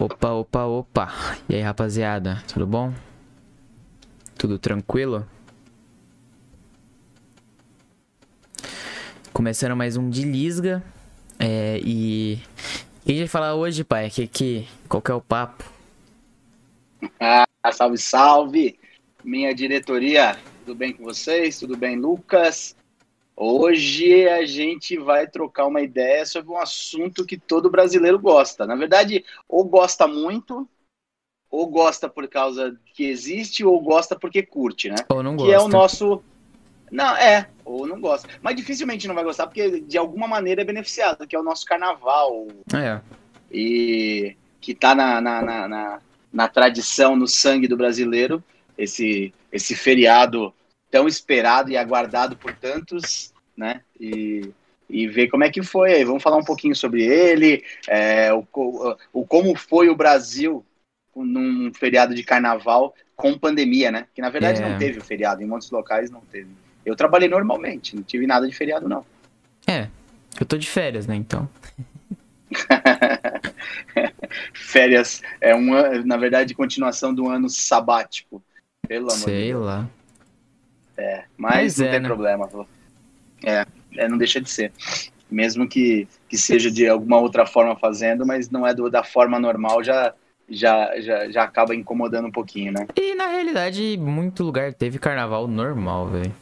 Opa, opa, opa. E aí, rapaziada, tudo bom? Tudo tranquilo? Começando mais um de Lisga. É, e. O que a gente vai falar hoje, pai? Que, que, qual que é o papo? Ah, salve, salve! Minha diretoria, tudo bem com vocês? Tudo bem, Lucas? Hoje a gente vai trocar uma ideia sobre um assunto que todo brasileiro gosta. Na verdade, ou gosta muito, ou gosta por causa que existe, ou gosta porque curte, né? Ou não Que gosta. é o nosso. Não, é, ou não gosta. Mas dificilmente não vai gostar, porque de alguma maneira é beneficiado, que é o nosso carnaval. É, E que tá na, na, na, na, na tradição, no sangue do brasileiro, esse, esse feriado tão esperado e aguardado por tantos, né? E, e ver como é que foi. aí. Vamos falar um pouquinho sobre ele, é, o, o como foi o Brasil num feriado de carnaval com pandemia, né? Que na verdade É. não teve o feriado, em muitos locais não teve. Eu trabalhei normalmente, não tive nada de feriado, não. é. Eu tô de férias, né? Então. Férias é uma, na verdade, continuação do ano sabático. Pelo amor de Sei Deus. lá. Mas, Mas não é, tem né? problema. É, é, não deixa de ser. Mesmo que, que seja de alguma outra forma fazendo, mas não é do, da forma normal, já, já, já, já acaba incomodando um pouquinho, né? E na realidade, muito lugar teve carnaval normal, velho.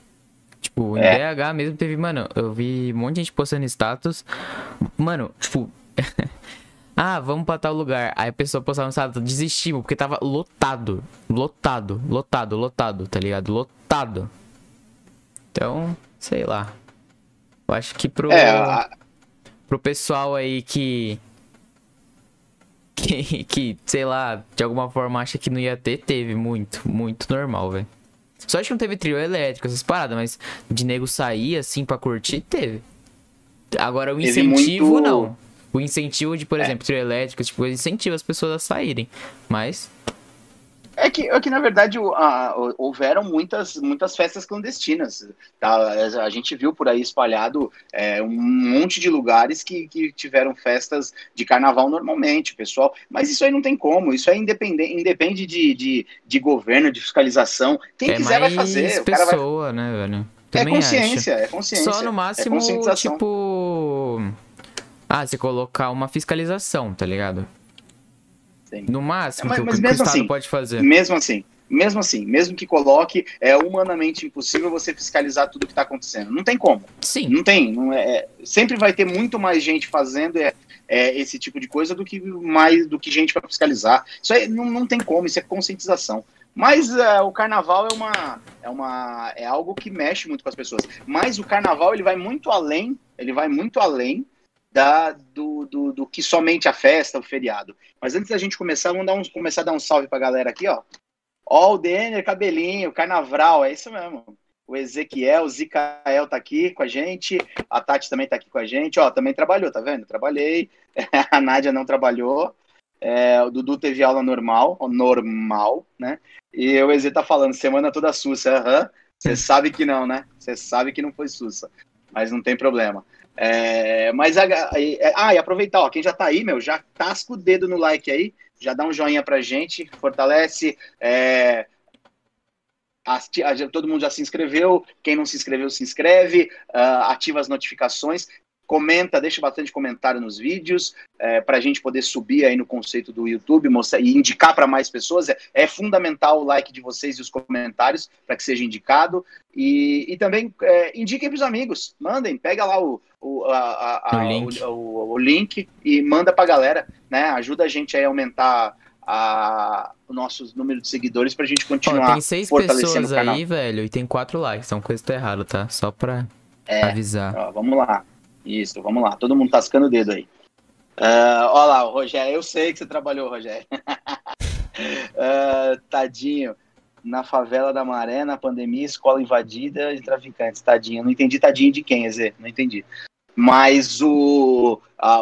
Tipo, em É. BH mesmo teve, mano, eu vi um monte de gente postando status. Mano, tipo. ah, vamos pra tal lugar. Aí a pessoa postava no status, desistimos, porque tava lotado. Lotado, lotado, lotado, tá ligado? Lotado. Então, sei lá. Eu acho que pro, É, a- pro pessoal aí que. Que, que, sei lá, de alguma forma acha que não ia ter, teve muito, muito normal, velho. Só acho que não teve trio elétrico, essas paradas, mas de nego sair assim pra curtir, teve. Agora o incentivo, muito- não. O incentivo de, por É. exemplo, trio elétrico, tipo, incentiva as pessoas a saírem. Mas, É que, é que na verdade, o- a- o- houveram muitas, muitas festas clandestinas. Tá? A gente viu por aí espalhado é, um monte de lugares que, que tiveram festas de carnaval normalmente, pessoal. Mas isso aí não tem como, isso aí independe, independe de, de, de governo, de fiscalização. Quem é quiser vai fazer. Cara vai... pessoa, né, velho? É Também acho. consciência, é consciência. Só no é máximo, conscientização. tipo. Ah, você colocar uma fiscalização, tá ligado? Sim. No máximo Mas- mas que o Estado assim, pode fazer. Mesmo assim, mesmo assim, mesmo que coloque, é humanamente impossível você fiscalizar tudo que está acontecendo. Não tem como. Sim. Não tem, não é, é- sempre vai ter muito mais gente fazendo é, é, esse tipo de coisa do que mais do que gente para fiscalizar. Isso aí não, não tem como, isso é conscientização. Mas é, o carnaval é uma, é uma é algo que mexe muito com as pessoas. Mas o carnaval ele vai muito além, ele vai muito além da, do, do, do que somente a festa, o feriado. Mas antes da gente começar, vamos dar um, começar a dar um salve pra galera aqui, ó. Ó, o Denner Cabelinho, Carnaval, é isso mesmo. O Ezequiel, o Zicael tá aqui com a gente. A Tati também tá aqui com a gente. Ó, também trabalhou, tá vendo? Trabalhei. A Nádia não trabalhou. É, o Dudu teve aula normal, normal, né? E o Eze tá falando, semana toda sussa. Aham. Você sabe que não, né? Você sabe que não foi sussa. Mas não tem problema. É, mas, é, ah, e aproveitar, ó, quem já tá aí, meu, já tasca o dedo no like aí, já dá um joinha pra gente, fortalece. É, todo mundo já se inscreveu, quem não se inscreveu, se inscreve, ah, ativa as notificações, comenta, deixa bastante comentário nos vídeos, é, para a gente poder subir aí no conceito do YouTube mostrar, e indicar para mais pessoas. É, é fundamental o like de vocês e os comentários para que seja indicado. E, e também é, indiquem para os amigos, mandem, pega lá o, o, a- a- O link. o- o- o link e manda para a galera, né? Ajuda a gente aí a aumentar a, o nosso número de seguidores para a gente Ó, continuar tem seis pessoas aí, velho, e tem quatro likes. Então coisa tá errada, tá? Só pra É. avisar. Ó, vamos lá. Isso, vamos lá. Todo mundo tascando o dedo aí. Ah, Olha lá, o Rogério. Eu sei que você trabalhou, Rogério. Ah, tadinho. Na favela da Maré, na pandemia, escola invadida e traficantes. Tadinho. Não entendi tadinho de quem, Zé? Não entendi. Mas o,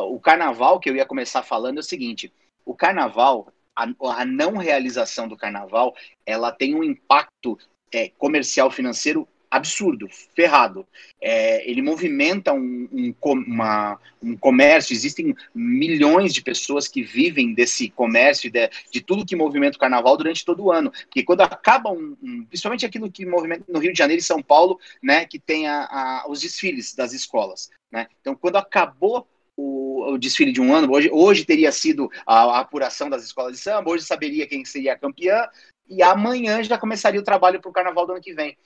o carnaval que eu ia começar falando é o seguinte: o carnaval, a, a não realização do carnaval, ela tem um impacto é, comercial financeiro absurdo, ferrado. É, ele movimenta um, um, uma, um comércio, existem milhões de pessoas que vivem desse comércio, de, de tudo que movimenta o carnaval durante todo o ano. Porque quando acaba um, um principalmente aquilo que movimenta no Rio de Janeiro e São Paulo, né, que tem a, a, os desfiles das escolas. Né? Então, quando acabou o, o, desfile de um ano, hoje, hoje teria sido a, a, apuração das escolas de samba, hoje saberia quem seria a campeã, e amanhã já começaria o trabalho para o carnaval do ano que vem.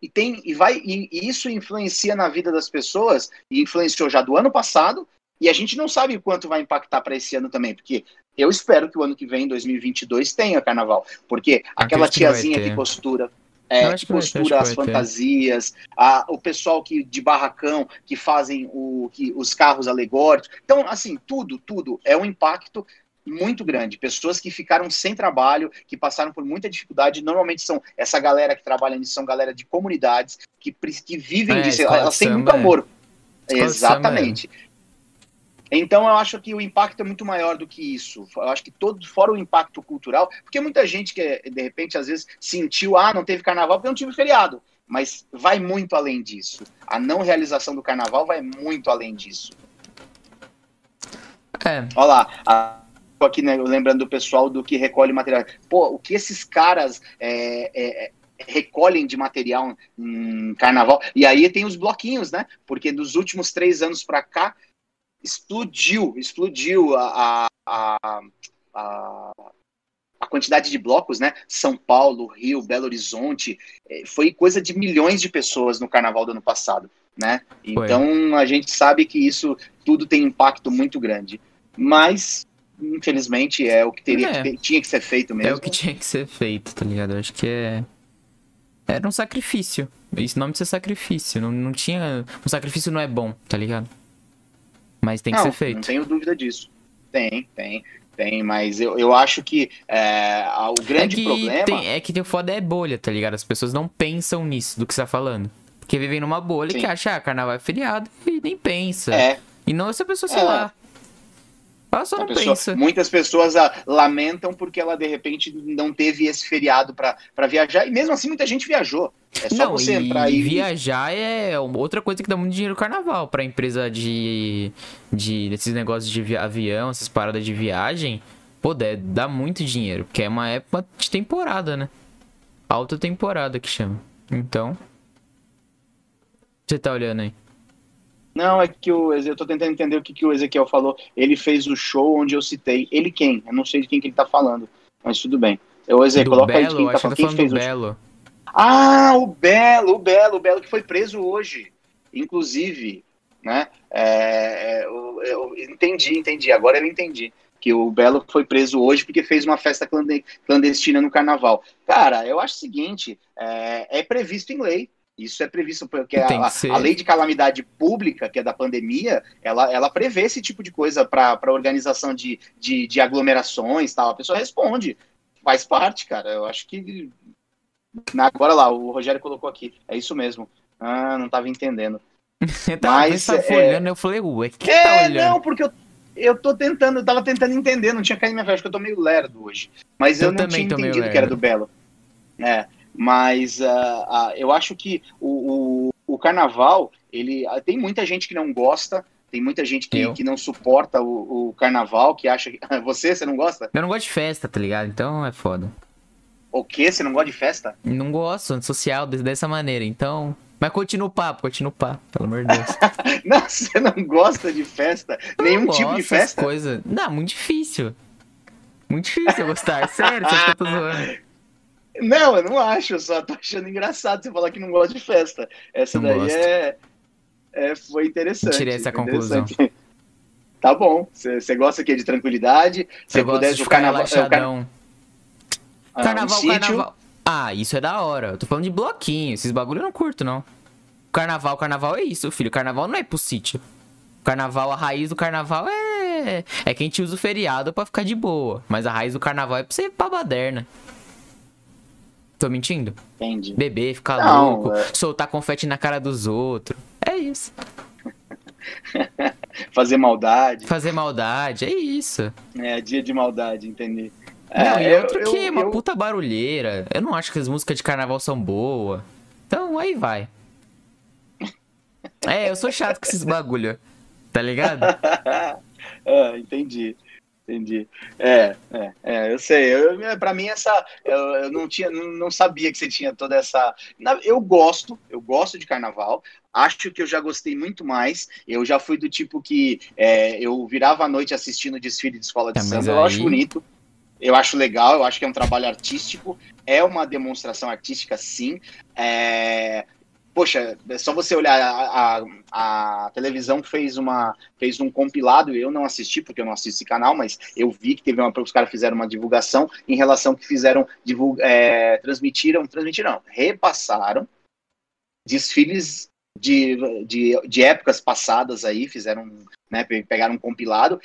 E, tem, e, vai, e, e isso influencia na vida das pessoas, e influenciou já do ano passado, e a gente não sabe quanto vai impactar para esse ano também, porque eu espero que o ano que vem, 2022, tenha carnaval, porque aquela tiazinha que, que costura, é, que costura as fantasias, a, o pessoal que de barracão que fazem o, que, os carros alegóricos. Então, assim, tudo, tudo é um impacto muito grande. Pessoas que ficaram sem trabalho, que passaram por muita dificuldade, normalmente são essa galera que trabalha nisso, são galera de comunidades, que, que vivem é, disso, elas têm muito amor. É. Exatamente. Então eu acho que o impacto é muito maior do que isso. Eu acho que todo, fora o impacto cultural, porque muita gente que de repente às vezes sentiu, ah, não teve carnaval porque não tive feriado. Mas vai muito além disso. A não realização do carnaval vai muito além disso. É. Olha lá, a, aqui né, lembrando do pessoal do que recolhe material. Pô, o que esses caras é, é, recolhem de material em carnaval? E aí tem os bloquinhos, né? Porque dos últimos três anos para cá explodiu, explodiu a, a, a, a, quantidade de blocos, né? São Paulo, Rio, Belo Horizonte, é, foi coisa de milhões de pessoas no carnaval do ano passado, né? Então foi. a gente sabe que isso tudo tem impacto muito grande. Mas infelizmente, é o que teria é. que, tinha que ser feito mesmo. É o que tinha que ser feito, tá ligado? Eu acho que é. Era um sacrifício. Esse nome de ser sacrifício. Não, não tinha. Um sacrifício não é bom, tá ligado? Mas tem que não, ser feito. Não tenho dúvida disso. Tem, tem. Tem, mas eu, eu acho que é, o grande é problema. Tem, é que o foda é bolha, tá ligado? As pessoas não pensam nisso do que você tá falando. Porque vivem numa bolha Sim. que acha, ah, carnaval é feriado e nem pensa. É. E não essa pessoa, sei é. lá, só não pessoa, pensa. Muitas pessoas a, ah, lamentam porque ela de repente não teve esse feriado para viajar. E mesmo assim, muita gente viajou. É só não, você e entrar e. Viajar é outra coisa que dá muito dinheiro carnaval. Pra empresa de. de desses negócios de avião, essas paradas de viagem. Pô, dá muito dinheiro. Porque é uma época de temporada, né? Alta temporada que chama. Então. Você tá olhando aí? Não, é que o, eu tô tentando entender o que, que o Ezequiel falou. Ele fez o show onde eu citei. Ele quem? Eu não sei de quem que ele tá falando. Mas tudo bem. Eu, Ezequiel, coloca Belo, aí de quem tá falando. Quem fez o Belo. Ah, o Belo, o Belo, o Belo que foi preso hoje. Inclusive, né? É, é eu, eu, entendi, entendi. Agora eu entendi que o Belo foi preso hoje porque fez uma festa clandestina no carnaval. Cara, eu acho o seguinte: é, é previsto em lei. Isso é previsto porque a, a, lei de calamidade pública, que é da pandemia, ela, ela prevê esse tipo de coisa para organização de, de, de, aglomerações tal. A pessoa responde. Faz parte, cara. Eu acho que. Agora lá, o Rogério colocou aqui. É isso mesmo. Ah, não estava entendendo. eu tava Mas, é... olhando, eu falei, ué, que é, tá olhando? Não, porque eu, eu tô tentando, eu tava tentando entender, não tinha caído minha frente, que eu tô meio lerdo hoje. Mas eu, eu não tinha entendido que era do Belo. É. Mas uh, uh, eu acho que o, o, o, carnaval, ele uh, tem muita gente que não gosta, tem muita gente que, que não suporta o, o, carnaval, que acha que. Você, você não gosta? Eu não gosto de festa, tá ligado? Então é foda. O quê? Você não gosta de festa? Não gosto, social dessa maneira, então. Mas continua o papo, continua o papo, pelo amor de Deus. não, você não gosta de festa? Eu Nenhum tipo de festa? Coisa... Não, muito difícil. Muito difícil eu gostar. Sério, você acha que eu tô zoando? Não, eu não acho, eu só tô achando engraçado você falar que não gosta de festa. Essa não daí é, é, foi interessante. tirei essa conclusão. Tá bom. Você gosta aqui de tranquilidade? Você gosta de ficar carnaval, relaxadão. Ah, carnaval, um carnaval. Ah, isso é da hora. Eu tô falando de bloquinho. Esses bagulho eu não curto, não. Carnaval, carnaval é isso, filho. Carnaval não é pro sítio. Carnaval, a raiz do carnaval é. É que a gente usa o feriado pra ficar de boa. Mas a raiz do carnaval é pra ser pra baderna. Tô mentindo? Entendi. Beber, ficar não, louco, é... soltar confete na cara dos outros. É isso. Fazer maldade. Fazer maldade, é isso. É, dia de maldade, entendi. Não, é, e outro eu, que eu, uma eu... puta barulheira. Eu não acho que as músicas de carnaval são boas. Então, aí vai. É, eu sou chato com esses bagulho. Tá ligado? ah, entendi. Entendi. É, é, é, eu sei. Eu, pra mim, essa. Eu, eu não tinha, não, não, sabia que você tinha toda essa. Eu gosto, eu gosto de carnaval. Acho que eu já gostei muito mais. Eu já fui do tipo que é, eu virava a noite assistindo desfile de escola de é, samba. Eu acho bonito. Eu acho legal, eu acho que é um trabalho artístico, é uma demonstração artística, sim. É, poxa, é só você olhar a, a, a, televisão fez uma fez um compilado, eu não assisti porque eu não assisto esse canal, mas eu vi que teve uma os caras fizeram uma divulgação em relação que fizeram divulga, é, transmitiram, transmitiram, repassaram desfiles de, de, de épocas passadas aí, fizeram, né, pegaram um compilado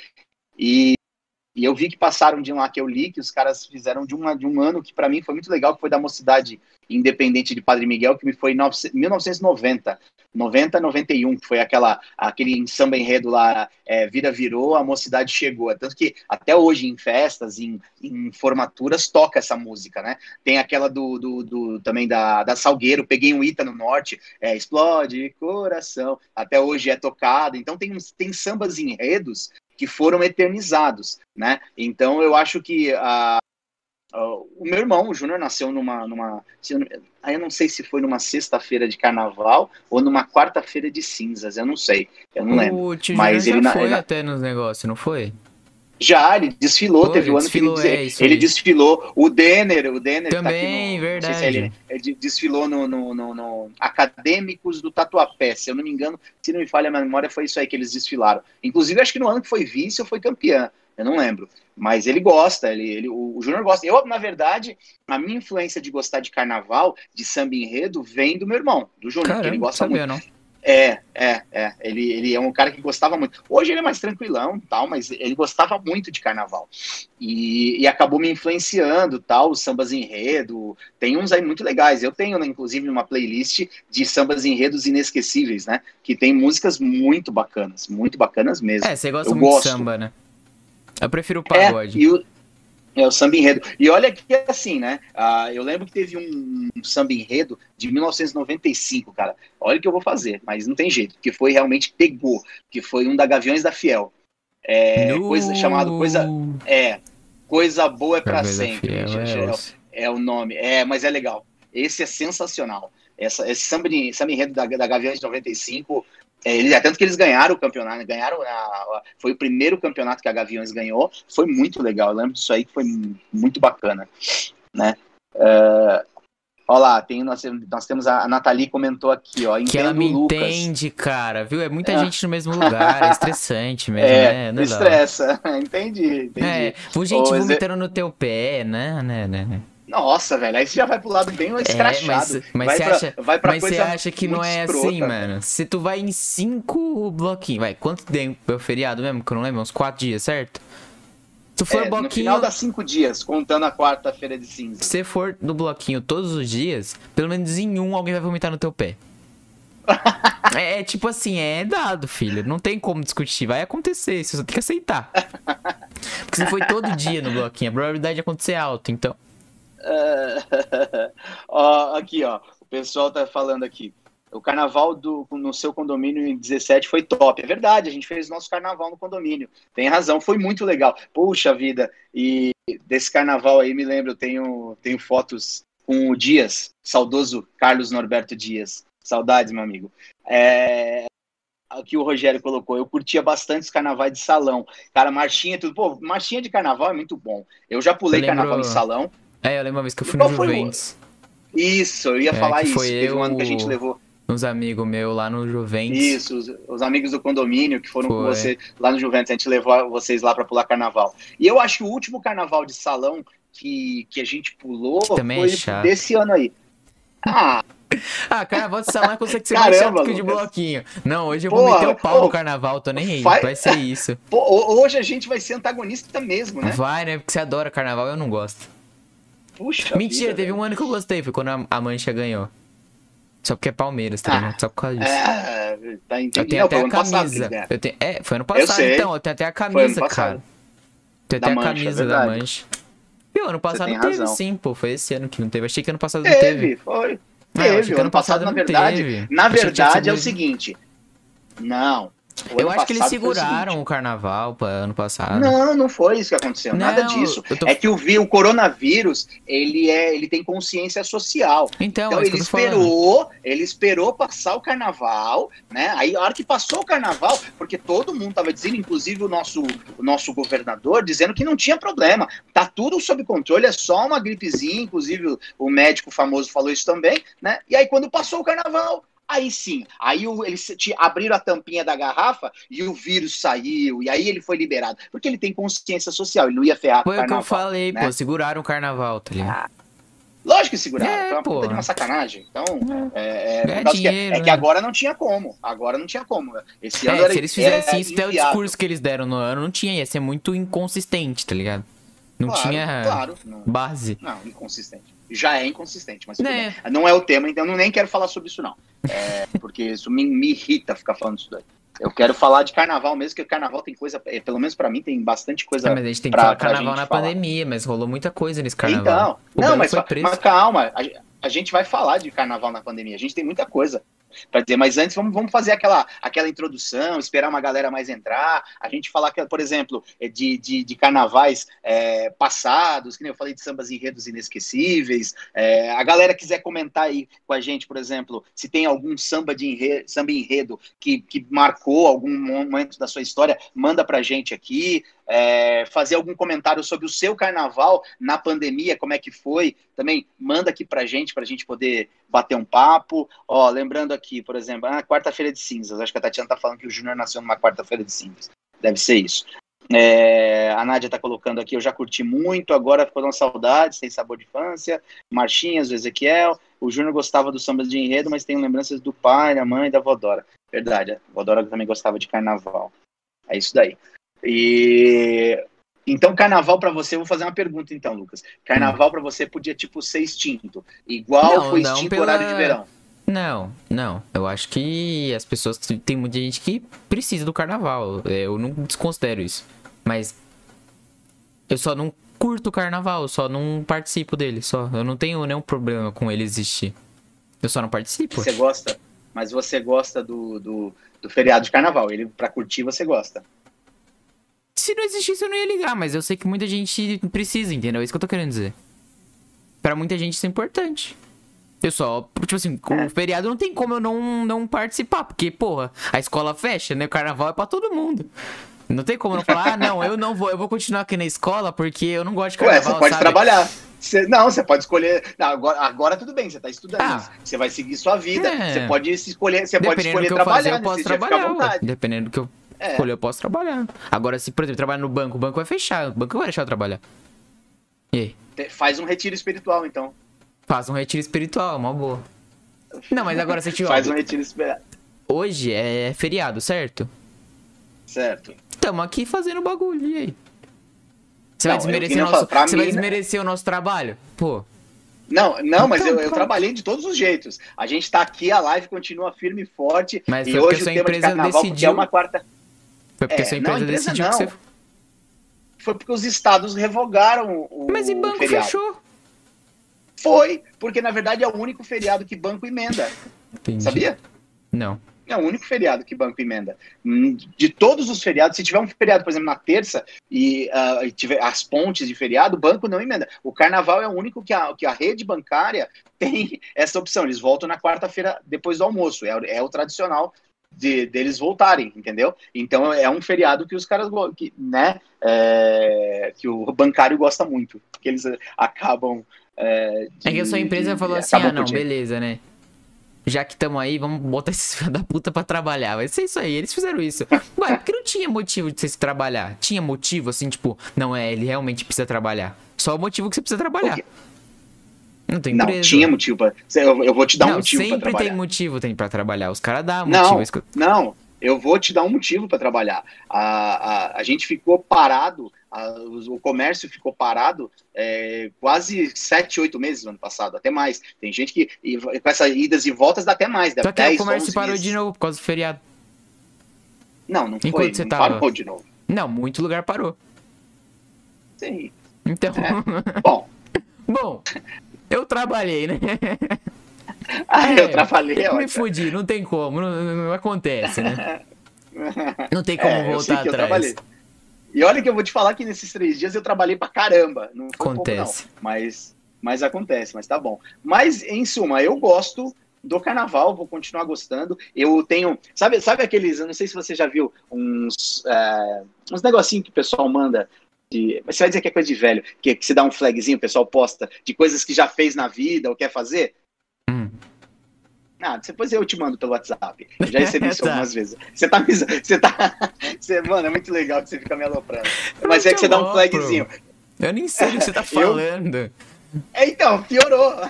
e e eu vi que passaram de lá que eu li, que os caras fizeram de, uma, de um ano que para mim foi muito legal, que foi da Mocidade Independente de Padre Miguel, que me foi em 1990. 90, 91, que foi aquela, aquele samba enredo lá, é, Vida Virou, a Mocidade Chegou. Tanto que até hoje em festas, em, em formaturas, toca essa música, né? Tem aquela do, do, do também da, da Salgueiro, Peguei um Ita no Norte, é, Explode Coração, até hoje é tocada. Então tem, tem sambas enredos que foram eternizados, né? Então eu acho que a, o meu irmão, o Júnior, nasceu numa, numa eu não sei se foi numa sexta-feira de carnaval ou numa quarta-feira de cinzas, eu não sei, eu não lembro. O tio Mas ele já foi na, até nos negócios, não foi? Já, ele desfilou, Pô, teve um ano desfilou, que ele, é, ele desfilou. O Denner, o Denner também, tá no, verdade. Se ele, ele, desfilou no, no, no, no, Acadêmicos do Tatuapé, se eu não me engano, se não me falha a memória, foi isso aí que eles desfilaram. Inclusive, acho que no ano que foi vice ou foi campeã, eu não lembro. Mas ele gosta, ele, ele, o, o Júnior gosta. Eu, na verdade, a minha influência de gostar de carnaval, de samba enredo, vem do meu irmão, do Júnior, que ele gosta sabia, muito. Não. É, é, é. Ele, ele é um cara que gostava muito. Hoje ele é mais tranquilão tal, mas ele gostava muito de carnaval. E, e acabou me influenciando tal, os sambas enredo. Tem uns aí muito legais. Eu tenho, né, inclusive, uma playlist de sambas enredos inesquecíveis, né? Que tem músicas muito bacanas, muito bacanas mesmo. É, você gosta Eu muito gosto. de samba, né? Eu prefiro o pagode. É, e o, é o samba enredo. E olha que assim, né? Uh, eu lembro que teve um, um samba enredo de 1995, cara. Olha o que eu vou fazer, mas não tem jeito, porque foi realmente pegou, que foi um da Gaviões da Fiel. É, no... coisa chamado coisa é coisa boa é para sempre. Fiel, é, é, é, o nome. É, mas é legal. Esse é sensacional. Essa, esse samba, samba enredo da, da Gaviões de 95 é, ele, é tanto que eles ganharam o campeonato, né? ganharam a, foi o primeiro campeonato que a Gaviões ganhou, foi muito legal, eu lembro disso aí que foi muito bacana, né? Uh, Olha lá, tem, nós, nós temos a, a Nathalie comentou aqui, ó. Que ela me Lucas. entende, cara, viu? É muita é. gente no mesmo lugar, é estressante mesmo, é, né? Não estressa, entendi, entendi. É, gente vomitando no teu pé, né, né, né? Nossa, velho, aí você já vai pro lado bem escrachado. É, mas, mas vai você pra, acha, vai pra mas você acha que não é escrota. assim, mano? Se tu vai em cinco bloquinhos, vai, quanto tempo é o feriado mesmo? Que eu não lembro, uns quatro dias, certo? Se for é, bloquinho. No final dá cinco dias, contando a quarta-feira de cinza. Se você for no bloquinho todos os dias, pelo menos em um alguém vai vomitar no teu pé. é, é tipo assim, é dado, filho. Não tem como discutir. Vai acontecer, você só tem que aceitar. Porque se foi todo dia no bloquinho, a probabilidade de acontecer é alta, então. ó, aqui, ó. O pessoal tá falando aqui. O carnaval do, no seu condomínio em 17 foi top. É verdade, a gente fez nosso carnaval no condomínio. Tem razão, foi muito legal. Puxa vida, e desse carnaval aí me lembro, eu tenho, tenho fotos com o Dias, saudoso Carlos Norberto Dias. Saudades, meu amigo. É, que o Rogério colocou. Eu curtia bastante os carnavais de salão. Cara, marchinha, tudo. Pô, marchinha de carnaval é muito bom. Eu já pulei eu lembro... carnaval em salão. É, eu lembro uma vez que eu fui no Juventus. Isso, eu ia é, falar isso. Foi Teve eu, um ano que a gente levou. Uns amigos meus lá no Juventus. Isso, os, os amigos do condomínio que foram foi. com você lá no Juventus. A gente levou vocês lá para pular carnaval. E eu acho que o último carnaval de salão que, que a gente pulou Também foi é desse ano aí. Ah, ah, carnaval de salão consegue ser mais chato que de bloquinho. Não, hoje eu vou Porra, meter o pau no carnaval, tô nem aí. Vai, vai ser isso. Hoje a gente vai ser antagonista mesmo, né? Vai, né? Porque você adora carnaval, eu não gosto. Puxa. Mentira, vida, teve um ano que eu gostei, foi quando a, a Mancha ganhou. Só porque é Palmeiras, tá ligado? Ah, Só por causa disso. É, tá entendido. Eu tenho até a camisa. Passado, eu tenho, é, foi ano passado, então. Eu tenho até a camisa, cara. Tenho até a camisa é da Mancha. E o ano passado teve razão. sim, pô. Foi esse ano que não teve. Achei que ano passado não teve. Teve, foi. Teve, ano, ano passado, passado na verdade, teve. na verdade é o seguinte, Não. O Eu acho que eles o seguraram o carnaval pra ano passado. Não, não foi isso que aconteceu. Nada Não, disso. eu tô- É que o, o coronavírus, ele é, ele tem consciência social. Então, Então é ele tô falando. esperou, ele esperou passar o carnaval, né? Aí a hora que passou o carnaval, porque todo mundo tava dizendo, inclusive o nosso, o nosso governador, dizendo que não tinha problema, tá tudo sob controle, é só uma gripezinha, inclusive o, o médico famoso falou isso também, né? E aí quando passou o carnaval, aí sim, aí o- eles te- abriram a tampinha da garrafa e o vírus saiu, e aí ele foi liberado, porque ele tem consciência social, ele não ia ferrar com o Foi o que eu carnaval. falei, né? pô, seguraram o carnaval, tá ligado? Lógico que seguraram, É, foi uma puta porra. de uma sacanagem. Então, é, é, por causa que- dinheiro, é que né? agora não tinha como. Agora não tinha como. Esse ano É, era, se eles fizessem isso, até o discurso que eles deram no ano não tinha, ia ser muito inconsistente, tá ligado? Não Claro, tinha Claro, não, base. não, inconsistente. Já é inconsistente, mas Né. não é o tema, então eu não- nem quero falar sobre isso, não. É, porque isso me, me irrita ficar falando isso daí. Eu quero falar de carnaval mesmo, que carnaval tem coisa, é, pelo menos pra mim, tem bastante coisa. Ah, mas a gente tem que pra- falar carnaval na falar. pandemia, mas rolou muita coisa nesse carnaval. Então, O não, mas, mas calma, a, a gente vai falar de carnaval na pandemia. A gente tem muita coisa para dizer, mas antes vamos, vamos fazer aquela, aquela introdução, esperar uma galera mais entrar. A gente falar, que, por exemplo, eh, de, de, de carnavais eh, passados, que nem eu falei de sambas enredos inesquecíveis. Eh, a galera quiser comentar aí com a gente, por exemplo, se tem algum samba de enredo, samba enredo que, que marcou algum momento da sua história, manda pra gente aqui é, fazer algum comentário sobre o seu carnaval na pandemia, como é que foi, também manda aqui pra gente, pra gente poder bater um papo. Ó, lembrando aqui, por exemplo, ah, quarta-feira de cinzas. Acho que a Tatiana tá falando que o Júnior nasceu numa quarta-feira de cinzas. Deve ser isso. É, a Nádia tá colocando aqui, eu já curti muito, agora ficou dando saudades, tem sabor de infância. Marchinhas, o Ezequiel. O Júnior gostava do samba de enredo, mas tem lembranças do pai, da mãe da Vodora. Verdade, a Vodora também gostava de carnaval. É isso daí. E então carnaval pra você, eu vou fazer uma pergunta então, Lucas. Carnaval pra você podia tipo ser extinto, igual Não, foi não extinto o pela- horário de verão. Não, não. Eu acho que as pessoas. Tem muita gente que precisa do carnaval. Eu não desconsidero isso. Mas. Eu só não curto o carnaval, eu só não participo dele. Só. Eu não tenho nenhum problema com ele existir. Eu só não participo. Você gosta, mas você gosta do, do, do feriado de carnaval. Ele pra curtir você gosta. Se não existisse, eu não ia ligar, mas eu sei que muita gente precisa, entendeu? É isso que eu tô querendo dizer. Pra muita gente isso é importante. Eu só, tipo assim, com o feriado não tem como eu não, não participar, porque, porra, a escola fecha, né? O carnaval é pra todo mundo. Não tem como eu não falar, ah, não, eu não vou, eu vou continuar aqui na escola porque eu não gosto de Ué, carnaval, você pode sabe? trabalhar. Você- não, você pode escolher. Não, agora, agora tudo bem, você tá estudando. Ah. Você vai seguir sua vida. É. Você pode se escolher, você pode Dependendo escolher do que eu trabalhar, fazer, eu né? posso trabalhar. ué. Dependendo do que eu É. escolher, eu posso trabalhar. Agora, se, por exemplo, trabalhar no banco, o banco vai fechar, o banco vai deixar eu trabalhar. E aí? Faz um retiro espiritual, então. Faz um retiro espiritual, uma boa. Não, mas agora você te Faz um retiro espiritual. Hoje é feriado, certo? Certo. Tamo aqui fazendo bagulho, e aí? Você Não, vai desmerecer, nosso, você vai mim, né? desmerecer o nosso trabalho? Pô, Não, não, mas Então, eu, eu trabalhei de todos os jeitos. A gente tá aqui, a live continua firme e forte. Mas e hoje o tema de empresa carnaval, é decidiu- uma quarta. Foi porque É, sua não, empresa empresa decidiu que não. você. Foi porque os estados revogaram o Mas e banco feriado. fechou? Foi, porque na verdade é o único feriado que banco emenda. Entendi. Sabia? Não. É o único feriado que banco emenda. Hum, De todos os feriados, se tiver um feriado, por exemplo, na terça e, e tiver as pontes de feriado, o banco não emenda. O carnaval é o único que a, que a rede bancária tem essa opção. Eles voltam na quarta-feira depois do almoço. É, é o tradicional de, deles voltarem, entendeu? Então é um feriado que os caras, que, né, é, que o bancário gosta muito, que eles eh, acabam. É, É que a sua de- empresa de- falou assim: ah, não, beleza, né? Já que estamos aí, vamos botar esses filhos da puta pra trabalhar. Vai ser isso aí, eles fizeram isso. Ué, porque não tinha motivo de você se trabalhar. Tinha motivo, assim, tipo, não é, ele realmente precisa trabalhar. Só o motivo que você precisa trabalhar. Não tem Não, empresa. tinha motivo pra. Eu, eu vou te dar um não, motivo pra sempre trabalhar. tem motivo tem pra trabalhar. Os caras dão motivo. Não, é que não, eu vou te dar um motivo para trabalhar. A, a, a gente ficou parado, a- o comércio ficou parado é, quase sete, oito meses no ano passado, até mais. Tem gente que, e com essas idas e voltas, dá até mais, dá Só que 10, o comércio 11 parou meses. de novo por causa do feriado. Não, não foi, Enquanto você não tava- parou de novo. Não, muito lugar parou. Sim. Então. Bom, Bom, eu trabalhei, né? Ah, eu trabalhei, Eu me fudi, não tem como, não, não- acontece, né? Não tem como É, voltar que eu atrás. trabalhei. E olha que eu vou te falar que nesses três dias eu trabalhei pra caramba. Não foi pouco, Acontece. não. Mas, mas acontece, mas tá bom. Mas, em suma, eu gosto do carnaval, vou continuar gostando. Eu tenho. Sabe, sabe aqueles. Eu não sei se você já viu uns. é, uns negocinhos que o pessoal manda. De, mas você vai dizer que é coisa de velho, que, que se dá um flagzinho, o pessoal posta de coisas que já fez na vida ou quer fazer. Hum. Ah, depois eu te mando pelo WhatsApp. Eu já recebi isso algumas vezes. Você tá. Você tá. Você, mano, é muito legal que você fica me aloprando. Mas Eu é que você dá um flagzinho. Eu nem sei do que você tá falando. É, então, piorou.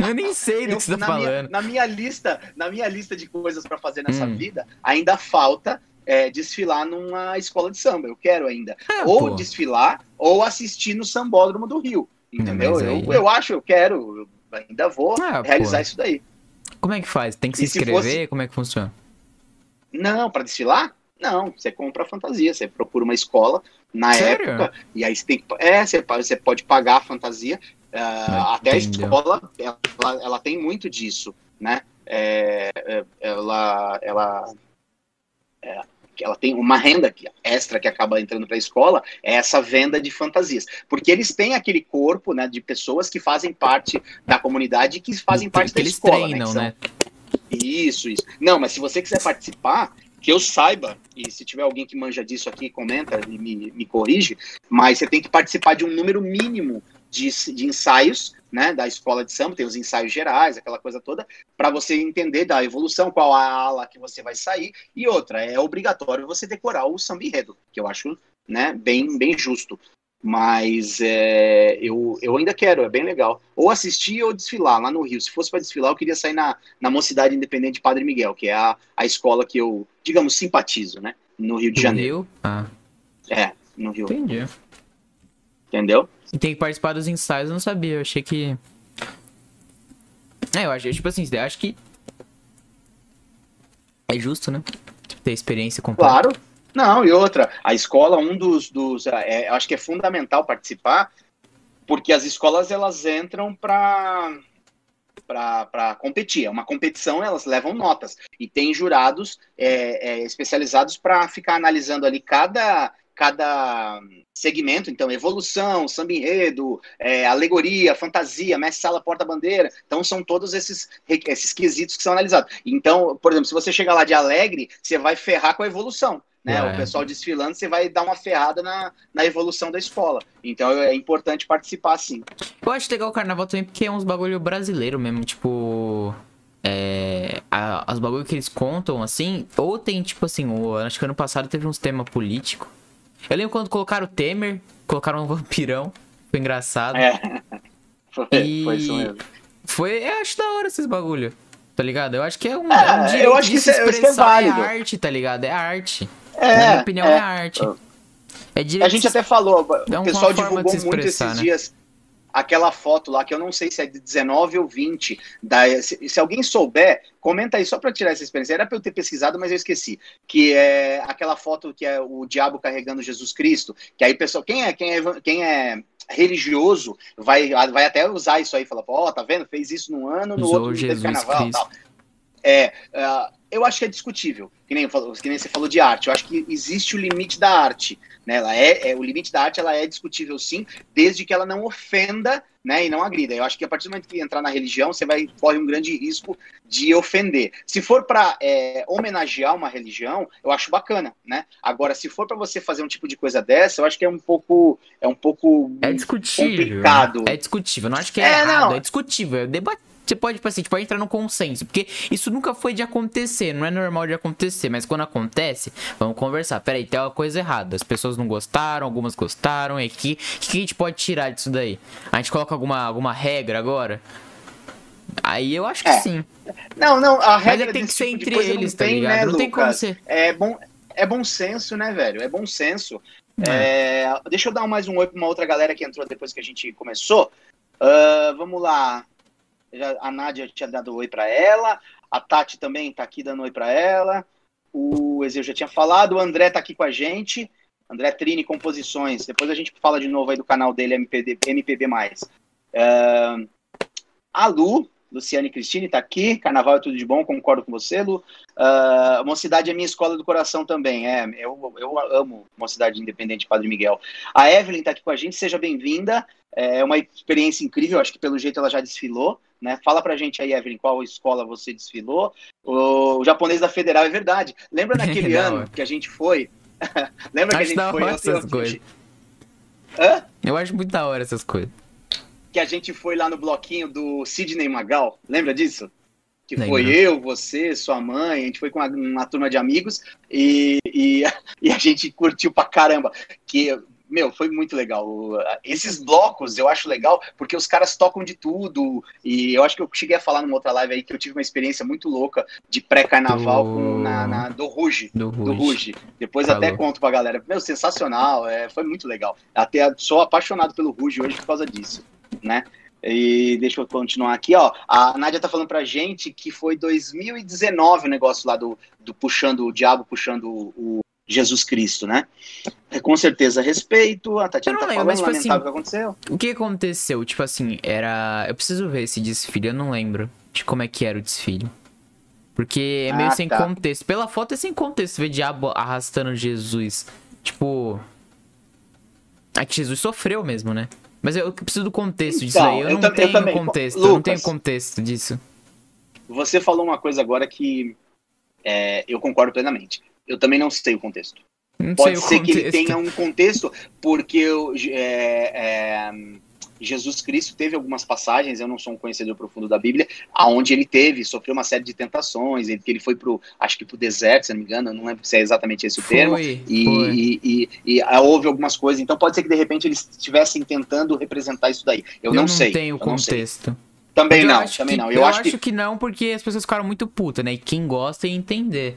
Eu nem sei do Eu- que você tá na, minha, falando. na minha lista, na minha lista de coisas pra fazer nessa Hum. vida, ainda falta é, desfilar numa escola de samba. Eu quero ainda. É, ou pô. desfilar, ou assistir no Sambódromo do Rio. Entendeu? mas eu, aí- eu acho, eu quero. Eu ainda vou Ah, realizar pô. isso daí. Como é que faz? Tem que se E se inscrever? fosse- Como é que funciona? Não, pra desfilar? Não, você compra a fantasia, você procura uma escola na Sério? época, e aí você tem que. É, você, você pode pagar a fantasia. ah, Ah, até a escola, ela, ela tem muito disso, né? É, é, ela, ela, é, ela tem uma renda que- extra que acaba entrando para a escola, é essa venda de fantasias. Porque eles têm aquele corpo né, de pessoas que fazem parte da comunidade e que fazem parte que da eles escola. treinam, que são- né? isso, isso. Não, mas se você quiser participar, que eu saiba, e se tiver alguém que manja disso aqui, comenta e me, me corrige, mas você tem que participar de um número mínimo de, de ensaios, né, da escola de samba, tem os ensaios gerais, aquela coisa toda, para você entender da evolução, qual a ala que você vai sair, e outra, é obrigatório você decorar o samba enredo, que eu acho, né, bem, bem justo. Mas é, eu, eu ainda quero, é bem legal. Ou assistir ou desfilar lá no Rio. Se fosse para desfilar, eu queria sair na, na Mocidade Independente Padre Miguel, que é a, a escola que eu, digamos, simpatizo, né? No Rio de Janeiro. Rio? Ah, É, no Rio. entendi. Entendeu? E tem que participar dos ensaios, eu não sabia. Eu achei que. É, eu achei, tipo assim, acho que. É justo, né? Ter experiência completa. Claro. Não, e outra, a escola, um dos. dos é, eu acho que é fundamental participar, porque as escolas elas entram para para competir. É uma competição, elas levam notas. E tem jurados é, é, especializados para ficar analisando ali cada, cada segmento. Então, evolução, samba enredo, é, alegoria, fantasia, mestre-sala, porta-bandeira. Então, são todos esses, esses quesitos que são analisados. Então, por exemplo, se você chegar lá de alegre, você vai ferrar com a evolução. Né? É. O pessoal desfilando, você vai dar uma ferrada na, na evolução da escola. Então é importante participar sim. Eu acho legal o carnaval também porque é uns bagulho brasileiro mesmo, tipo. É. a- as bagulho que eles contam, assim. Ou tem, tipo assim, o, acho que ano passado teve uns temas políticos. Eu lembro quando colocaram o Temer, colocaram um vampirão. Foi engraçado. É. Foi, E- foi isso mesmo. Foi, eu acho da hora esses bagulho. Tá ligado? Eu acho que é um, É, é um eu acho que se é- é expressar. É, válido. arte, tá ligado? É arte. É, Na minha opinião, é, é. arte. É A direito gente de até falou, É o pessoal divulgou muito expressar, esses né? dias aquela foto lá, que eu não sei se é de 19 ou 20. Da, se, se alguém souber, comenta aí só para tirar essa experiência. Era para eu ter pesquisado, mas eu esqueci. Que é aquela foto que é o diabo carregando Jesus Cristo. Que aí, pessoal, quem é, quem é, quem é religioso vai, vai até usar isso aí. Fala, ó, tá vendo? Fez isso num ano, no Usou outro não teve carnaval Cristo. tal. É, ah, eu acho que é discutível, que nem, que nem você falou de arte. Eu acho que existe o limite da arte. Né? Ela é, é- o limite da arte ela é discutível sim, desde que ela não ofenda né, e não agrida. Eu acho que a partir do momento que entrar na religião, você vai corre um grande risco de ofender. Se for para homenagear uma religião, eu acho bacana, né? Agora, se for para você fazer um tipo de coisa dessa, eu acho que é um pouco é um pouco É discutível. complicado. É discutível. Não acho que é, É, errado, não. é discutível. É debate. Você pode, tipo assim, tipo, entrar num consenso. Porque isso nunca foi de acontecer. Não é normal de acontecer. Mas quando acontece, vamos conversar. Peraí, tem uma coisa errada. As pessoas não gostaram, algumas gostaram. E aqui, o que a gente pode tirar disso daí? A gente coloca alguma, alguma regra agora? Aí eu acho que É. sim. Não, não, a Mas regra é que tem que ser tipo entre eles, tá tem, ligado? né, não tem como ser. É bom, é bom senso, né, velho? É bom senso. É. É, deixa eu dar mais um oi pra uma outra galera que entrou depois que a gente começou. Ah, vamos lá. Já- a Nádia tinha dado oi pra ela. A Tati também tá aqui dando oi pra ela. O Ezeu já tinha falado. O André tá aqui com a gente. André Trini Composições. Depois a gente fala de novo aí do canal dele, MPD, MPB. É, a Lu Luciane Cristine está aqui. Carnaval é tudo de bom, concordo com você, Lu. Uh, Mocidade é minha escola do coração também. É, eu, eu amo Mocidade Independente Padre Miguel. A Evelyn está aqui com a gente, seja bem-vinda. É uma experiência incrível, acho que pelo jeito ela já desfilou. Né? Fala pra gente aí, Evelyn, qual escola você desfilou. O, o japonês da Federal é verdade. Lembra naquele ano que a gente foi? Lembra acho que a gente foi? Essas coisas. Hã? Eu acho muito da hora essas coisas. Que a gente foi lá no bloquinho do Sidney Magal. Lembra disso? Que Lembra. foi eu, você, sua mãe, a gente foi com uma, uma turma de amigos e, e, e, a gente curtiu pra caramba. Que meu, foi muito legal. Esses blocos eu acho legal porque os caras tocam de tudo. E eu acho que eu cheguei a falar numa outra live aí que eu tive uma experiência muito louca de pré-carnaval do... na, na, do Ruge. Do Ruge. Depois Falou. até conto pra galera. Meu, sensacional. É, foi muito legal. Até sou apaixonado pelo Ruge hoje por causa disso, né? E deixa eu continuar aqui, ó. A Nádia tá falando pra gente que foi 2019 o negócio lá do, do puxando o diabo, puxando o, Jesus Cristo, né? É, com certeza respeito, a Tatiana tá lembro, falando, mas, tipo assim, o que aconteceu. O que aconteceu? Tipo assim, era... Eu preciso ver esse desfile, eu não lembro de como é que era o desfile. Porque é meio ah, sem tá. contexto. Pela foto é sem contexto ver diabo arrastando Jesus. Tipo... É que Jesus sofreu mesmo, né? Mas eu preciso do contexto disso então, aí. Eu, eu não tenho eu contexto. Lucas, eu não tenho contexto disso. Você falou uma coisa agora que é, eu concordo plenamente eu também não sei o contexto. Não Pode ser que ele tenha um contexto, porque eu, é, é, Jesus Cristo teve algumas passagens, eu não sou um conhecedor profundo da Bíblia, aonde ele teve, sofreu uma série de tentações, ele, ele foi pro, acho que pro deserto, se não me engano, não lembro se é exatamente esse o foi, termo, e, e, e, e, houve algumas coisas, então pode ser que de repente eles estivessem tentando representar isso daí. Eu, eu não, não sei. Não tenho contexto. Também não, também que, não. Eu, eu acho, acho que... que... não, porque as pessoas ficaram muito putas, né? E quem gosta ia entender.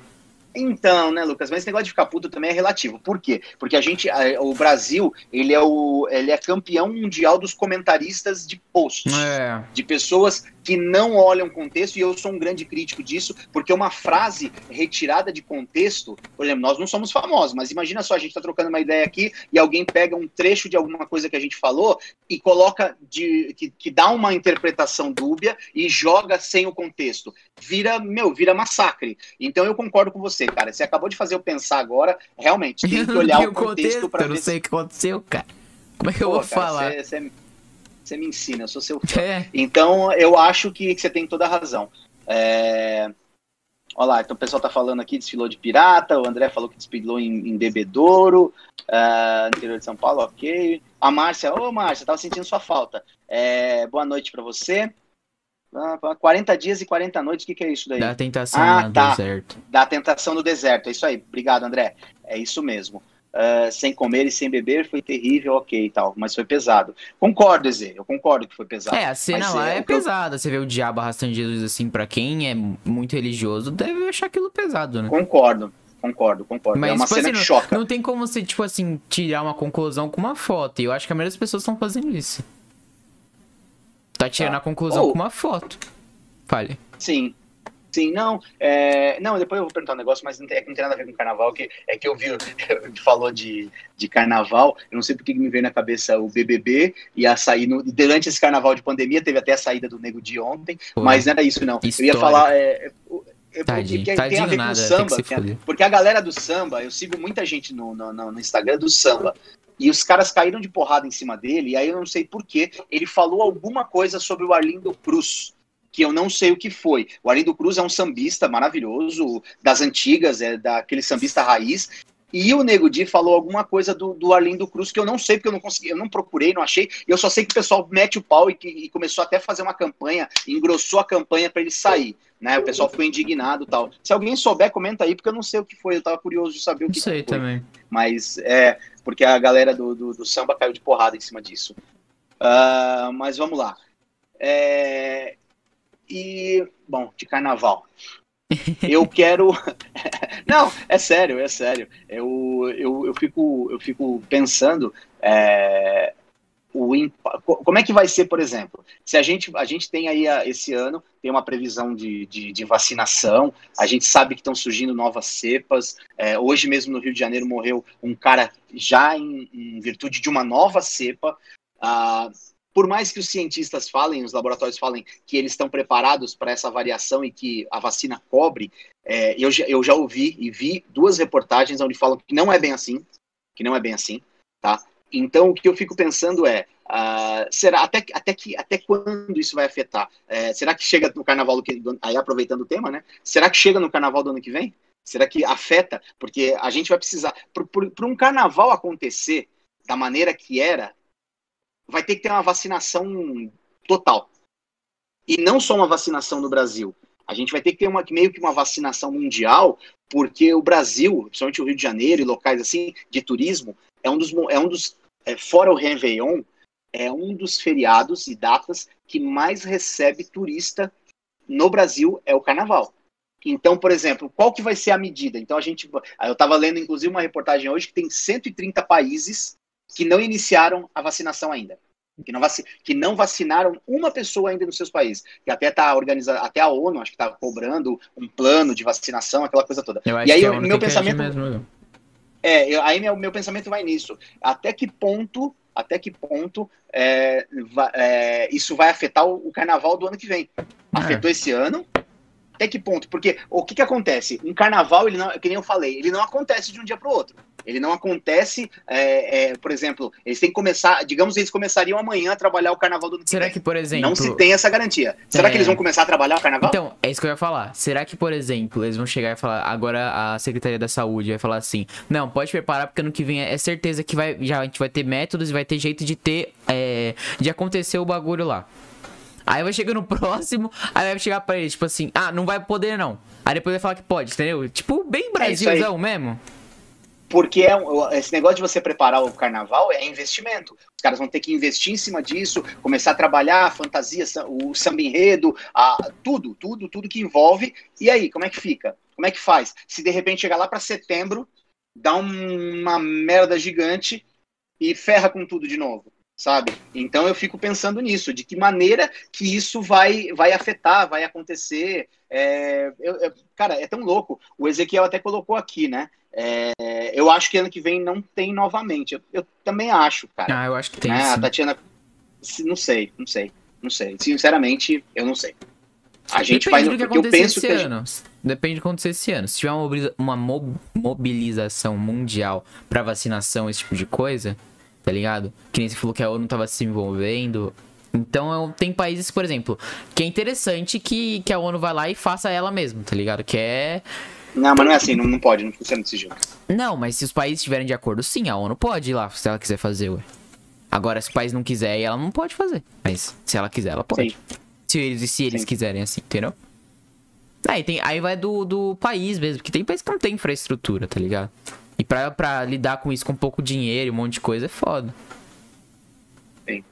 Então, né, Lucas, mas esse negócio de ficar puto também é relativo. Por quê? Porque a gente, o Brasil, ele é o ele é campeão mundial dos comentaristas de posts, é. de pessoas que não olham contexto, e eu sou um grande crítico disso, porque uma frase retirada de contexto, por exemplo, nós não somos famosos, mas imagina só, a gente está trocando uma ideia aqui e alguém pega um trecho de alguma coisa que a gente falou e coloca de que, que dá uma interpretação dúbia e joga sem o contexto. Vira, meu, vira massacre. Então eu concordo com você, cara. Você acabou de fazer eu pensar agora, realmente, tem que olhar o contexto para ver. Eu não sei o que aconteceu, cara. Como é que eu Pô, vou cara, falar? Cê, cê você me ensina, eu sou seu fã. É. Então, eu acho que, que, você tem toda a razão. É... Olha lá, então o pessoal tá falando aqui, desfilou de pirata, o André falou que desfilou em, em Bebedouro, uh, interior de São Paulo, ok. A Márcia, ô Márcia, tava sentindo sua falta. É, boa noite para você. Uh, 40 dias e 40 noites, o que, que é isso daí? Da tentação ah, no tá. deserto. Da tentação no deserto, é isso aí. Obrigado, André. É isso mesmo uh, sem comer e sem beber foi terrível, ok e tal, mas foi pesado. Concordo, Zé, eu concordo que foi pesado. É, a cena lá é, é pesada. Eu... Você vê o diabo arrastando Jesus assim, para quem é muito religioso, deve achar aquilo pesado, né? Concordo. Concordo, concordo. Mas, é uma tipo cena assim, que choca. Não, tem como você, tipo assim, tirar uma conclusão com uma foto. E eu acho que a maioria das pessoas estão fazendo isso. Tá tirando tá. a conclusão oh. com uma foto. Fale. Sim, Sim, não. É, não, depois eu vou perguntar um negócio, mas não tem, é não tem nada a ver com carnaval, que é que eu vi, falou de, de carnaval, eu não sei porque me veio na cabeça o BBB e a sair no, durante esse carnaval de pandemia, teve até a saída do Nego de ontem, Pô, mas não era isso não. História. Eu ia falar. É, tadinho, porque tadinho tem a ver nada, com o samba. É, porque a galera do samba, eu sigo muita gente no, no, no Instagram do samba. E os caras caíram de porrada em cima dele, e aí eu não sei porquê. Ele falou alguma coisa sobre o Arlindo Cruz que eu não sei o que foi. O Arlindo Cruz é um sambista maravilhoso, das antigas, é daquele sambista raiz. E o Nego Di falou alguma coisa do, do Arlindo Cruz que eu não sei, porque eu não consegui, eu não procurei, não achei. Eu só sei que o pessoal mete o pau e, que, e começou até a fazer uma campanha, engrossou a campanha para ele sair. Né? O pessoal ficou indignado tal. Se alguém souber, comenta aí, porque eu não sei o que foi. Eu tava curioso de saber o que, sei que foi. também. Mas é, porque a galera do, do, do samba caiu de porrada em cima disso. Uh, mas vamos lá. É, e, bom, de carnaval. Eu quero. Não, é sério, é sério. Eu, eu, eu, fico, eu fico pensando. É... O. Como é que vai ser, por exemplo, se a gente, a gente tem aí esse ano, tem uma previsão de, de, de vacinação, a gente sabe que estão surgindo novas cepas. É, hoje mesmo no Rio de Janeiro morreu um cara já em, em virtude de uma nova cepa. Ah, por mais que os cientistas falem, os laboratórios falem que eles estão preparados para essa variação e que a vacina cobre, é, eu, eu já ouvi e vi duas reportagens onde falam que não é bem assim, que não é bem assim, tá? Então, o que eu fico pensando é, uh, será até, até, que, até quando isso vai afetar? É, será que chega no carnaval, do, aí aproveitando o tema, né? Será que chega no carnaval do ano que vem? Será que afeta? Porque a gente vai precisar, para um carnaval acontecer da maneira que era, vai ter que ter uma vacinação total. E não só uma vacinação no Brasil. A gente vai ter que ter uma, meio que uma vacinação mundial, porque o Brasil, principalmente o Rio de Janeiro e locais assim de turismo, é um dos, é um dos é, fora o Réveillon, é um dos feriados e datas que mais recebe turista no Brasil, é o Carnaval. Então, por exemplo, qual que vai ser a medida? Então a gente, eu estava lendo inclusive uma reportagem hoje que tem 130 países que não iniciaram a vacinação ainda. Que não, vac... que não vacinaram uma pessoa ainda nos seus países. Que até tá organizando, até a ONU, acho que está cobrando um plano de vacinação, aquela coisa toda. E aí, é o meu pensamento. Mesmo. É, eu, aí meu, meu pensamento vai nisso. Até que ponto, até que ponto é, é, isso vai afetar o, o, carnaval do ano que vem? É. Afetou esse ano, até que ponto? Porque o que, que acontece? Um carnaval, ele não, que nem eu falei, ele não acontece de um dia para o outro. Ele não acontece, é, é, por exemplo, eles têm que começar, digamos, eles começariam amanhã a trabalhar o carnaval do ano Será que, por exemplo. Não se tem essa garantia. Será é... que eles vão começar a trabalhar o carnaval? Então, é isso que eu ia falar. Será que, por exemplo, eles vão chegar e falar, agora a Secretaria da Saúde vai falar assim: não, pode preparar, porque ano que vem é certeza que vai, já a gente vai ter métodos e vai ter jeito de ter, é, de acontecer o bagulho lá. Aí vai chegar no próximo, aí vai chegar pra ele, tipo assim, ah, não vai poder não. Aí depois vai falar que pode, entendeu? Tipo, bem é Brasilzão é mesmo. Porque é esse negócio de você preparar o carnaval é investimento. Os caras vão ter que investir em cima disso, começar a trabalhar a fantasia, o samba enredo, a, tudo, tudo, tudo que envolve. E aí, como é que fica? Como é que faz? Se de repente chegar lá para setembro, dá um, uma merda gigante e ferra com tudo de novo sabe? Então eu fico pensando nisso, de que maneira que isso vai, vai afetar, vai acontecer. É, eu, eu, cara, é tão louco. O Ezequiel até colocou aqui, né? É, eu acho que ano que vem não tem novamente. Eu, eu também acho, cara. Ah, eu acho que tem. Né? A Tatiana, não sei, não sei, não sei. Sinceramente, eu não sei. A gente Depende vai no do que eu penso esse que ano. Gente... Depende do que acontecer esse ano. Se tiver uma mobilização mundial para vacinação, esse tipo de coisa, tá ligado? Que nem você falou que a ONU tava se envolvendo. Então, tem países, por exemplo, que é interessante que, que a ONU vai lá e faça ela mesma, tá ligado? Que é. Não, mas não é assim, não, não pode, não funciona desse jeito. Não, mas se os países estiverem de acordo, sim, a ONU pode ir lá se ela quiser fazer, ué. Agora, se o país não quiser, ela não pode fazer. Mas se ela quiser, ela pode. Sim. Se eles, se eles quiserem, assim, entendeu? Aí, tem, aí vai do, do país mesmo, porque tem país que não tem infraestrutura, tá ligado? E pra, pra lidar com isso com pouco dinheiro e um monte de coisa é foda. Sim.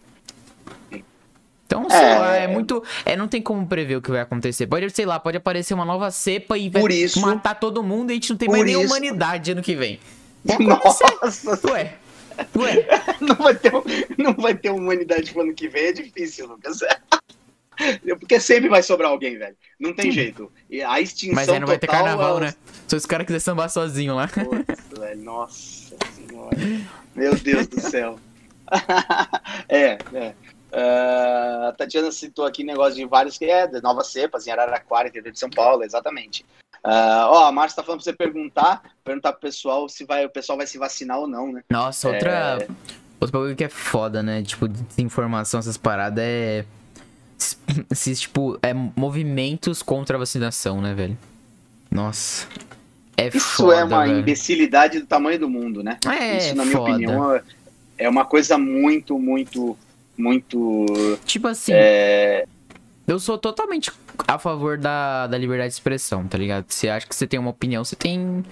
Então, sei é... lá, é muito. É, não tem como prever o que vai acontecer. Pode, sei lá, pode aparecer uma nova cepa e vai isso, matar todo mundo e a gente não tem mais nem humanidade ano que vem. Nossa! Ué. Ué. Não vai, ter, não vai ter humanidade pro ano que vem, é difícil, Lucas. Porque sempre vai sobrar alguém, velho. Não tem jeito. E a extinção Mas aí não vai ter carnaval, é... né? Se os caras quiserem sambar sozinho lá. Nossa senhora. Meu Deus do céu. é, é. Uh, a Tatiana citou aqui negócio de vários que é, de novas cepas em Araraquara, interior de São Paulo, exatamente. Uh, ó, a Márcia tá falando pra você perguntar, perguntar pro pessoal se vai, o pessoal vai se vacinar ou não, né? Nossa, outra. É... Outro bagulho que é foda, né? Tipo, desinformação, essas paradas é esses, tipo, é, movimentos contra a vacinação, né, velho? Nossa. É Isso foda, é uma velho. imbecilidade do tamanho do mundo, né? É, Isso, na minha foda. opinião, é uma coisa muito, muito, muito. Tipo assim. É... Eu sou totalmente a favor da, da liberdade de expressão, tá ligado? Você acha que você tem uma opinião, você tem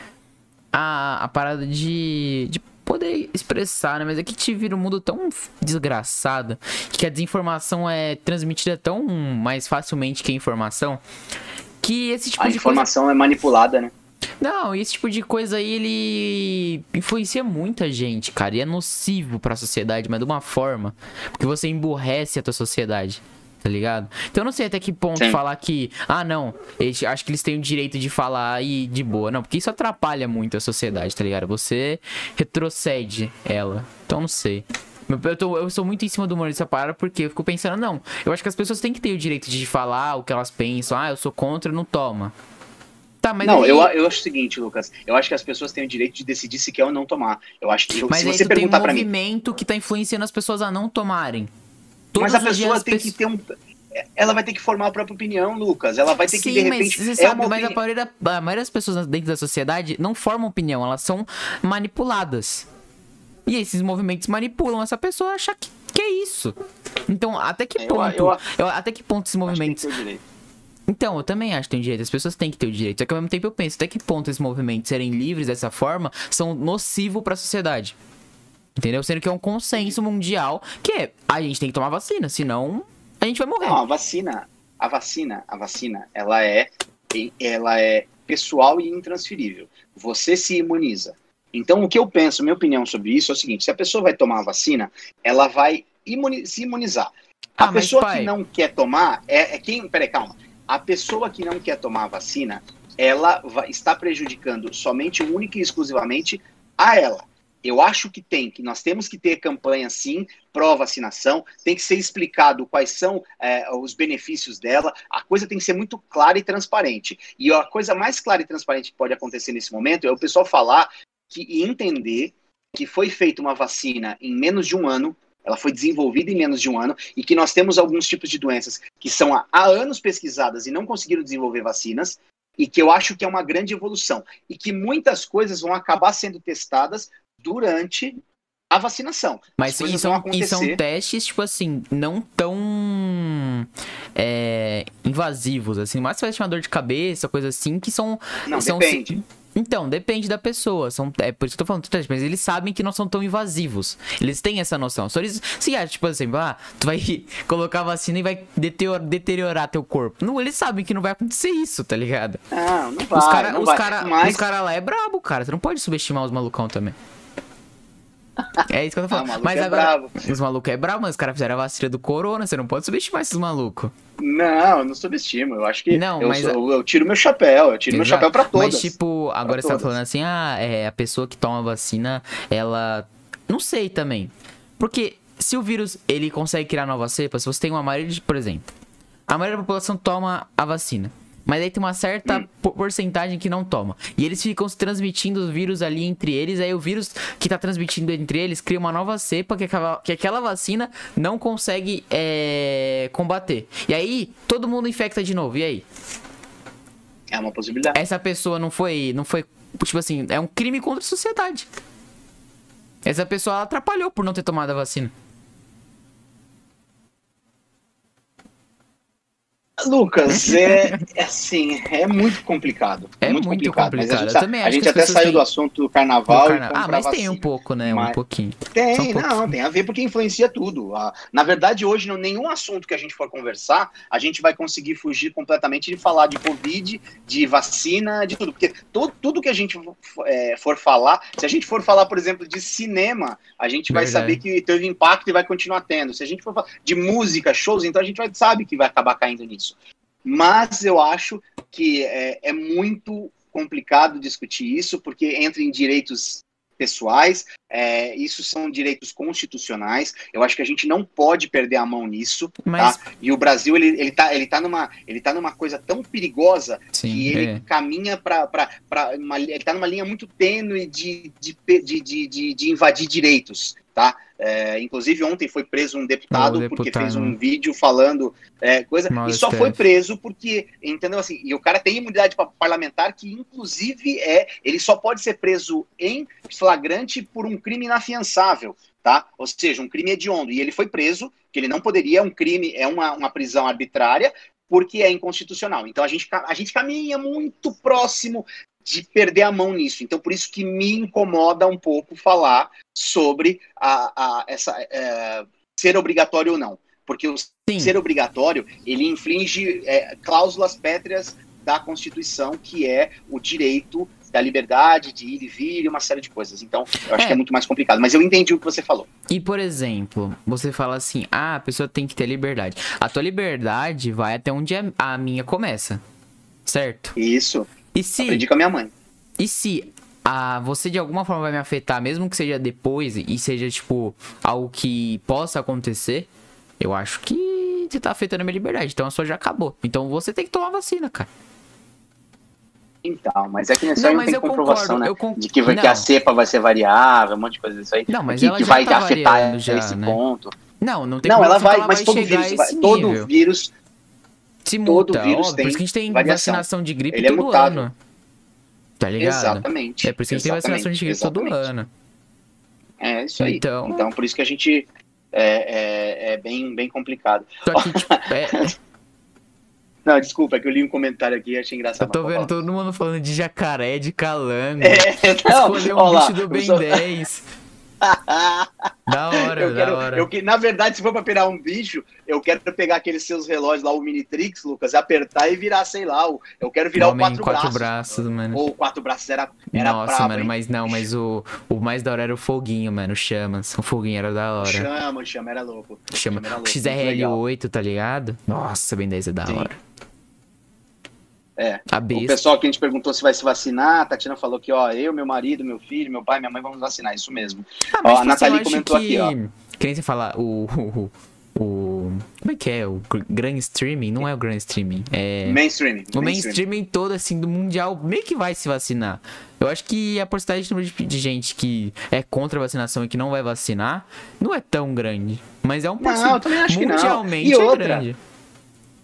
a, a parada de, de poder expressar, né? Mas é que te vira um mundo tão desgraçado que a desinformação é transmitida tão mais facilmente que a informação que esse tipo a de informação coisa... é manipulada, né? Não, esse tipo de coisa aí, ele influencia muita gente, cara. E é nocivo para a sociedade, mas de uma forma. Porque você emburrece a tua sociedade tá ligado? Então eu não sei até que ponto Sim. falar que, ah, não, eles, acho que eles têm o direito de falar e de boa. Não, porque isso atrapalha muito a sociedade, tá ligado? Você retrocede ela. Então não sei. Eu, tô, eu sou muito em cima do humor dessa parada porque eu fico pensando, não. Eu acho que as pessoas têm que ter o direito de falar o que elas pensam. Ah, eu sou contra, não toma. Tá, mas não, aí... eu, eu acho o seguinte, Lucas. Eu acho que as pessoas têm o direito de decidir se quer ou não tomar. Eu acho que mas se você perguntar para mim, movimento que tá influenciando as pessoas a não tomarem. Todos mas a pessoa tem que ter um ela vai ter que formar a própria opinião, Lucas. Ela vai ter Sim, que, de repente. Mas, é sabe, mas a maioria, a maioria das pessoas dentro da sociedade não formam opinião, elas são manipuladas. E esses movimentos manipulam essa pessoa a achar que, que é isso. Então, até que ponto. Eu, eu, eu, até que ponto esses movimentos. Então, eu também acho que tem direito. As pessoas têm que ter o direito. Só que ao mesmo tempo eu penso, até que ponto esses movimentos serem livres dessa forma são nocivos para a sociedade. Entendeu? Sendo que é um consenso mundial que é, a gente tem que tomar vacina, senão a gente vai morrer. Não, a vacina, a vacina, a vacina, ela é, ela é pessoal e intransferível. Você se imuniza. Então, o que eu penso, minha opinião sobre isso é o seguinte: se a pessoa vai tomar a vacina, ela vai imuni se imunizar. A ah, pessoa mas, que não quer tomar é, é quem. Peraí, calma. A pessoa que não quer tomar a vacina, ela vai, está prejudicando somente, única e exclusivamente a ela. Eu acho que tem, que nós temos que ter campanha sim, pró-vacinação, tem que ser explicado quais são é, os benefícios dela, a coisa tem que ser muito clara e transparente. E a coisa mais clara e transparente que pode acontecer nesse momento é o pessoal falar que, e entender que foi feita uma vacina em menos de um ano, ela foi desenvolvida em menos de um ano, e que nós temos alguns tipos de doenças que são há, há anos pesquisadas e não conseguiram desenvolver vacinas, e que eu acho que é uma grande evolução, e que muitas coisas vão acabar sendo testadas durante a vacinação. Mas e são, e são testes, tipo assim, não tão é, invasivos, assim, mais vai chamar dor de cabeça, coisa assim, que são. Não, são, depende. Então, depende da pessoa. São, é por isso que eu tô falando testes, mas eles sabem que não são tão invasivos. Eles têm essa noção. Só eles. Se acha, tipo assim, ah, tu vai colocar a vacina e vai deteriorar, deteriorar teu corpo. Não, eles sabem que não vai acontecer isso, tá ligado? Não, não vai. Os caras os cara, mas... cara lá é brabo, cara. Você não pode subestimar os malucão também. É isso que eu tô ah, falando. Ah, mas é agora, bravo. os malucos é bravo, mas os caras fizeram a vacina do corona, você não pode subestimar esses malucos. Não, eu não subestimo. Eu acho que não, eu, mas... eu, eu tiro meu chapéu, eu tiro Exato. meu chapéu pra todas. Mas, tipo, agora você tá falando assim, ah, é, a pessoa que toma vacina, ela. Não sei também. Porque se o vírus ele consegue criar novas cepas, se você tem uma maioria de, por exemplo, a maioria da população toma a vacina. Mas aí tem uma certa hum. porcentagem que não toma. E eles ficam se transmitindo os vírus ali entre eles. Aí o vírus que tá transmitindo entre eles cria uma nova cepa que aquela, que aquela vacina não consegue é, combater. E aí todo mundo infecta de novo. E aí? É uma possibilidade. Essa pessoa não foi. Não foi. Tipo assim, é um crime contra a sociedade. Essa pessoa atrapalhou por não ter tomado a vacina. Lucas, é, é, assim, é muito complicado. É muito, muito complicado. complicado. a gente, a gente até saiu têm... do assunto do carnaval. Do carna... Ah, mas tem um pouco, né? Mas... Um pouquinho. Tem, um não, tem a ver porque influencia tudo. Na verdade, hoje, não, nenhum assunto que a gente for conversar, a gente vai conseguir fugir completamente de falar de Covid, de vacina, de tudo. Porque tudo, tudo que a gente é, for falar, se a gente for falar, por exemplo, de cinema, a gente vai verdade. saber que teve impacto e vai continuar tendo. Se a gente for falar de música, shows, então a gente vai, sabe que vai acabar caindo nisso isso. Mas eu acho que é, é muito complicado discutir isso, porque entra em direitos pessoais, é, isso são direitos constitucionais. Eu acho que a gente não pode perder a mão nisso, tá? Mas... tá? E o Brasil ele, ele, tá, ele, tá numa, ele tá numa coisa tão perigosa Sim, que ele é. caminha para ele tá numa linha muito tênue de, de, de, de, de invadir direitos tá? É, inclusive ontem foi preso um deputado, deputado porque fez um vídeo falando é, coisa e só foi preso porque entendeu assim e o cara tem imunidade parlamentar que inclusive é ele só pode ser preso em flagrante por um crime inafiançável, tá? Ou seja, um crime hediondo e ele foi preso que ele não poderia é um crime é uma, uma prisão arbitrária porque é inconstitucional. Então a gente, a gente caminha muito próximo de perder a mão nisso. Então, por isso que me incomoda um pouco falar sobre a, a essa é, ser obrigatório ou não. Porque o Sim. ser obrigatório, ele inflige é, cláusulas pétreas da Constituição, que é o direito da liberdade de ir e vir e uma série de coisas. Então, eu acho é. que é muito mais complicado. Mas eu entendi o que você falou. E, por exemplo, você fala assim, ah, a pessoa tem que ter liberdade. A tua liberdade vai até onde a minha começa, certo? Isso. E se. Aprendi com a minha mãe. E se a, a, você de alguma forma vai me afetar, mesmo que seja depois e seja, tipo, algo que possa acontecer, eu acho que você tá afetando a minha liberdade. Então a sua já acabou. Então você tem que tomar vacina, cara. Então, mas é que nessa não, não tem comprovação, concordo, né? De que, que, a cepa vai ser variável, um monte de coisa disso aí. Não, mas que, que vai tá afetar já, esse né? ponto. Não, não tem Não, ela vai, ela mas todo vírus, vai, todo vírus se muta, todo vírus ó, tem por isso que a gente tem variação. vacinação de gripe Ele é todo mutável. ano. Tá ligado? Exatamente. É por isso que a gente tem vacinação de gripe todo exatamente. ano. É isso aí. Então- Então, por isso que a gente é, é, é bem, bem complicado. Só que, tipo, é, Não, desculpa, é que eu li um comentário aqui e achei engraçado. eu tô vendo todo mundo falando de jacaré, de calango. É, não, Escolher um ó lá, bicho do Ben só- 10. Da hora, eu da quero, hora. eu que, na verdade, se for pra pegar um bicho, eu quero pegar aqueles seus relógios lá, o Minitrix, Lucas, apertar e virar, sei lá, o- eu quero virar Homem o quatro, quatro braços. braços, mano. Ou o quatro braços era, era Nossa, mano, hein? mas não, mas o, o mais da hora era o foguinho, mano, o chamas. O foguinho era da hora. Chama, chama, era louco. Chama. era O louco, muito legal. XRL8, tá ligado? Nossa, Ben 10 é da Sim. hora. É. A O pessoal que a gente perguntou se vai se vacinar, a Tatiana falou que, ó, eu, meu marido, meu filho, meu pai, minha mãe vamos vacinar, isso mesmo. Ah, Ó, a tipo Nathalie eu acho comentou que... aqui, ó. Que nem você fala, o, o, o... Como é que é? O gr- Grand Streaming? Não é o Grand Streaming. É... Mainstream. O mainstreaming todo, assim, do mundial, meio que vai se vacinar. Eu acho que a porcentagem de número de- gente que é contra a vacinação e que não vai vacinar não é tão grande. Mas é um Não, eu também acho que não. mundialmente E é outra, grande.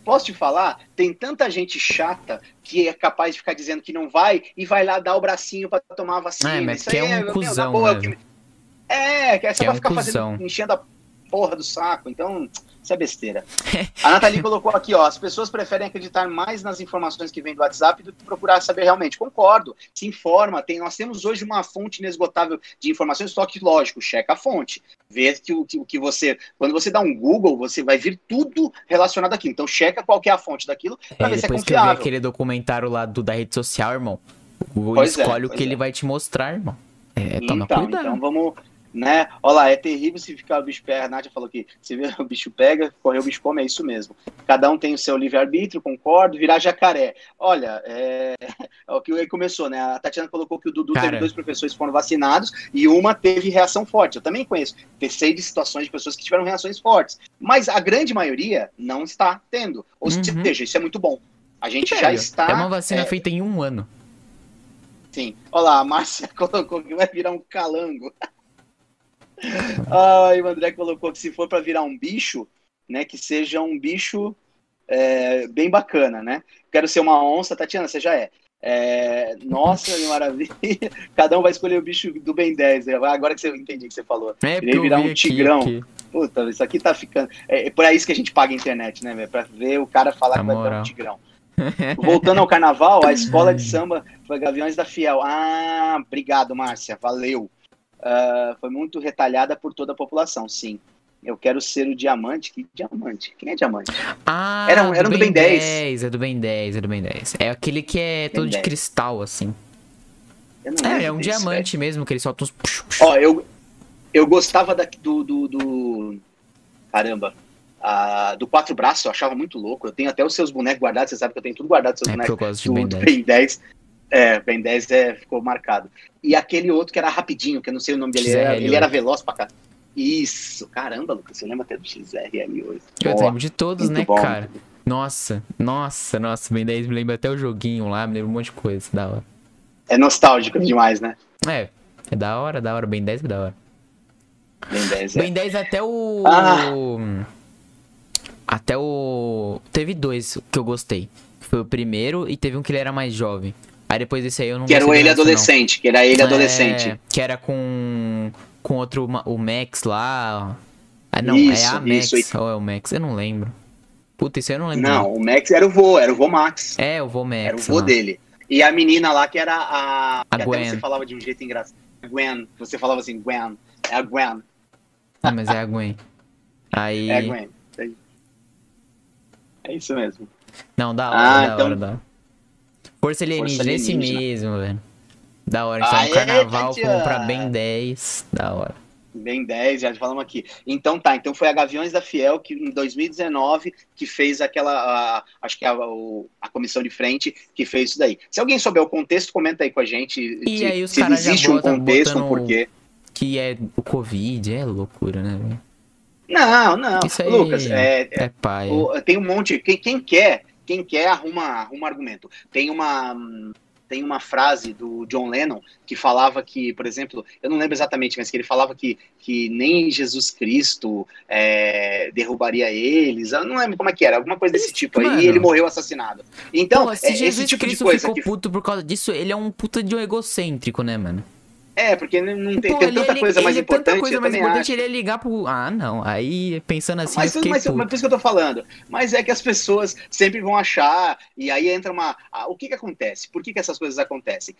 Posso te falar? Tem tanta gente chata que é capaz de ficar dizendo que não vai e vai lá dar o bracinho pra tomar a vacina. É, mas Isso que é um meu, cuzão, na boa, né? que- É, que é só Que é pra um ficar cuzão. fazendo, enchendo a porra do saco. Então, isso é besteira. A Nathalie colocou aqui, ó, as pessoas preferem acreditar mais nas informações que vêm do WhatsApp do que procurar saber realmente. Concordo, se informa. Tem, nós temos hoje uma fonte inesgotável de informações, só que, lógico, checa a fonte. Vê que o que, o que você. Quando você dá um Google, você vai vir tudo relacionado àquilo. Então, checa qual é a fonte daquilo pra É, ver se é depois que eu vi confiável. aquele documentário lá do, da rede social, irmão, o Pois é, escolhe o pois que é. ele vai te mostrar, irmão. É, toma então, cuidado. então vamos, né? Olha lá, é terrível se ficar o bicho pega. A Nádia falou que se vê o bicho pega, correr o bicho come, é isso mesmo. Cada um tem o seu livre-arbítrio, concordo, virar jacaré. Olha, é... é o que aí começou, né? A Tatiana colocou que o Dudu Cara. teve dois professores que foram vacinados e uma teve reação forte. Eu também conheço, sei de situações de pessoas que tiveram reações fortes. Mas a grande maioria não está tendo. Ou Uhum. seja, isso é muito bom. A gente já está. É uma vacina é, feita em um ano. Sim. Olha lá, a Márcia colocou que vai virar um calango. Ai, o André colocou que se for para virar um bicho, né, que seja um bicho é, bem bacana, né? Quero ser uma onça, Tatiana, você já é. É, nossa, que maravilha. Cada um vai escolher o bicho do Ben 10. né? Agora que você entendi o que você falou. É, eu virar vi um aqui tigrão. que- Puta, isso aqui tá ficando. É, é por isso que a gente paga a internet, né, velho? Pra ver o cara falar que vai virar um tigrão. Voltando ao carnaval, a escola de samba foi Gaviões da Fiel. Ah, obrigado, Márcia, valeu. Ah, foi muito retalhada por toda a população, sim. Eu quero ser o diamante. Que diamante? Quem é diamante? Ah, Era um- era um do Ben 10. É do Ben 10, é do Ben 10. É aquele que é todo de 10. cristal, assim. É, é um desse, diamante mesmo, que ele solta uns... velho. Ó, eu, eu gostava da, do, do, do- Caramba. ah, do Quatro Braços, eu achava muito louco. Eu tenho até os seus bonecos guardados, você sabe que eu tenho tudo guardado, seus É bonecos. eu gosto de do, Ben do 10. Ben 10. É, Ben 10 é, ficou marcado. E aquele outro que era rapidinho, que eu não sei o nome dele, ele era, XRL8. ele era veloz pra cá. Isso, caramba, Lucas, você lembra até do XRL8. Eu lembro de todos, muito né, bom. cara? Nossa, nossa, nossa, Ben 10 me lembra até o joguinho lá, me lembra um monte de coisa, da hora. É nostálgico demais, né? É, é da hora, da hora, Ben 10 é da hora. Ben 10 é. Ben 10 até o... Ah. Até o... Teve dois que eu gostei. Foi o primeiro e teve um que ele era mais jovem. Aí depois desse aí eu não Que era o ele do resto, não. adolescente, que era ele adolescente. É, que era com com outro o Max lá. Ah, não, Isso, é a Max isso, ou é o Max, eu não lembro. Puta, isso aí eu não lembro. Não, o Max era o vô, era o vô Max. É, o vô Max. Era o vô dele. E a menina lá que era a. A que Gwen. até você falava de um jeito engraçado. Gwen. Você falava assim, Gwen. É a Gwen. Ah, mas é a Gwen. Aí. É a Gwen. É isso mesmo. Não, da hora, Ah, da então- hora, da hora. Força alienígena, esse mesmo, velho. Da hora. Então, Aê, um carnaval compra bem 10. Da hora. Bem 10, já falamos aqui. Então tá, então foi a Gaviões da Fiel que em 2019 que fez aquela, a, acho que a, a, comissão de frente que fez isso daí. Se alguém souber o contexto, comenta aí com a gente. E se, aí os se existe um contexto, um porquê. Que é o Covid, é loucura, né? Não, não. Isso aí Lucas, é, é pai. tem um monte. Quem, quem quer, quem quer arruma, arruma argumento. Tem uma tem uma frase do John Lennon que falava que, por exemplo, eu não lembro exatamente, mas que ele falava que, que nem Jesus Cristo é, derrubaria eles. Eu não lembro como é que era, alguma coisa desse tipo aí, e ele morreu assassinado. Então, Pô, se é, Jesus esse tipo Cristo de coisa ficou que... puto por causa disso, ele é um puta de um egocêntrico, né, mano? É, porque não tem, Pô, tem tanta coisa mais importante. Tanta coisa mais importante ele ia ligar pro. Ah, não. Aí, pensando assim. Mas, mas, mas, mas por isso que eu tô falando. Mas é que as pessoas sempre vão achar. E aí entra uma. Ah, o que que acontece? Por que, que essas coisas acontecem?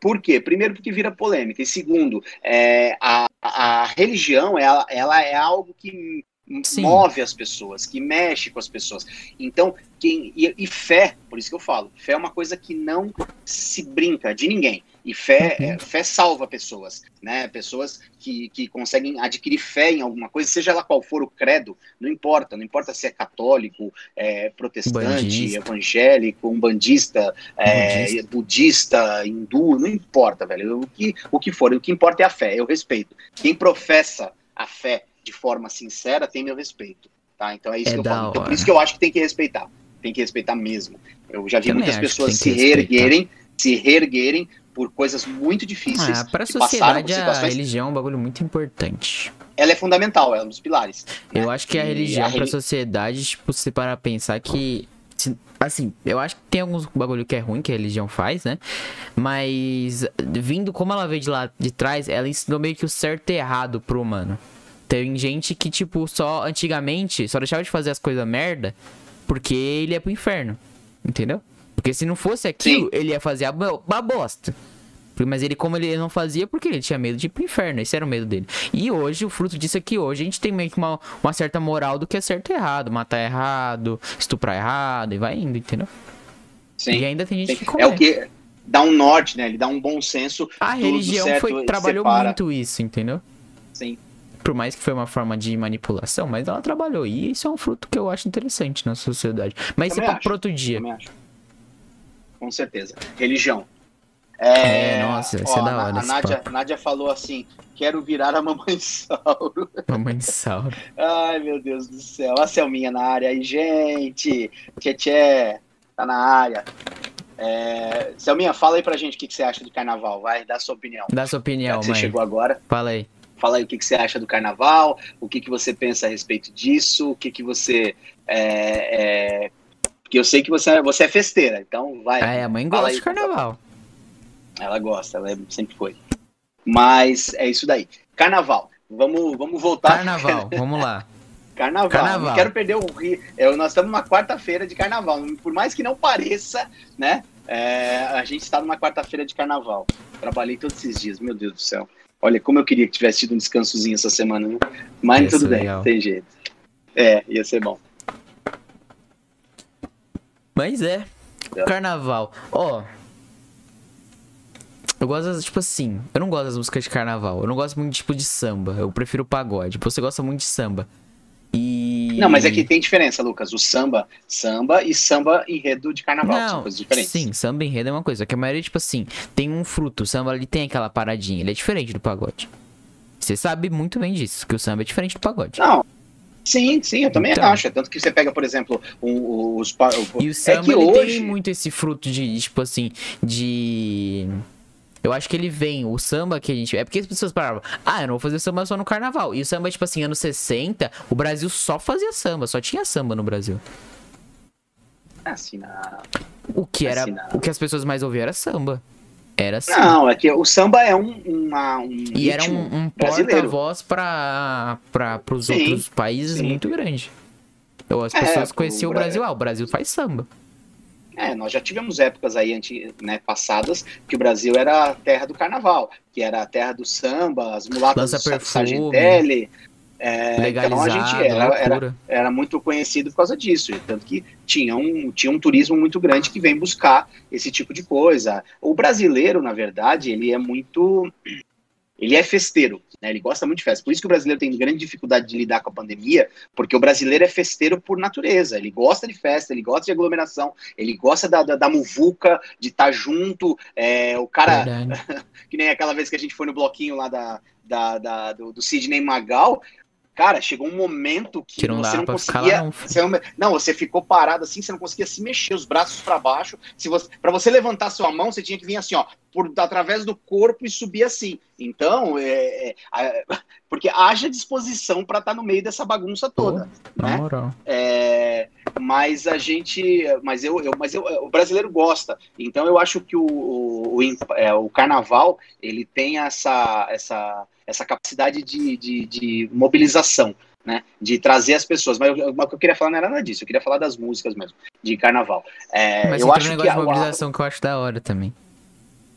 Por quê? Primeiro, porque vira polêmica. E segundo, é, a, a religião ela, ela é algo que Sim. move as pessoas, que mexe com as pessoas. Então, quem e, e, fé, por isso que eu falo, fé é uma coisa que não se brinca de ninguém. E fé, uhum. é, fé salva pessoas, né? Pessoas que, que conseguem adquirir fé em alguma coisa, seja lá qual for o credo, não importa, não importa se é católico, é, protestante, bandista. evangélico, um bandista, é, budista, hindu, não importa, velho. O que, o que for, o que importa é a fé, eu respeito. Quem professa a fé de forma sincera tem meu respeito, tá? Então é isso é que eu falo. Então, por isso que eu acho que tem que respeitar, tem que respeitar mesmo. Eu já vi Também muitas pessoas se reerguerem, se reerguerem por coisas muito difíceis. Ah, para a sociedade, a religião é um bagulho muito importante. Ela é fundamental, ela é um dos pilares. Eu né? acho que a religião, a para a sociedade, tipo, se parar pensar que. Assim, eu acho que tem alguns bagulho que é ruim que a religião faz, né? Mas, vindo como ela veio de lá de trás, ela ensinou meio que o certo e errado pro humano. Tem gente que, tipo, só antigamente só deixava de fazer as coisas merda porque ele ia pro inferno. Entendeu? Porque se não fosse aquilo, Sim. ele ia fazer a, a bosta. Mas ele, como ele não fazia, porque ele tinha medo de ir pro inferno. Esse era o medo dele. E hoje, o fruto disso é que hoje a gente tem meio que uma, uma certa moral do que é certo e errado. Matar errado, estuprar errado, e vai indo, entendeu? Sim. E ainda tem gente Sim. que É o que dá um norte, né? Ele dá um bom senso. A religião certo, foi, trabalhou separa. muito isso, entendeu? Sim. Por mais que foi uma forma de manipulação, mas ela trabalhou. E isso é um fruto que eu acho interessante na sociedade. Mas isso é para outro dia. Também acho com certeza. Religião. É, é nossa, isso é da hora. A Nádia, Nádia falou assim: quero virar a mamãe Sauro. Mamãe Sauro. Ai, meu Deus do céu. A Selminha na área aí, gente. Tchê, tchê, tá na área. É... Selminha, fala aí pra gente o que, que você acha do carnaval. Vai, dá sua opinião. Dá sua opinião, mãe. Você chegou agora. Fala aí. Fala aí o que, que você acha do carnaval, o que, que você pensa a respeito disso, o que, que você é, é, porque eu sei que você, é, você é festeira, então vai. Ah, é, a mãe gosta de carnaval. Ela gosta, ela sempre foi. Mas é isso daí. Carnaval. Vamos, vamos voltar. Carnaval, vamos lá. Carnaval. carnaval. Não quero perder o rio. É, nós estamos numa quarta-feira de carnaval. Por mais que não pareça, né? É, a gente está numa quarta-feira de carnaval. Trabalhei todos esses dias, meu Deus do céu. Olha, como eu queria que tivesse tido um descansozinho essa semana, né? Mas tudo bem, legal. tem jeito. É, ia ser bom. Mas é. é. Carnaval. Ó. Eu gosto, das, tipo assim, eu não gosto das músicas de carnaval. Eu não gosto muito, tipo, de samba. Eu prefiro pagode. Você gosta muito de samba. E... Não, mas aqui é tem diferença, Lucas. O samba, samba e samba enredo de carnaval. Não, são coisas diferentes. Sim, samba enredo é uma coisa. Que a maioria, tipo assim, tem um fruto. O samba ali tem aquela paradinha. Ele é diferente do pagode. Você sabe muito bem disso, que o samba é diferente do pagode. Não, Sim, sim, eu também então. acho. É tanto que você pega, por exemplo, os. E o samba é que hoje... tem muito esse fruto de, tipo assim, de. Eu acho que ele vem, o samba que a gente. É porque as pessoas paravam, ah, eu não vou fazer samba só no carnaval. E o samba, tipo assim, anos 60, o Brasil só fazia samba, só tinha samba no Brasil. Assim. O que era. O que as pessoas mais ouviam era samba. Era assim. Não, é que o samba é um. Uma, um e era um, um porta-voz para os outros países sim. muito grande. Então, as é, pessoas conheciam o Brasil. Ah, o Brasil faz samba. É, nós já tivemos épocas aí anti, né, passadas que o Brasil era a terra do carnaval, que era a terra do samba, as mulatas do Sargentelli, é, então a gente era, era, era, muito conhecido por causa disso, tanto que tinha um, tinha um turismo muito grande que vem buscar esse tipo de coisa. O brasileiro, na verdade, ele é muito ele é festeiro, né? Ele gosta muito de festa. Por isso que o brasileiro tem grande dificuldade de lidar com a pandemia, porque o brasileiro é festeiro por natureza. Ele gosta de festa, ele gosta de aglomeração, ele gosta da, da, da muvuca, de estar tá junto. É, o cara, que nem aquela vez que a gente foi no bloquinho lá da, da, da do, do Sidney Magal, Cara, chegou um momento que, você não conseguia. Lá, não. Você não, não, você ficou parado assim, você não conseguia se mexer, os braços para baixo. Se você, para você levantar sua mão, você tinha que vir assim, ó, por através do corpo e subir assim. Então, é, é porque haja disposição para estar tá no meio dessa bagunça toda, Pô, né? Moral. É, mas a gente, mas eu, eu, mas eu, o brasileiro gosta. Então, eu acho que o, o, o, é, o carnaval ele tem essa essa essa capacidade de, de, de mobilização, né? De trazer as pessoas. Mas o que eu queria falar não era nada disso, eu queria falar das músicas mesmo, de carnaval. É, Mas eu acho um que negócio a, de mobilização que eu acho da hora também.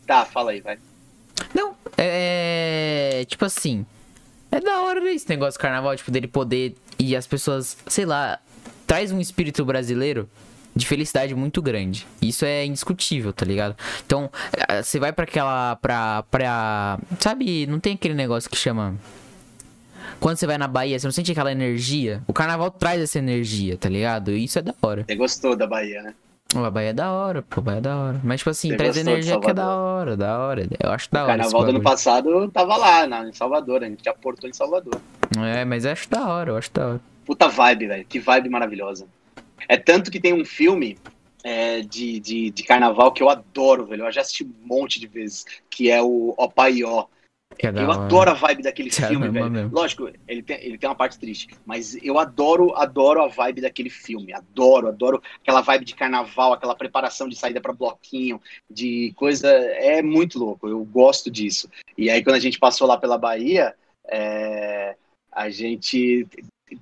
Tá, fala aí, vai. Não, é. Tipo assim. É da hora esse negócio do carnaval, tipo, dele poder. E as pessoas, sei lá, traz um espírito brasileiro de felicidade muito grande. Isso é indiscutível, tá ligado? Então, eh, você vai para aquela. Pra, pra. Sabe, não tem aquele negócio que chama. Quando você vai na Bahia, você não sente aquela energia? O carnaval traz essa energia, tá ligado? E isso é da hora. Você gostou da Bahia, né? a Bahia é da hora, pô, a Bahia é da hora. Mas, tipo assim, você traz energia que é da hora, da hora. Eu acho da o hora. O carnaval do ano passado tava lá, na, em Salvador, a gente já portou em Salvador. É, mas eu acho da hora, eu acho da hora. Puta vibe, velho. Que vibe maravilhosa. É tanto que tem um filme é, de, de, de, carnaval que eu adoro, velho. Eu já assisti um monte de vezes, que é o Opaió. É eu adoro a vibe daquele que filme, velho. Mesmo. Lógico, ele tem, ele tem uma parte triste, mas eu adoro, adoro a vibe daquele filme. Adoro, adoro aquela vibe de carnaval, aquela preparação de saída para bloquinho, de coisa. É muito louco, eu gosto disso. E aí, quando a gente passou lá pela Bahia, é, a gente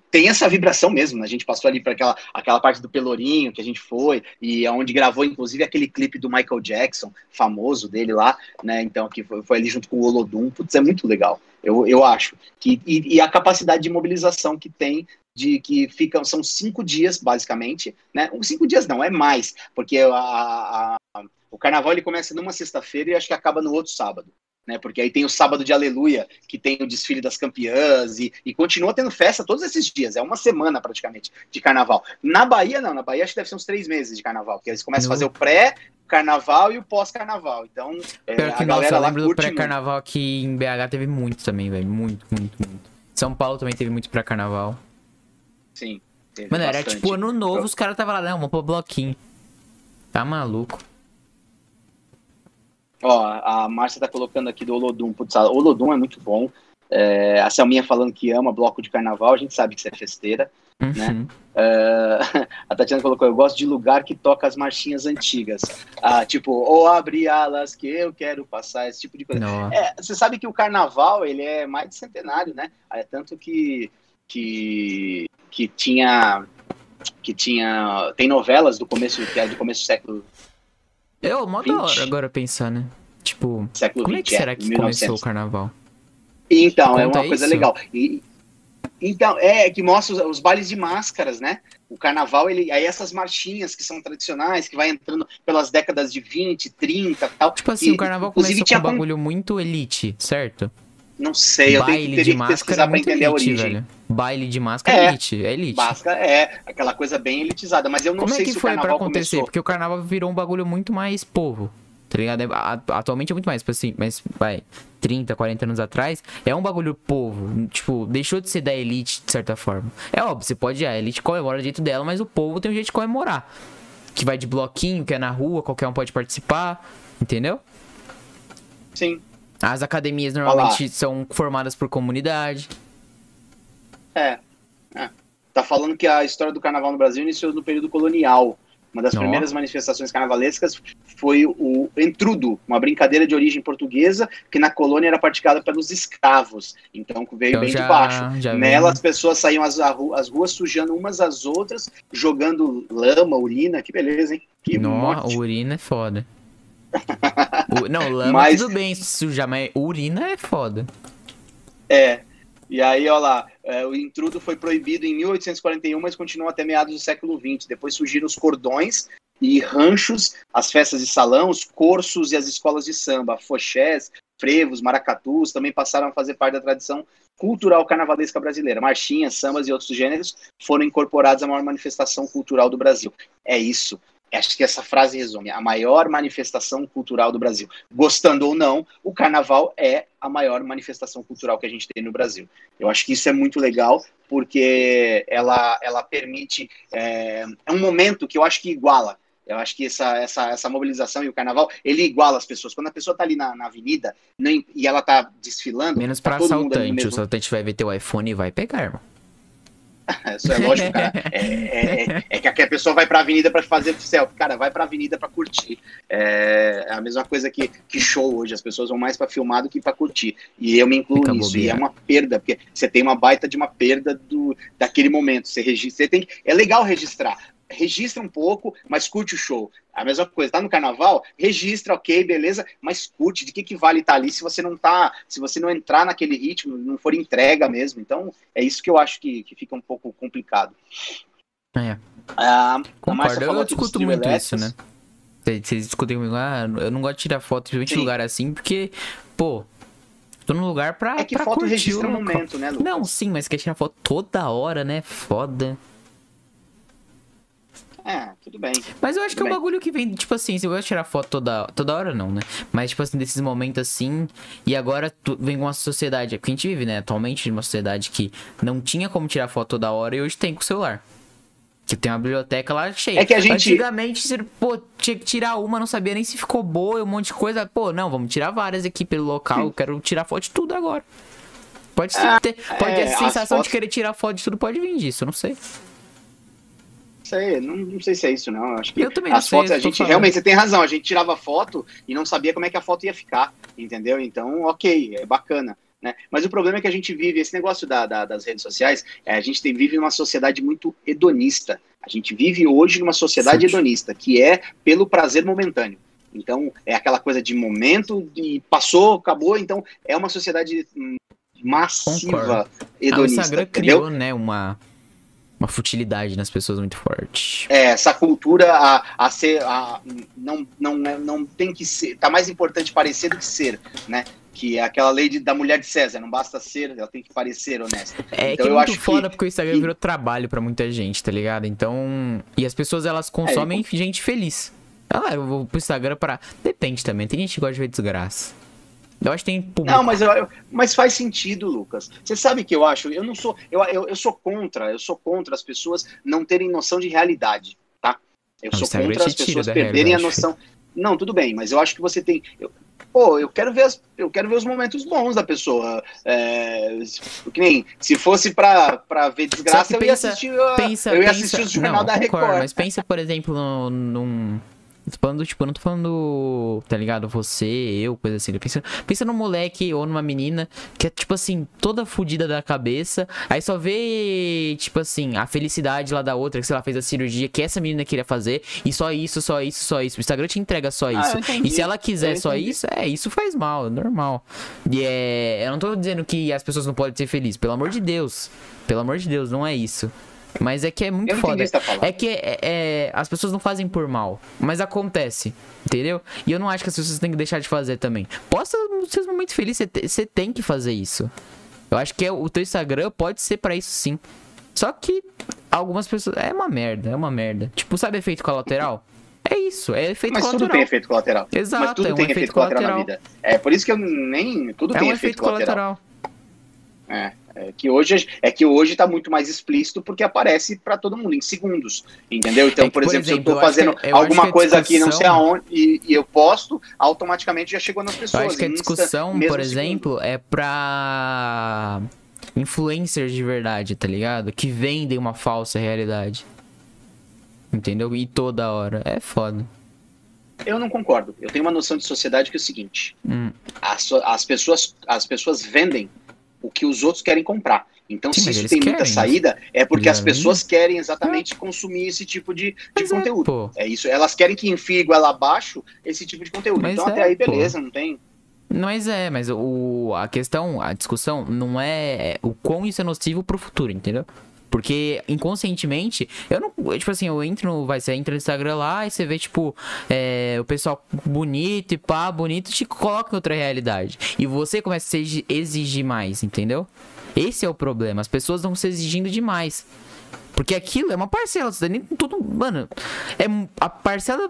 tem essa vibração mesmo. Né? A gente passou ali para aquela, aquela parte do Pelourinho que a gente foi, e onde gravou, inclusive, aquele clipe do Michael Jackson, famoso dele lá, né? Então, que foi, foi ali junto com o Olodum. Putz, é muito legal, eu, eu acho. Que, e, e a capacidade de mobilização que tem de que ficam, são cinco dias, basicamente, né? Cinco dias não, é mais, porque a, a, a, o carnaval ele começa numa sexta-feira e acho que acaba no outro sábado né? Porque aí tem o sábado de Aleluia, que tem o desfile das campeãs e, e, continua tendo festa todos esses dias. É uma semana praticamente de carnaval. Na Bahia, não. Na Bahia acho que deve ser uns três meses de carnaval, porque eles começam a fazer o pré carnaval e o pós-carnaval. Então, é, Pior que, a nossa, galera eu lembro do pré-carnaval aqui em BH teve muito também, velho. Muito, muito, muito. São Paulo também teve muito pré-carnaval. Sim. Mano, bastante. era tipo ano novo, os caras estavam lá, não, vamos pôr bloquinho. Tá maluco. Ó, a Márcia tá colocando aqui do Olodum. Putz, o Olodum é muito bom. É, a Selminha falando que ama bloco de carnaval, a gente sabe que você é festeira, uhum. né? É, a Tatiana colocou, eu gosto de lugar que toca as marchinhas antigas. Ah, tipo, ou abre alas que eu quero passar, esse tipo de coisa. É, você sabe que o carnaval, ele é mais de centenário, né? É tanto que, que, que tinha... Que tinha. Tem novelas do começo, que é do começo do século é, mó da hora agora pensar, né? Tipo, Século como 20, é que será que 1900. começou o carnaval? Então, Conta é uma coisa legal. E, então, é que mostra os, os, bailes de máscaras, né? O carnaval, ele, aí essas marchinhas que são tradicionais, que vai entrando pelas décadas de 20, 30 tal. Tipo assim, e, o carnaval começou com um bagulho muito elite, certo? Não sei, eu Baile tenho, teria que pesquisar é pra entender elite, a origem. Velho. Baile de máscara é, elite, é elite. Máscara é, aquela coisa bem elitizada, mas eu não Como sei é que se foi o pra acontecer? Começou... Porque o carnaval virou um bagulho muito mais povo. Tá ligado? É, atualmente é muito mais, tipo assim, mas vai, 30, 40 anos atrás, é um bagulho povo. Tipo, deixou de ser da elite, de certa forma. É óbvio, você pode, a elite comemora do jeito dela, mas o povo tem um jeito de comemorar. Que vai de bloquinho, que é na rua, qualquer um pode participar, entendeu? Sim. As academias normalmente Olá. são formadas por comunidade. É. é. Tá falando que a história do carnaval no Brasil iniciou no período colonial. Uma das primeiras manifestações carnavalescas foi o entrudo, uma brincadeira de origem portuguesa que na colônia era praticada pelos escravos. Então veio então, bem já, de baixo. Nela vem. as pessoas saíam as, as ruas sujando umas às outras, jogando lama, urina. Que beleza, hein? Que urina é foda. não, lama mas... tudo bem sujar, mas urina é foda. É. E aí, olha lá, é, o intrudo foi proibido em 1841, mas continuou até meados do século XX. Depois surgiram os cordões e ranchos, as festas de salão, os cursos e as escolas de samba, fochés, frevos, maracatus também passaram a fazer parte da tradição cultural carnavalesca brasileira. Marchinhas, sambas e outros gêneros foram incorporados à maior manifestação cultural do Brasil. É isso. Acho que essa frase resume a maior manifestação cultural do Brasil. Gostando ou não, o carnaval é a maior manifestação cultural que a gente tem no Brasil. Eu acho que isso é muito legal, porque ela, ela permite. É, é um momento que eu acho que iguala eu acho que essa, essa, essa mobilização e o carnaval, ele iguala as pessoas. Quando a pessoa tá ali na, na avenida nem, e ela tá desfilando. Menos pra tá assaltante. O assaltante vai ver teu iPhone e vai pegar, irmão. Isso é lógico, cara. É, é, é, é, que a pessoa vai pra avenida para fazer selfie. Cara, vai pra avenida para curtir. É a mesma coisa que, que show hoje. As pessoas vão mais para filmar do que para curtir. E eu me incluo Fica nisso. Bobeira. E é uma perda, porque você tem uma baita de uma perda do, daquele momento. Você registra. Você tem, é legal registrar registra um pouco, mas curte o show. A mesma coisa, tá no carnaval, registra, ok, beleza, mas curte. De que, que vale estar tá ali se você não tá, se você não entrar naquele ritmo, não for entrega mesmo. Então, é isso que eu acho que, que fica um pouco complicado. É. Ah, Concordo, eu discuto muito isso, né? Vocês discutem comigo, ah, eu não gosto de tirar foto de lugar assim, porque, pô, tô num lugar pra. É que pra foto registra o momento, né, Lucas? Não, sim, mas quer tirar foto toda hora, né? Foda. É, tudo bem. Mas eu acho que é um bagulho que vem, tipo assim, se eu de tirar foto toda, toda hora, não, né? Mas, tipo assim, desses momentos assim, e agora tu, vem uma sociedade, porque a gente vive, né, atualmente, numa sociedade que não tinha como tirar foto toda hora e hoje tem com o celular. Que tem uma biblioteca lá cheia. É que a gente. Antigamente, pô, tinha que tirar uma, não sabia nem se ficou boa, um monte de coisa. Pô, não, vamos tirar várias aqui pelo local. Eu quero tirar foto de tudo agora. Pode, ah, ter, pode é, a sensação fotos... de querer tirar foto de tudo, pode vir disso, eu não sei sei, não, não sei se é isso, não. Acho que eu também as sei, fotos, a gente realmente, você tem razão, a gente tirava foto e não sabia como é que a foto ia ficar, entendeu? Então, ok, é bacana. Né? Mas o problema é que a gente vive, esse negócio da, da, das redes sociais, é, a gente tem, vive uma sociedade muito hedonista. A gente vive hoje numa sociedade Sim. hedonista, que é pelo prazer momentâneo. Então, é aquela coisa de momento, e passou, acabou. Então, é uma sociedade hum, massiva Concordo. hedonista. Ah, o Instagram entendeu? criou, né, uma uma futilidade nas pessoas muito forte. É, essa cultura a, a ser. A, não, não, não tem que ser. Tá mais importante parecer do que ser, né? Que é aquela lei de, da mulher de César, não basta ser, ela tem que parecer honesta. É então, que é muito foda que... porque o Instagram virou trabalho para muita gente, tá ligado? Então. E as pessoas elas consomem é, gente feliz. Ah, eu vou pro Instagram para. Depende também, tem gente que gosta de ver desgraça. Eu acho que tem público. Não, mas, eu, mas faz sentido, Lucas. Você sabe que eu acho, eu não sou, eu, eu, eu sou contra, eu sou contra as pessoas não terem noção de realidade, tá? Eu sou contra as pessoas perderem a noção. Não, tudo bem, mas eu acho que você tem. Eu, pô, eu quero ver, as, eu quero ver os momentos bons da pessoa. É, que nem se fosse pra, pra ver desgraça, pensa, eu ia assistir, pensa, eu ia assistir pensa, os jornal não, da Record. Concordo, mas pensa, por exemplo, num, Tô falando, tipo, eu não tô falando, tá ligado? Você, eu, coisa assim. Pensa, pensa num moleque ou numa menina que é, tipo assim, toda fodida da cabeça. Aí só vê, tipo assim, a felicidade lá da outra, que sei lá, fez a cirurgia que essa menina queria fazer. E só isso, só isso, só isso. O Instagram te entrega só ah, isso. Ah, e se ela quiser só isso, é, isso faz mal, é normal. E é. Eu não tô dizendo que as pessoas não podem ser felizes, pelo amor de Deus. Pelo amor de Deus, não é isso. Mas é que é muito foda. Tá é que é, é, as pessoas não fazem por mal, mas acontece, entendeu? E eu não acho que as pessoas têm que deixar de fazer também. Posta nos seus momentos felizes, você tem que fazer isso. Eu acho que é, o teu Instagram pode ser para isso sim. Só que algumas pessoas. É uma merda, é uma merda. Tipo, sabe efeito colateral? É isso, é efeito Mas colateral. tudo tem efeito colateral. Exato, Mas tudo é um tem efeito, efeito colateral. colateral na vida. É por isso que eu nem. Tudo é tem um efeito, efeito colateral. colateral. É. É que hoje é que hoje está muito mais explícito porque aparece para todo mundo em segundos, entendeu? Então, é que, por, exemplo, se eu estou fazendo que, eu alguma coisa discussão... aqui, não sei aonde, e, e, eu posto, automaticamente já chegou nas pessoas. Eu acho que a discussão, por exemplo, segundo. é para influencers de verdade, tá ligado? Que vendem uma falsa realidade. Entendeu? E toda hora. É foda. Eu não concordo. Eu tenho uma noção de sociedade que é o seguinte: hum. as, as, pessoas, as pessoas vendem o que os outros querem comprar. Então, Sim, se isso tem querem, muita saída, é porque as pessoas querem exatamente é. consumir esse tipo de, de conteúdo. É, é, isso. Elas querem que enfie ela abaixo esse tipo de conteúdo. Mas então, até é, aí, beleza, pô. não tem. Mas é, mas o, a questão, a discussão não é o quão isso é nocivo pro futuro, entendeu? Porque inconscientemente, eu não. Tipo assim, eu entro no. Vai, você entra no Instagram lá e você vê, tipo, é, o pessoal bonito e pá, bonito, te coloca em outra realidade. E você começa a exigir mais, entendeu? Esse é o problema. As pessoas estão se exigindo demais. Porque aquilo é uma parcela, nem tudo, mano, é a parcela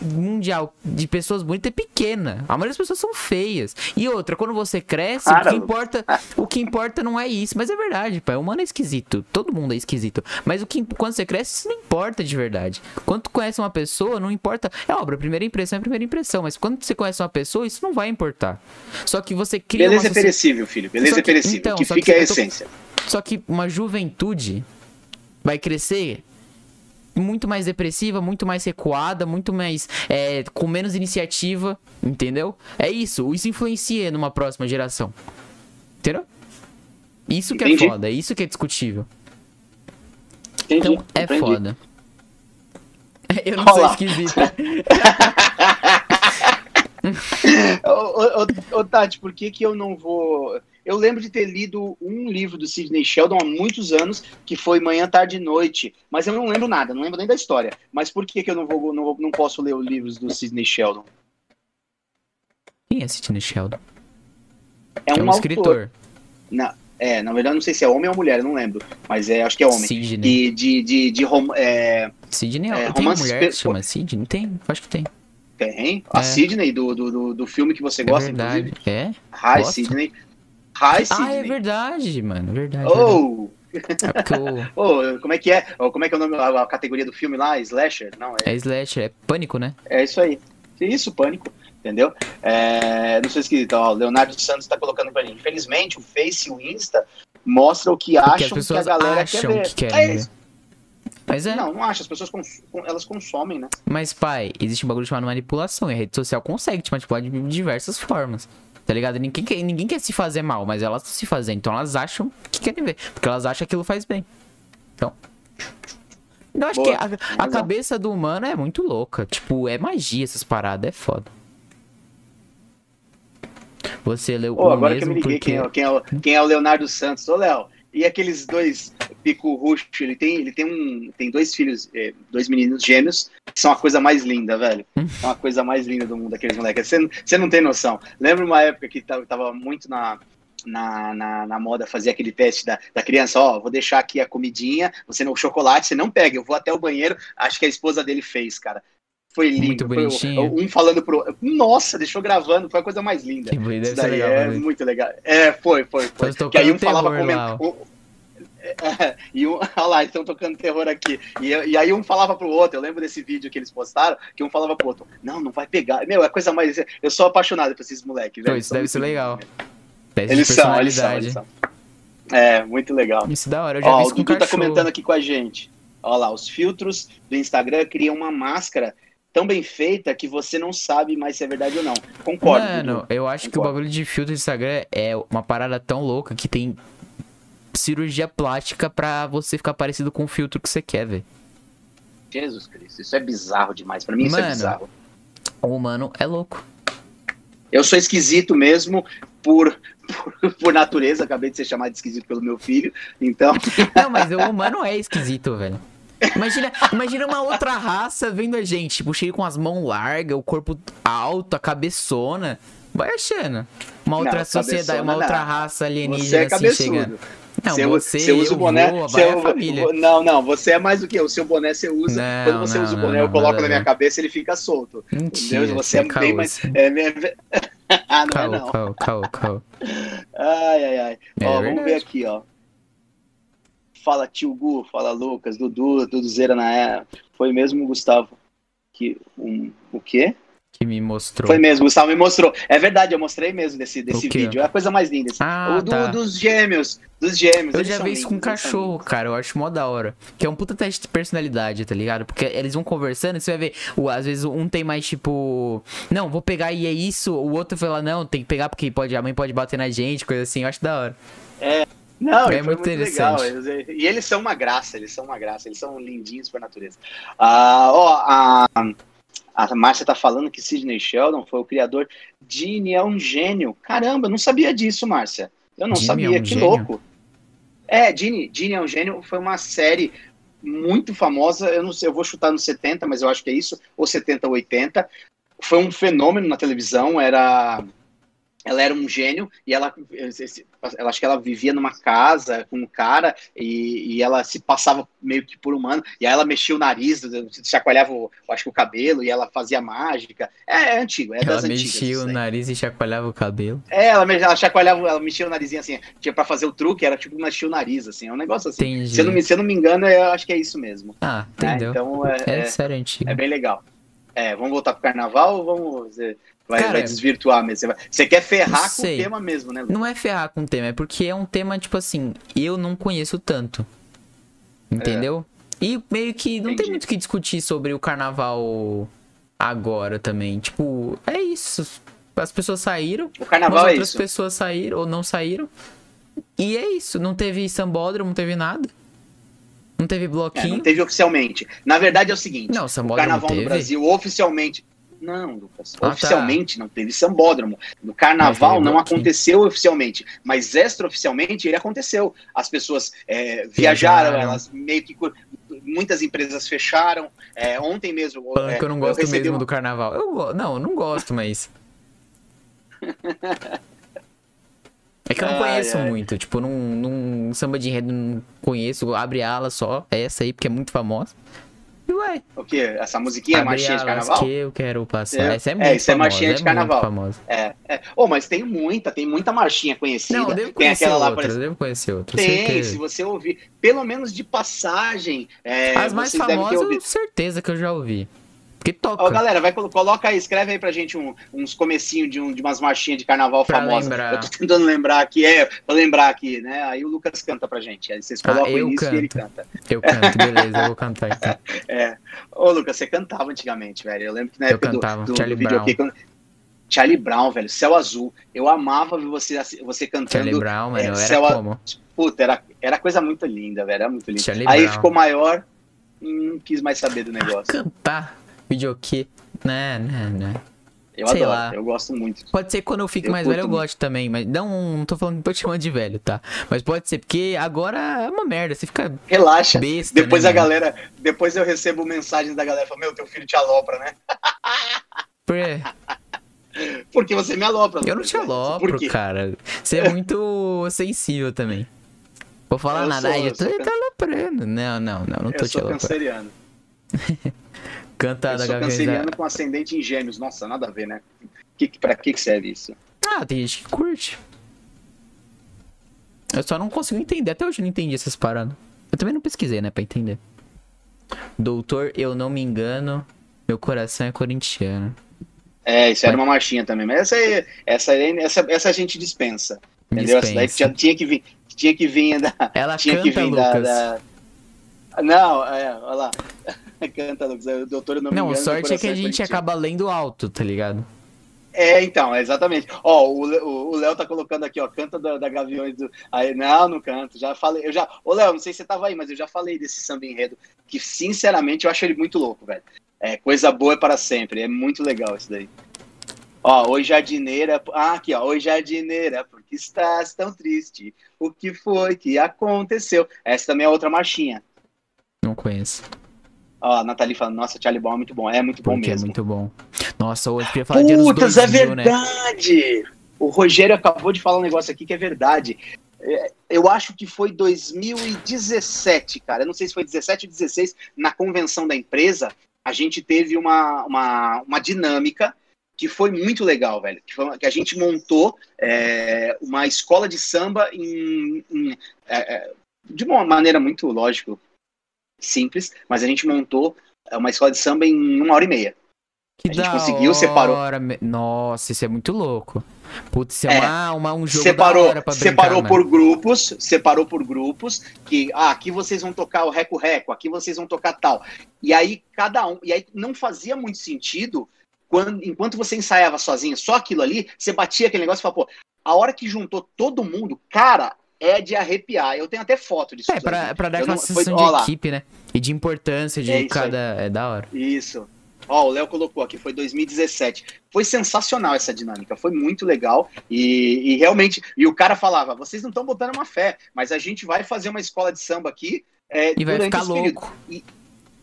mundial de pessoas bonitas é pequena. A maioria das pessoas são feias. E outra, quando você cresce, o que importa, o que importa não é isso, mas é verdade, pai. O humano é esquisito, todo mundo é esquisito. Mas o que quando você cresce, isso não importa de verdade. Quando tu conhece uma pessoa, não importa. É óbvio, a primeira impressão é a primeira impressão, mas quando você conhece uma pessoa, isso não vai importar. Só que você cria Beleza uma... é perecível, filho. Beleza que, é perecível. Então, que fica que é a essência. Tô... Só que uma juventude vai crescer muito mais depressiva, muito mais recuada, muito mais. É, com menos iniciativa, entendeu? É isso. Isso influencia numa próxima geração. Entendeu? Isso que é Entendi. é foda, isso que é discutível. Entendi. Então é Entendi. foda. Eu não Olá. sou esquisita. ô, ô, ô, Tati, por que, que eu não vou eu lembro de ter lido um livro do Sidney Sheldon há muitos anos, que foi Manhã, Tarde e Noite, mas eu não lembro nada, não lembro nem da história. Mas por que, que eu não, vou, não, não posso ler os livros do Sidney Sheldon? Quem é Sidney Sheldon? É um, é um escritor. Na, é, na verdade, não sei se é homem ou mulher, não lembro. Mas é, acho que é homem. Sidney. E de, de, de, rom, é, Sidney é, é tem mulher que chama Sidney? Tem, acho que tem. Tem. A é. Sidney do, do, do, filme que você gosta, é verdade. inclusive. É? Hi, Sidney. Hi, Sidney. Ah, é verdade, mano. Verdade. Oh! É oh, como é que é? Oh, como é que é o nome, a, a, categoria do filme lá? Slasher? Não, é... é Slasher, é Pânico, né? É isso aí. Isso, Pânico. Entendeu? É, não sei se ó, Leonardo Santos está colocando pra gente. Infelizmente, o Face e o Insta mostram o que acham que a galera quer ver. Que querem é isso. Mas é. Não, não acho. As pessoas cons elas consomem, né? Mas, pai, existe um bagulho chamado manipulação. E a rede social consegue te manipular de diversas formas. Tá ligado? Ninguém quer, ninguém quer se fazer mal, mas elas se fazem. Então elas acham que querem ver. Porque elas acham que aquilo faz bem. Então. Eu acho Boa. que a, a cabeça do humano é muito louca. Tipo, é magia essas paradas, é foda. Você leu oh, o agora mesmo que eu me liguei porque... quem, é, quem, é, quem é o Leonardo Santos. Ô, Léo, e aqueles dois pico roxo, ele tem, ele tem um, tem dois filhos, é, dois meninos gêmeos, que são a coisa mais linda, velho. É uma coisa mais linda do mundo, aqueles moleques. Você, não tem noção. Lembra uma época que tava, tava muito na, na, na, na, moda fazer aquele teste da, da criança, ó, vou deixar aqui a comidinha, você não, o chocolate, você não pega, eu vou até o banheiro, acho que a esposa dele fez, cara. Foi lindo. Muito bonitinho. Foi, um falando pro Nossa, deixou gravando, foi a coisa mais linda. Que deve Isso daí legal, é né? muito legal. É, foi, foi, foi. Que aí um falava com é, e um, olha lá, estão tocando terror aqui. E, e, aí um falava pro outro, eu lembro desse vídeo que eles postaram, que um falava pro outro, não, não vai pegar. Meu, é coisa mais. Eu sou apaixonado por esses moleques. Velho, isso deve ser legal. Eles são, eles são, eles são. É, muito legal. Isso da hora, eu já Ó, vi o Dudu tá comentando aqui com a gente. Olha lá, os filtros do Instagram criam uma máscara tão bem feita que você não sabe mais se é verdade ou não. Concordo. Mano, Dudu. eu acho Concordo. que o bagulho de filtro do Instagram é uma parada tão louca que tem cirurgia plástica pra você ficar parecido com o filtro que você quer, velho. Jesus Cristo, isso é bizarro demais. Pra mim Mano, isso é bizarro. O humano é louco. Eu sou esquisito mesmo por, por, por, natureza, acabei de ser chamado de esquisito pelo meu filho, então. Não, mas o humano é esquisito, velho. Imagina, imagina uma outra raça vendo a gente, tipo, cheio com as mãos largas, o corpo alto, a cabeçona. Vai achando. Uma outra não, sociedade, uma outra raça alienígena Você é assim chegando. Não, você, você, você usa o boné. Vou, você, é família. Não, não, você é mais do que eu. O seu boné você usa. Não, quando você não, usa o boné, eu coloco na minha cabeça ele fica solto. Mentira, Você é bem mais. É, é, ah, não caô, é não. Caô, caô, caô. Ai, ai, ai. É ó, vamos ver aqui, ó. Fala tio Gu, fala Lucas, Dudu, Dudu Zera na era. Foi mesmo o Gustavo que um, o quê? que me mostrou. Foi mesmo, o Gustavo me mostrou. É verdade, eu mostrei mesmo desse, desse vídeo. É a coisa mais linda. Assim. Ah, o do, tá. dos gêmeos. Dos gêmeos. Eu já vi isso com cachorro, cara. Eu acho mó da hora. Que é um puta teste de personalidade, tá ligado? Porque eles vão conversando e você vai ver. O, às vezes um tem mais tipo. Não, vou pegar e é isso. O outro fala, não, tem que pegar porque pode, a mãe pode bater na gente, coisa assim. Eu acho da hora. É. Não, é muito, muito legal. E eles são uma graça, eles são uma graça, eles são lindinhos por natureza. Ah, ó, a. A Márcia tá falando que Sidney Sheldon foi o criador de é um gênio. Caramba, não sabia disso, Márcia. Eu não Jimmy sabia, é um que gênio. louco. É, Genie, Genie é um gênio, foi uma série muito famosa, eu não sei, eu vou chutar nos 70, mas eu acho que é isso, ou 70 ou 80. Foi um fenômeno na televisão, era ela era um gênio e ela, ela acho que ela vivia numa casa com um cara e, e, ela se passava meio que por humano e aí ela mexia o nariz, chacoalhava o, acho que o cabelo e ela fazia mágica. É, é antigo, é ela das antigas. Ela mexia o nariz e chacoalhava o cabelo. É, ela, ela chacoalhava, ela mexia o narizinho assim, tinha para fazer o truque, era tipo mexia o nariz assim, é um negócio assim. Entendi. Se eu não me, se eu não me engano, eu acho que é isso mesmo. Ah, entendeu. É, então é, é, é sério antigo. É bem legal. É, vamos voltar pro carnaval ou vamos Vai, Cara, vai desvirtuar mesmo. Você, vai... você quer ferrar com o tema mesmo, né? Não é ferrar com o tema, é porque é um tema, tipo assim, eu não conheço tanto. Entendeu? É. E meio que não Entendi. tem muito o que discutir sobre o carnaval agora também. Tipo, é isso. As pessoas saíram. O carnaval é outras isso. pessoas saíram ou não saíram. E é isso. Não teve sambódromo, não teve nada. Não teve bloquinho. É, não teve oficialmente. Na verdade é o seguinte: não, o carnaval no Brasil oficialmente. Não, Lucas. Ah, tá. oficialmente tá. não teve sambódromo. No carnaval não aconteceu oficialmente, mas extraoficialmente ele aconteceu. As pessoas é, viajaram, elas meio que. Muitas empresas fecharam. É, ontem mesmo. Falando é, que eu não gosto eu mesmo do carnaval. Eu, não, eu não gosto, mas. É que eu não conheço ai, ai. muito. Tipo, num, num samba de enredo não conheço. Abre ala só. É essa aí, porque é muito famosa. Ué. O que? Essa musiquinha é marchinha de carnaval? que eu quero passar. É. Essa é, é muito é, isso famosa, é marchinha de carnaval. É, é. Oh, mas tem muita, tem muita marchinha conhecida. Não, eu devo conhecer tem aquela outras, lá, eu devo conhecer outras. Tem, se você ouvir, pelo menos de passagem. É, As mais famosas, certeza que eu já ouvi. Que toca. Ó, galera, vai, coloca aí, escreve aí pra gente um, uns comecinhos de, um, de umas marchinhas de carnaval pra famosas. Lembrar. Eu tô tentando lembrar aqui, é, pra lembrar aqui, né? Aí o Lucas canta pra gente. Aí vocês ah, colocam ah, eu início canto. e ele canta. Eu canto, beleza, eu vou cantar então. é. Ô, Lucas, você cantava antigamente, velho. Eu lembro que na eu época cantava. do, do, Charlie do Brown. Charlie Brown, velho, Céu Azul. Eu amava ver você, você cantando. Charlie Brown, mano, é, era Céu como? Puta, era, era coisa muito linda, velho. Era muito linda. Charlie Aí Brown. ficou maior, não quis mais saber do negócio. Cantar videokê. Né, né, né. Eu Sei adoro, lá. eu gosto muito. Pode ser que quando eu fique eu mais velho eu gosto também, mas não, não tô falando, não tô te chamando de velho, tá? Mas pode ser, porque agora é uma merda, você fica Relaxa. Besta, depois né, a galera, depois eu recebo mensagens da galera, falando, meu, teu filho te alopra, né? Por quê? Porque você me alopra. Eu não te alopro, cara. Você é muito sensível também. Vou falar eu nada, sou, eu tô, eu tô aloprando. Não, não, não, não tô eu te aloprando. Eu sou canceriano. Cantada, eu sou canceriano com ascendente em gêmeos. Nossa, nada a ver, né? Que, pra que serve isso? Ah, tem gente que curte. Eu só não consigo entender. Até hoje eu não entendi essas paradas. Eu também não pesquisei, né, pra entender. Doutor, eu não me engano, meu coração é corintiano. É, isso era uma marchinha também. Mas essa aí, essa, aí, essa, essa a gente dispensa. Entendeu? Dispensa. Essa daí tinha que vir, tinha que vir da. Ela tinha canta, que vir Lucas. Da, da... Não, é, olha lá. Canta, Lucas. O doutor não me Não, engano, sorte é que a gente acaba lendo alto, tá ligado? É, então, exatamente. Ó, o Léo tá colocando aqui, ó, canta da, da Gaviões do. Aí, não, não canto. Já falei, eu já. Ô, Léo, não sei se você tava aí, mas eu já falei desse samba enredo, que sinceramente eu acho ele muito louco, velho. É, coisa boa é para sempre. É muito legal isso daí. Ó, oi jardineira. Ah, aqui, ó. Oi jardineira, porque estás tão triste? O que foi que aconteceu? Essa também é outra marchinha. Não conheço. Ó, a Nathalie falando, nossa, Charlie Brown é muito bom. É muito bom Porque mesmo. é muito bom. Nossa, hoje queria falar de anos 2000, é verdade! Né? O Rogério acabou de falar um negócio aqui que é verdade. É, eu acho que foi 2017, cara. Eu não sei se foi 17 ou 16, na convenção da empresa, a gente teve uma, uma, uma dinâmica que foi muito legal, velho. Que, foi, que a gente montou é, uma escola de samba em, em é, é de uma maneira muito, lógico, simples, mas a gente montou uma escola de samba em uma hora e meia. Que a gente conseguiu, hora. separou. Nossa, isso é muito louco. Putz, isso é, é uma, uma, um jogo separou, da hora pra Separou brincar, por grupos, separou por grupos, que ah, aqui vocês vão tocar o reco-reco, aqui vocês vão tocar tal. E aí cada um, e aí não fazia muito sentido quando, enquanto você ensaiava sozinho, só aquilo ali, você batia aquele negócio e falava, pô, a hora que juntou todo mundo, cara, é de arrepiar. Eu tenho até foto disso. É, pra, pra dar aquela sensação de equipe, né? E de importância de é cada. É da hora. Isso. Ó, o Léo colocou aqui, foi 2017. Foi sensacional essa dinâmica, foi muito legal. E, e realmente, e o cara falava: vocês não estão botando uma fé, mas a gente vai fazer uma escola de samba aqui. É, E vai ficar louco. E,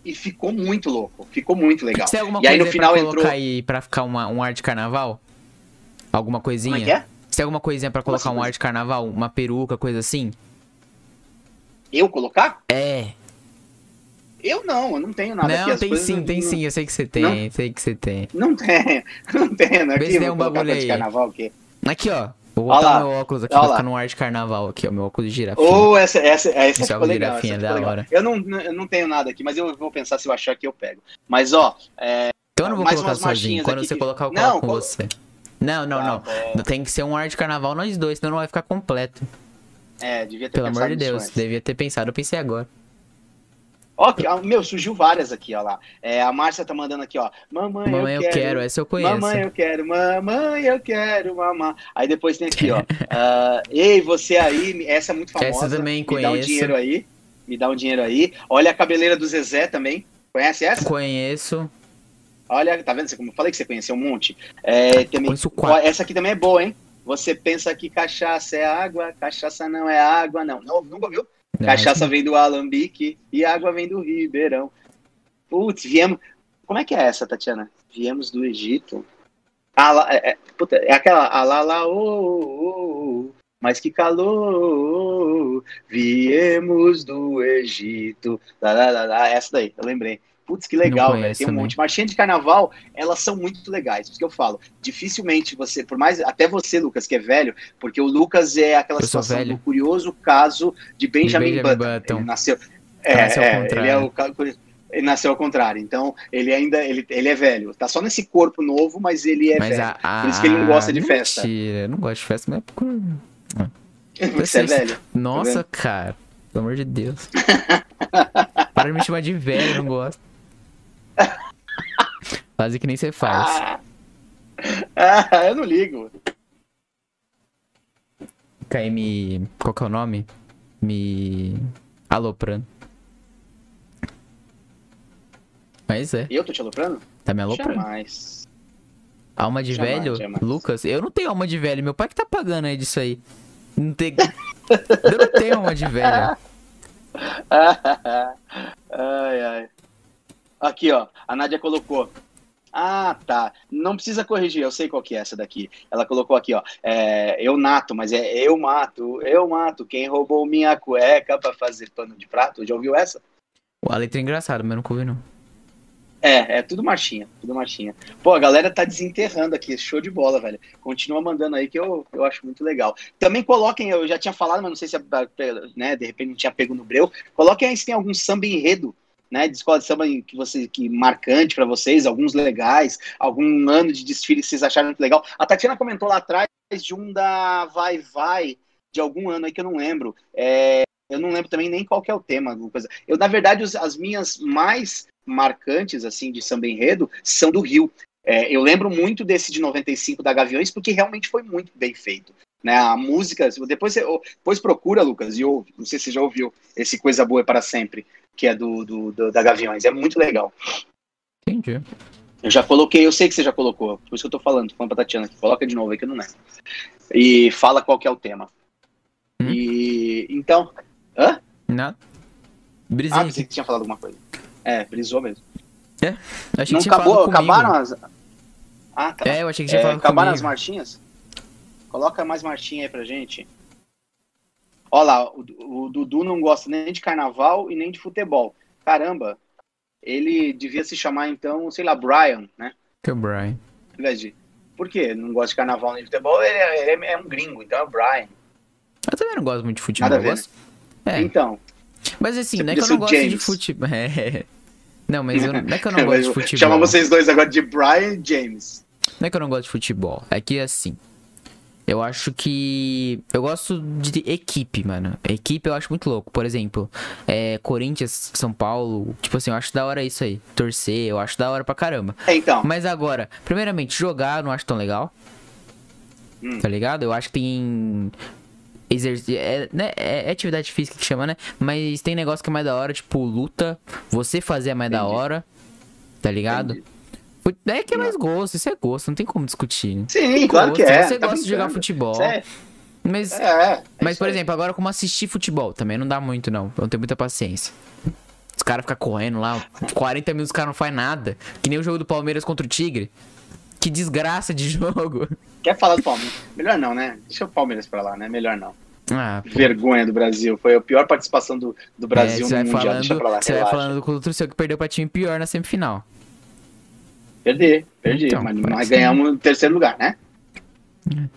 e ficou muito louco, ficou muito legal. Tem alguma e aí coisa no final pra entrou. aí pra ficar uma, um ar de carnaval? Alguma coisinha? Como é que é? Tem alguma coisinha pra Como colocar assim, um ar de carnaval? Uma peruca, coisa assim? Eu colocar? É. Eu não, eu não tenho nada. não, tem sim, não- tem não- sim. Eu sei que você tem, Não? sei que você tem. Não tenho, não tenho. Vê Aqui, se tem um bagulho aí. carnaval o quê? Aqui, ó. Vou botar lá. meu óculos aqui Olha pra lá. ficar no ar de carnaval aqui, ó. Meu óculos de girafinha. Ou essa, essa, essa Esse ficou legal. girafinha essa é da ficou legal. hora. Eu não, eu não tenho nada aqui, mas eu vou pensar se eu achar que eu pego. Mas, ó, é, Então eu não vou colocar sozinho. Quando você que- colocar, eu Não, coloco com colo- você. Não, não, não. Tem que ser um ar de carnaval nós dois, senão não vai ficar completo. é, devia ter Pelo amor de Deus, antes. devia ter pensado. Eu pensei agora. Ó, meu, surgiu várias aqui, ó lá. É, a Márcia tá mandando aqui, ó. Mamãe, Mamãe, eu eu quero. quero, essa eu conheço. Mamãe, eu quero, mamãe, eu quero, mamãe. Aí depois tem aqui, ó. ah, Ei, você aí, essa é muito famosa. Essa também Me dá um conheço. dinheiro aí. Me dá um dinheiro aí. Olha a cabeleira do Zezé também. Conhece essa? Conheço. Olha, tá vendo? Como eu falei que você conheceu um monte. É, também, essa aqui também é boa, hein? Você pensa que cachaça é água, cachaça não é água, não. não nunca ouviu? Não, Cachaça vem do Alambique e água vem do Ribeirão. Putz, viemos. Como é que é essa, Tatiana? Viemos do Egito. Ah, lá, é, é, puta, é aquela. Ah, lá, lá, ô, ô, ô, mas que calor. Viemos do Egito. Lá, lá, lá, lá, essa daí, eu lembrei. Putz, que legal, velho. Tem um também. monte. Marchinha de carnaval, elas são muito legais. Por isso que eu falo. Dificilmente você, por mais. Até você, Lucas, que é velho, porque o Lucas é aquela Eu situação do curioso caso de Benjamin, Benjamin Button. Button. Ele nasceu. É, Nasceu ao é, ele contrário. é o ele nasceu ao contrário. Então, ele ainda ele, ele é velho. Tá só nesse corpo novo, mas ele é Mas velho. a, a... Por isso que ele não gosta de festa. Mentira, não gosto de festa, mas é por... Você é velho. Nossa, cara. Pelo amor de Deus. Para de me chamar de velho, eu não gosto. Fazer que nem você faz. Ah, Ah, eu não ligo. Aí me. Qual que é o nome? Me. Aloprando. Mas é, Eu tô te aloprando? tá me aloprando. Jamais. Alma de Jamais, velho? jamais. Lucas, eu não tenho alma de velho. Meu pai que tá pagando aí disso aí. Não tem... eu não tenho alma de velho. ai, ai. Aqui, ó. A Nádia colocou. Ah, tá. Não precisa corrigir, eu sei qual que é essa daqui. Ela colocou aqui, ó. É, eu nato, mas é eu mato, eu mato. Quem roubou minha cueca pra fazer pano de prato? Já ouviu essa? A letra é engraçada, mas nunca ouvi não. É, é tudo marchinha, tudo marchinha. Pô, a galera tá desenterrando aqui, show de bola, velho. Continua mandando aí que eu, eu acho muito legal. Também coloquem, eu já tinha falado, mas não sei se né, de repente não tinha pego no breu. Coloquem aí se tem algum samba enredo, né, de escola de samba que você que marcante pra vocês, alguns legais, algum ano de desfile que vocês acharam muito legal. A Tatiana comentou lá atrás de um da Vai Vai, de algum ano aí que eu não lembro. É, eu não lembro também nem qual que é o tema, alguma coisa. Eu, na verdade, as minhas mais marcantes, assim, de samba enredo, são do Rio. É, eu lembro muito desse de 95 da Gaviões, porque realmente foi muito bem feito. Né? A música, depois, você, depois procura, Lucas, e ouve, não sei se você já ouviu esse Coisa Boa é para Sempre, que é do, do, do- da Gaviões, é muito legal. Entendi. Eu já coloquei, eu sei que você já colocou, por isso que eu tô falando, tô falando pra Tatiana aqui, coloca de novo aí que eu não lembro. E fala qual que é o tema. Hum. E então. Hã? Nada. Ah, Brisinha pensei que tinha falado alguma coisa. É, brisou mesmo. Achei Não que acabou, acabaram as. Ah, tá. É, eu achei que tinha É, falado acabaram as comigo. marchinhas? Coloca mais marchinha aí pra gente. Olha lá, o, o Dudu não gosta nem de carnaval e nem de futebol. Caramba, ele devia se chamar então, sei lá, Brian, né? Que é o Brian. Ao invés de. Por quê? Não gosta de carnaval nem de futebol, ele é, ele é um gringo, então é Brian. Eu também não gosto muito de futebol. Nada a ver, gosto- É, Então, mas assim, Você não é que eu não gosto de James. futebol. É. Não, mas eu, não é que eu não gosto de futebol. chamar vocês dois agora de Brian e James. Não é que eu não gosto de futebol. É que assim. Eu acho que. Eu gosto de equipe, mano. Equipe eu acho muito louco. Por exemplo, é, Corinthians, São Paulo. Tipo assim, eu acho da hora isso aí. Torcer, eu acho da hora pra caramba. É, então, Mas agora, primeiramente, jogar eu não acho tão legal. Hum. Tá ligado? Eu acho que tem. Exercício. É, né, é- é atividade física que chama, né? Mas tem negócio que é mais da hora, tipo, luta. Você fazer é mais da Entendi. hora. Tá ligado? Entendi. É que é mais gosto, isso é gosto, não tem como discutir. Sim, claro que é. Você tá gosta de jogar futebol. Isso É, Mas, é, é mas por exemplo, agora como assistir futebol, também não dá muito, não. Eu não tenho muita paciência. Os caras ficam correndo lá, 40 minutos os caras não fazem nada. Que nem o jogo do Palmeiras contra o Tigre. Que desgraça de jogo. Quer falar do Palmeiras? Melhor não, né? Deixa o Palmeiras pra lá, né? Melhor não. Ah. Vergonha do Brasil. Foi a pior participação do, do É, Brasil você no Mundial. Deixa pra lá, falando, você vai falando com o seu que perdeu pra time pior na semifinal. Perder, perdi. Então, mas pode nós ser. ganhamos no terceiro lugar, né?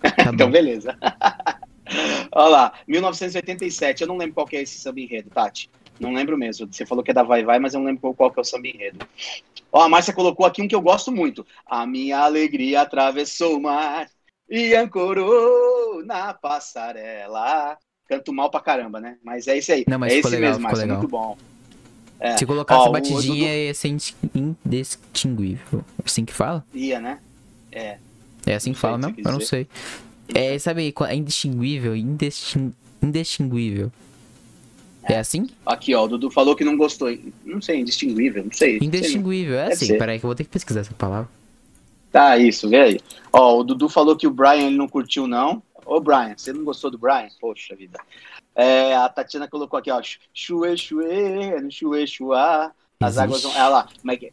Tá então, beleza. Olha lá, 1987. Eu não lembro qual que é esse samba enredo, Tati. Não lembro mesmo. Você falou que é da Vai Vai, mas eu não lembro qual- que é o samba enredo. Ó, a Márcia colocou aqui um que eu gosto muito. A minha alegria atravessou o mar e ancorou na passarela. Canto mal pra caramba, né? Mas é esse aí. Não, mas é esse legal, mesmo, Márcia. legal. Muito bom. É. Se colocasse Ó, a o batidinha, ia ser indis- indistinguível. Assim que fala? Ia, né? É. É assim que Não fala sei o mesmo? que você Eu não sei. É, sabe, é indistinguível, indistin... indistinguível. É assim? Aqui, ó, o Dudu falou que não gostou. Não sei, indistinguível, não sei. Não sei, Indistinguível, é assim. ser. Peraí que eu vou ter que pesquisar essa palavra. Tá, isso, vê aí. Ó, o Dudu falou que o Brian ele não curtiu, não. Ô, Brian, você não gostou do Brian? Poxa vida. É, a Tatiana colocou aqui, ó. Chue, chue, no chue, chuá. As Existe. águas vão. É lá, como é que é?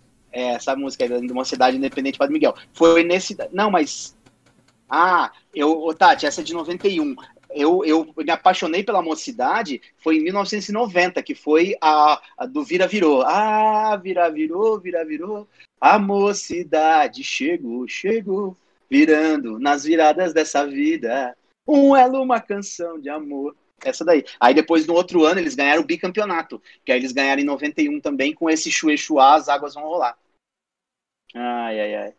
Essa música aí de uma cidade independente Padre Miguel. Foi nesse. Não, mas. Ah, eu, ô, Tati, essa é de 91. Eu, eu me apaixonei pela mocidade, foi em 1990, que foi a, a do Vira Virou. Ah, Vira Virou, Vira Virou. A mocidade chegou, chegou, virando nas viradas dessa vida. Um elo, uma canção de amor. Essa daí. Aí depois, no outro ano, eles ganharam o bicampeonato. Que aí eles ganharam em 91 também, com esse chue chuá, as águas vão rolar. Ai, ai, ai.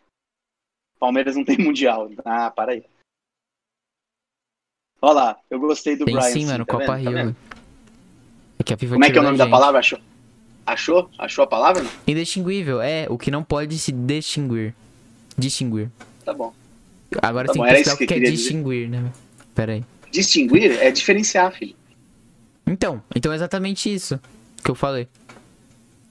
Palmeiras não tem mundial. Ah, para aí. Olha lá, eu gostei do Tem Brian. sim, mano, tá Copa vendo? Tá Rio. vendo? É que a FIFA Como é que é o nome da palavra? Achou? Achou? Achou a palavra? Não? Indistinguível, é o que não pode se distinguir. Distinguir. Tá bom. Agora Tá tem bom, que isso o que é queria dizer. distinguir, né? Pera aí. Distinguir é diferenciar, filho. Então, então é exatamente isso que eu falei.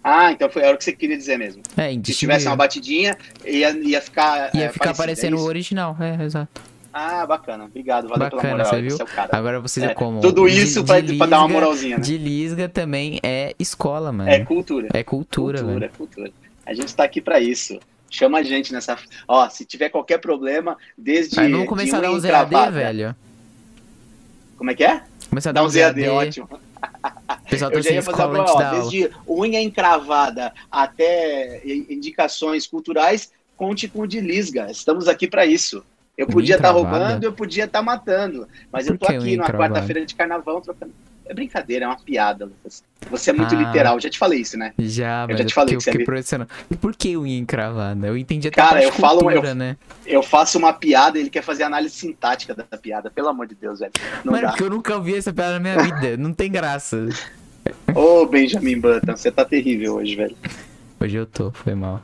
Ah, então foi, era o que você queria dizer mesmo. É, Se tivesse uma batidinha, ia, ia ficar. Ia é, ficar parecido, aparecendo é o original, é, exato. Ah, bacana. Obrigado, valeu Bacana, pela moral. você viu? É o. Agora vocês é, É, como. Tudo de- isso de pra, pra dar uma lisga- moralzinha, né? De Lisga também é escola, mano. É cultura. É cultura, cultura, velho. cultura. A gente tá aqui pra isso. Chama a gente nessa. Ó, se tiver qualquer problema, desde. Aí vamos começar a de dar um ZAD, encravada- velho. Como é que é? Começar a Dá dar um ZAD, ZAD. ótimo. Pessoal tá Eu já ia fazer escola a antes prova, da ó, aula. desde unha encravada até indicações culturais, conte com o de Lisga. Estamos aqui para isso. Eu podia estar encravada? roubando, eu podia estar matando, mas Por eu tô aqui numa encravada? quarta-feira de carnaval trocando. É brincadeira, é uma piada, Lucas. Você é muito Ah. literal, já te falei isso, né? Já, mas já é te falei porque eu que você é- profissional. E por que unha encravada? Eu entendi até Cara, eu falo- cultura, eu- né? Eu faço uma piada, ele quer fazer análise sintática da piada, pelo amor de Deus, velho. Não Mano, dá. porque eu nunca ouvi essa piada na minha vida. Não tem graça. Ô, Benjamin Button, você tá terrível hoje, velho. Hoje eu tô, foi mal.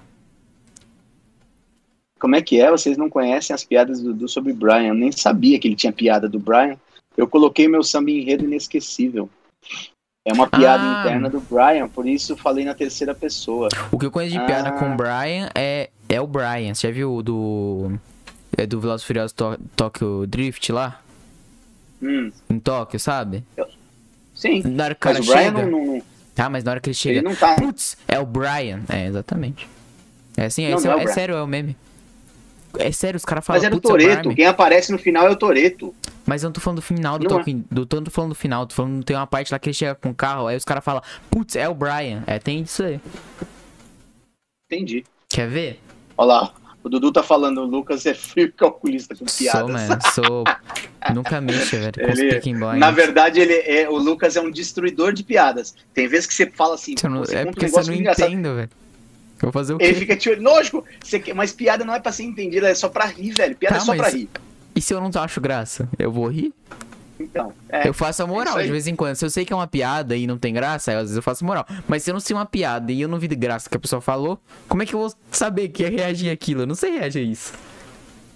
Como é que é? Vocês não conhecem as piadas do Dudu sobre Brian? Eu nem sabia que ele tinha piada do Brian. Eu coloquei meu samba enredo inesquecível. É uma piada Ah. interna do Brian, por isso falei na terceira pessoa. O que eu conheço de piada Ah. com o Brian é, é o Brian. Você já viu o do. É do Velozes Furiosos To- Tokyo Drift lá? Hum, Em Tóquio, sabe? sim. Na hora que cara Mas o Brian chega. não, não, Tá, mas na hora que ele chega. ele não tá. Putz, é o Brian. É, exatamente. É assim, é, Não, esse não é, é sério, é o meme. É sério, os caras falam. Mas é do "Putz, é o Toreto. Brian". Quem aparece no final é o Toreto. Mas eu não tô falando do final do Não é. Tolkien. Do, tô falando do final, tô falando tem uma parte lá que ele chega com o carro, aí os caras falam, putz, é o Brian. É, tem isso aí. Entendi. Quer ver? Olha lá. O Dudu tá falando, o Lucas é frio calculista com Sou, piadas. mano, sou. Nunca mexa, velho, Ele- Blinders. Na verdade, ele é, o Lucas é um destruidor de piadas. Tem vezes que você fala assim, não- você é porque você não entende, velho. Eu vou fazer o quê? Ele fica te olhando. Lógico, quer- mas piada não é pra ser entendida, é só pra rir, velho. Piada Tá, é só pra mas- rir. E se eu não acho graça? Eu vou rir? Então, é. eu faço a moral aí. de vez em quando. Se eu sei que é uma piada e não tem graça, aí às vezes eu faço moral. Mas se eu não sei uma piada e eu não vi de graça que a pessoa falou, como é que eu vou saber que é reagir àquilo? Eu não sei reagir a isso.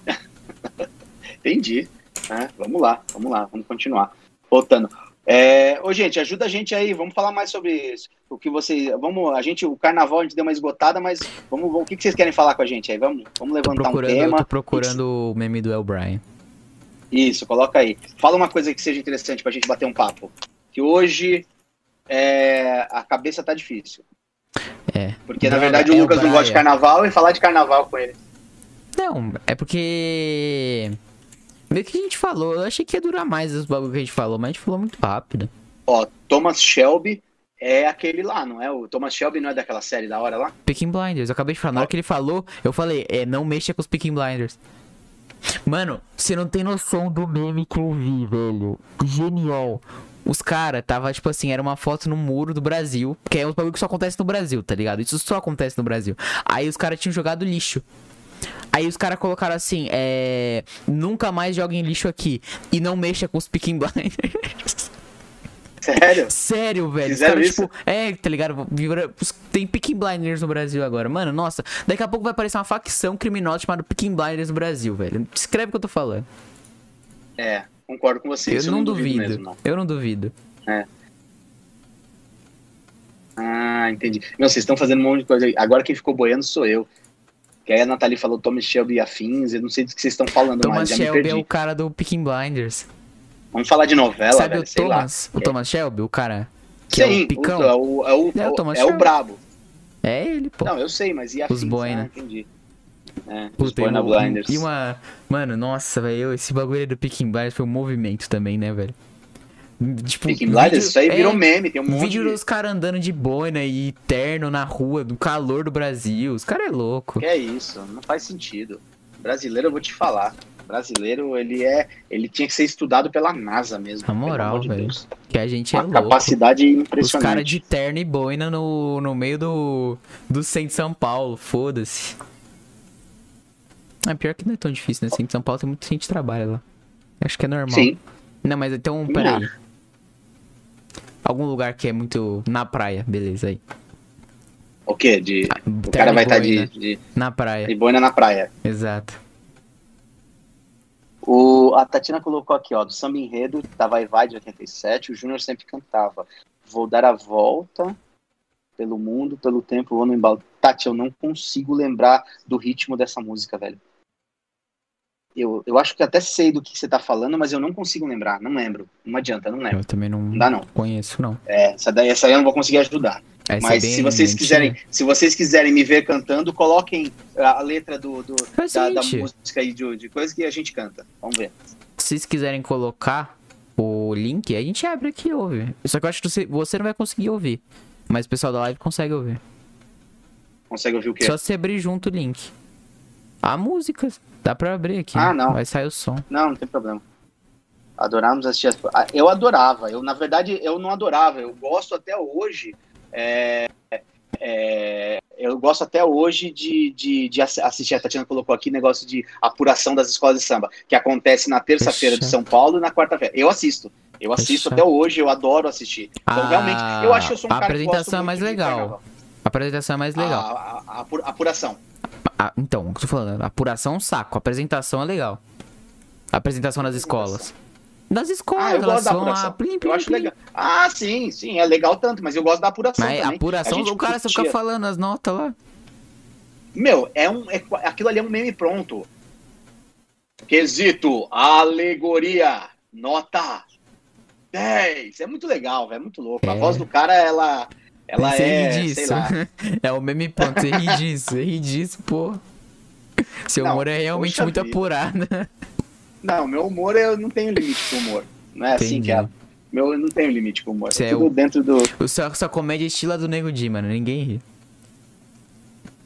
Entendi. É, vamos lá, vamos lá, vamos continuar. Voltando. É, ô, gente, ajuda a gente aí. Vamos falar mais sobre isso. O que vocês. Vamos, a gente, o carnaval a gente deu uma esgotada, mas vamos, o que, que vocês querem falar com a gente aí? Vamos, vamos levantar um tema. eu tô procurando o meme do El Brian. Isso, coloca aí. Fala uma coisa que seja interessante pra gente bater um papo. Que hoje é, a cabeça tá difícil. É. Porque, na verdade, o Lucas não gosta de carnaval e falar de carnaval com ele. Não, é porque. Meio que a gente falou, eu achei que ia durar mais os bagulho que a gente falou, mas a gente falou muito rápido. Ó, Thomas Shelby é aquele lá, não é? O Thomas Shelby não é daquela série da hora lá? Peaking Blinders, eu acabei de falar, na hora que ele falou, eu falei, é, não mexa com os Peaking Blinders. Mano, você não tem noção do meme que eu vi, velho. Genial. Os caras tava, tipo assim, era uma foto no muro do Brasil, que é um bagulho que só acontece no Brasil, tá ligado? Isso só acontece no Brasil. Aí os caras tinham jogado lixo. Aí os caras colocaram assim, é. Nunca mais joguem lixo aqui. E não mexa com os Peaking Blinders. Sério? Sério, velho. Fizeram isso? tipo, é, tá ligado? Tem Peaking Blinders no Brasil agora. Mano, nossa, daqui a pouco vai aparecer uma facção criminosa chamada Peaking Blinders no Brasil, velho. Escreve o que eu tô falando. É, concordo com você. eu isso não, duvido. duvido. mesmo, não. Eu não duvido. Ah, entendi. Não, vocês estão fazendo um monte de coisa aí. Agora quem ficou boiando sou eu. Que aí a Nathalie falou Thomas Shelby e afins, eu não sei do que vocês estão falando Thomas mais, já me Shelby perdi. é o cara do Peaking Blinders. Vamos falar de novela, Sabe velho, o sei Thomas? lá. O Thomas Shelby, o cara que é Sim, o picão? o, é o, é o, É o é o Shelby. brabo. É ele, pô. Não, eu sei, mas e afins? Os boina. Ah, entendi. É, os Puta, Boina e um- Blinders. E uma. Mano, nossa, velho. Esse bagulho do Peaking Blinders foi um movimento também, né, velho? Tipo, Blinders, vídeo- isso aí virou é, meme, tem um monte Vídeo de... dos caras andando de boina e terno na rua, do calor do Brasil. Os caras é louco. Que é isso, não faz sentido. Brasileiro, eu vou te falar. Brasileiro, ele é. Ele tinha que ser estudado pela NASA mesmo. Na moral, de velho. Que a gente é Uma louco. capacidade Os impressionante. caras de terno e boina no, no meio do, do centro de São Paulo. Foda-se. É pior que não é tão difícil, né? Centro de São Paulo tem muita gente que trabalha lá. Acho que é normal. Sim. Não, mas então, peraí. Algum lugar que é muito. Na praia, beleza aí. O quê? De... Ah, O terno cara vai estar de, boina. de, Na praia, de boina na praia. exato. O, a Tatiana colocou aqui, ó, do samba enredo, da Vai Vai de 87, o Júnior sempre cantava. Vou dar a volta pelo mundo, pelo tempo, vou no embalo. Tati, eu não consigo lembrar do ritmo dessa música, velho. Eu, eu acho que até sei do que você tá falando, mas eu não consigo lembrar, não lembro. Não adianta, não lembro. Eu também não, Não dá não. conheço, não. É, essa daí, essa aí eu não vou conseguir ajudar. Essa é Mas bem se vocês antiga. quiserem, se vocês quiserem me ver cantando, coloquem a letra do, do- da, da música aí de, de coisa que a gente canta. Vamos ver. se vocês quiserem colocar o link, a gente abre aqui e ouve. Só que eu acho que você, você não vai conseguir ouvir. Mas o pessoal da live consegue ouvir. Consegue ouvir o quê? Só se abrir junto o link. A música, dá pra abrir aqui. Ah, não. Vai sair o som. Não, não tem problema. Adoramos assistir as... Eu adorava. Eu, na verdade, eu não adorava. Eu gosto até hoje. é, é, eu gosto até hoje de, de, de assi- assistir. A Tatiana colocou aqui negócio de apuração das escolas de samba, que acontece na terça-feira de. São Paulo e na quarta-feira. Eu assisto. Eu assisto até hoje, eu adoro assistir. Então, Ah, realmente, eu acho que eu sou um a cara que apresentação é muito mais legal. A apresentação é mais legal. A, a- a apura- apuração. Ah, então, o que eu tô falando? A apuração é um saco. A apresentação é legal. A apresentação das escolas. Das escolas, Ah, eu elas vão lá. apuração. Plim, Eu plim, acho plim. legal. Ah, sim, sim, é legal tanto, mas eu gosto da apuração Mas a também. apuração, A o cara só fica falando as notas lá. Meu, é um, é, aquilo ali é um meme pronto. Quesito, alegoria, nota 10. É muito legal, velho, é muito louco. A É. voz do cara, ela, ela Você é, ri disso. é o meme pronto. Você ri disso. Você ri disso, pô. Seu Não, humor é realmente muito vida. apurado. Não, meu humor, eu não tenho limite com humor. Não é assim Entendi. que é. Meu, eu não tenho limite com humor. Você É é tudo o- dentro do... O seu, sua comédia é estilo do Nego Di, mano. Ninguém ri.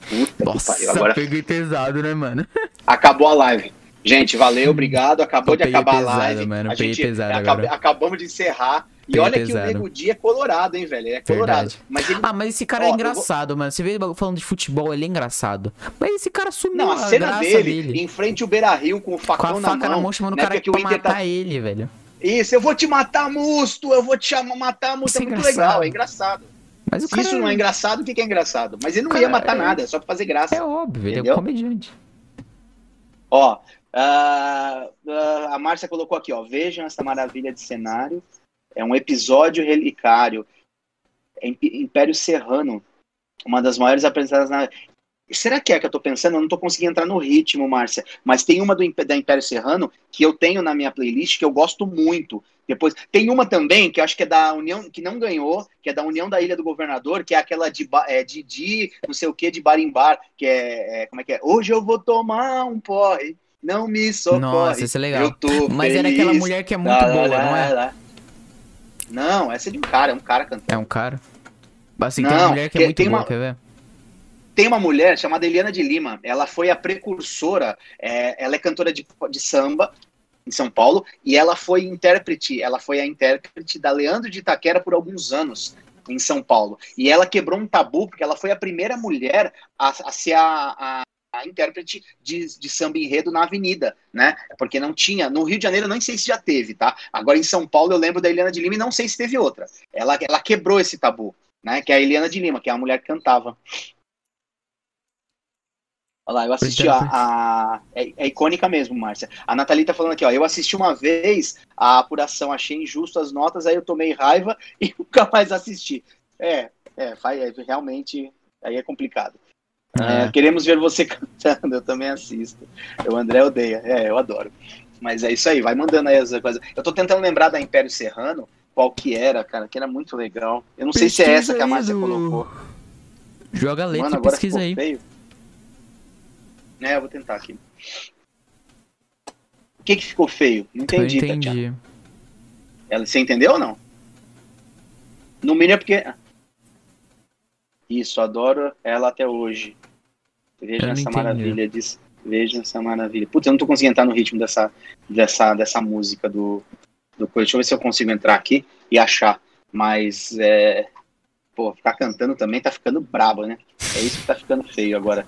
Puta que Nossa, pariu. Agora peguei pesado, né, mano? acabou a live. Gente, valeu, obrigado. Acabou de acabar a pesado, live. mano, a peguei gente agora. acabamos de encerrar. E Peguei olha que pesado. o Nego Dia é colorado, hein, velho? Ele é colorado. Mas ele Ah, mas esse cara Ó, é engraçado, mano. Você vê ele falando de futebol, ele é engraçado. Mas esse cara sumiu Não, a a cena graça dele, dele. em frente ao Beira Rio com o Com facão a faca na mão, chamando o na cara que pra matar tá... ele, velho. Isso, eu vou te matar, Musto, eu vou te chamar, matar, Musto. Isso É é muito engraçado. legal, é engraçado. Mas o Se cara isso não é engraçado, o que que é engraçado? Mas ele não Cara, ia matar é- nada, é só pra fazer graça. é óbvio, ele é Entendeu? um comediante. Ó, ah, a Márcia colocou aqui, ó. Vejam essa maravilha de cenário. É um episódio relicário. É Império Serrano. Uma das maiores apresentadas na. Será que é que eu tô pensando? Eu não tô conseguindo entrar no ritmo, Márcia. Mas tem uma do, da Império Serrano que eu tenho na minha playlist que eu gosto muito. Depois tem uma também que eu acho que é da União, que não ganhou, que é da União da Ilha do Governador, que é aquela de é, Didi, não sei o que, de Barimbar, que é, é, como é que é? Hoje eu vou tomar um porre, não me socorre. Nossa, isso é legal. Mas era aquela mulher que é muito lá, boa, lá, não é? Lá. Não, essa é de um cara, é um cara cantando. É um cara? Assim, não, tem uma mulher que é muito boa, uma... quer ver? tem uma mulher chamada Eliana de Lima. Ela foi a precursora. É, ela é cantora de, de samba em São Paulo e ela foi intérprete. Ela foi a intérprete da Leandro de Itaquera por alguns anos em São Paulo. E ela quebrou um tabu porque ela foi a primeira mulher a, a ser a, a a intérprete de, de samba enredo na avenida, né? Porque não tinha. No Rio de Janeiro, não sei se já teve, tá? Agora em São Paulo, eu lembro da Eliana de Lima e não sei se teve outra. Ela, ela quebrou esse tabu, né? Que é a Eliana de Lima, que é a mulher que cantava. Olha lá, eu assisti a. a é, é, icônica mesmo, Márcia. A Nathalie tá falando aqui, ó. Eu assisti uma vez a apuração, achei injusto as notas, aí eu tomei raiva e nunca mais assisti. É, é, é realmente. Aí é complicado. É. Uh, queremos ver você cantando, eu também assisto. O André odeia, é, eu adoro. Mas é isso aí, vai mandando aí as coisas. Eu tô tentando lembrar da Império Serrano, qual que era, cara, que era muito legal. Eu não pesquisa sei se é essa que a Márcia do... colocou. Joga a letra Mano, e pesquisa aí. Feio. É, eu vou tentar aqui. O que que ficou feio? Não entendi, eu entendi. Tatiana. Ela, você entendeu ou não? No mínimo é porque... Isso, adoro ela até hoje. Veja essa entendi. maravilha, diz. Veja essa maravilha. Putz, eu não tô conseguindo entrar no ritmo dessa, dessa, dessa música do, do coisa. Deixa eu ver se eu consigo entrar aqui e achar. Mas, é, pô, ficar cantando também tá ficando brabo, né? É isso que tá ficando feio agora.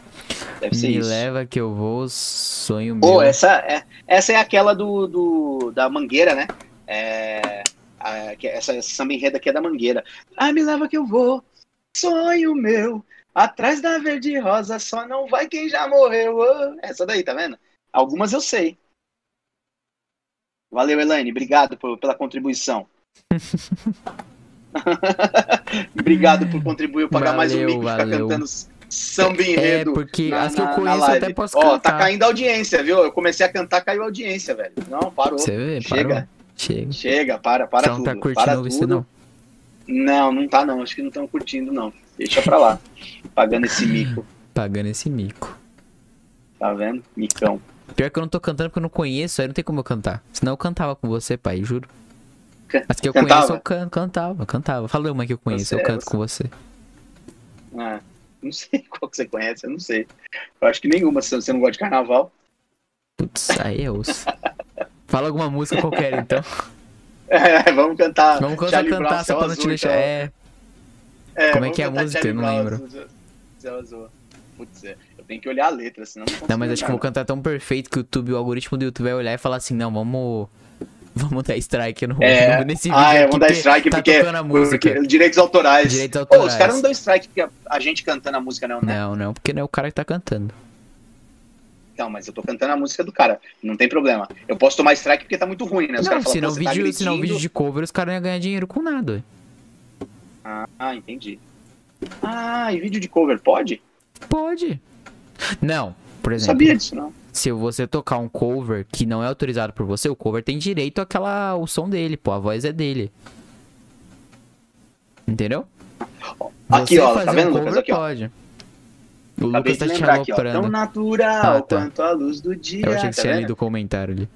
Deve ser Me isso. leva que eu vou, sonho meu. Pô, essa é, essa é aquela do, do da Mangueira, né? É, a, essa, essa samba enreda aqui é da Mangueira. Ah, me leva que eu vou, sonho meu. Atrás da verde rosa só não vai quem já morreu. Oh. Essa daí, tá vendo? Algumas eu sei. Valeu, Elaine. Obrigado por, pela contribuição. Obrigado por contribuir, pagar valeu, mais um mico e ficar cantando samba é, enredo. É, porque na, as que eu conheço até posso Ó, cantar. Ó, tá caindo a audiência, viu? Eu comecei a cantar, caiu a audiência, velho. Não, parou. Você vê, Chega. Parou. Chega. Chega, para, para Você tudo. não tá curtindo isso, não? Não, não tá não. Acho que não estão curtindo, não. Deixa pra lá. Pagando esse mico. Pagando esse mico. Tá vendo? Micão. Pior que eu não tô cantando porque eu não conheço, aí não tem como eu cantar. Senão eu cantava com você, pai, juro. As que eu cantava? conheço, eu can cantava, cantava. Fala uma que eu conheço, você, eu canto você... com você. Ah, não sei qual que você conhece, eu não sei. Eu acho que nenhuma, se você não gosta de carnaval. Putz, aí eu ouço. Fala alguma música qualquer, então. É, vamos cantar. Vamos cantar, Charlie cantar só pra não te deixar. Então. É. é. Como é que é a música? Charlie eu não lembro. Putz, é. eu tenho que olhar a letra, senão não Não, mas acho que eu vou cantar tão perfeito que o YouTube, o algoritmo do YouTube vai olhar e falar assim, não, vamos Vamos dar strike no, é, nesse vídeo. Ah, é, vamos dar strike tá porque, a música. porque direitos autorais. Direitos autorais. Pô, os caras não dão strike porque a, a, gente cantando a música, não, né? Não, não, porque não é o cara que tá cantando. Não, mas eu tô cantando a música do cara, não tem problema. Eu posso tomar strike porque tá muito ruim, né? Os não, se não, vídeo, tá se não vídeo de cover, os caras iam ganhar dinheiro com nada. Ah, ah, entendi. Ah, e vídeo de cover pode? Pode. Não, por exemplo. Sabia disso, não se você tocar um cover que não é autorizado por você, o cover tem direito àquela o som dele, pô, a voz é dele. Entendeu? Aqui, você ó, tá vendo, um Lucas? Aqui, ó. Pode. O Acabei Lucas tá te aloprando. Tão natural ah, tá. quanto a luz do dia. Eu achei que tá você tinha lido o comentário ali.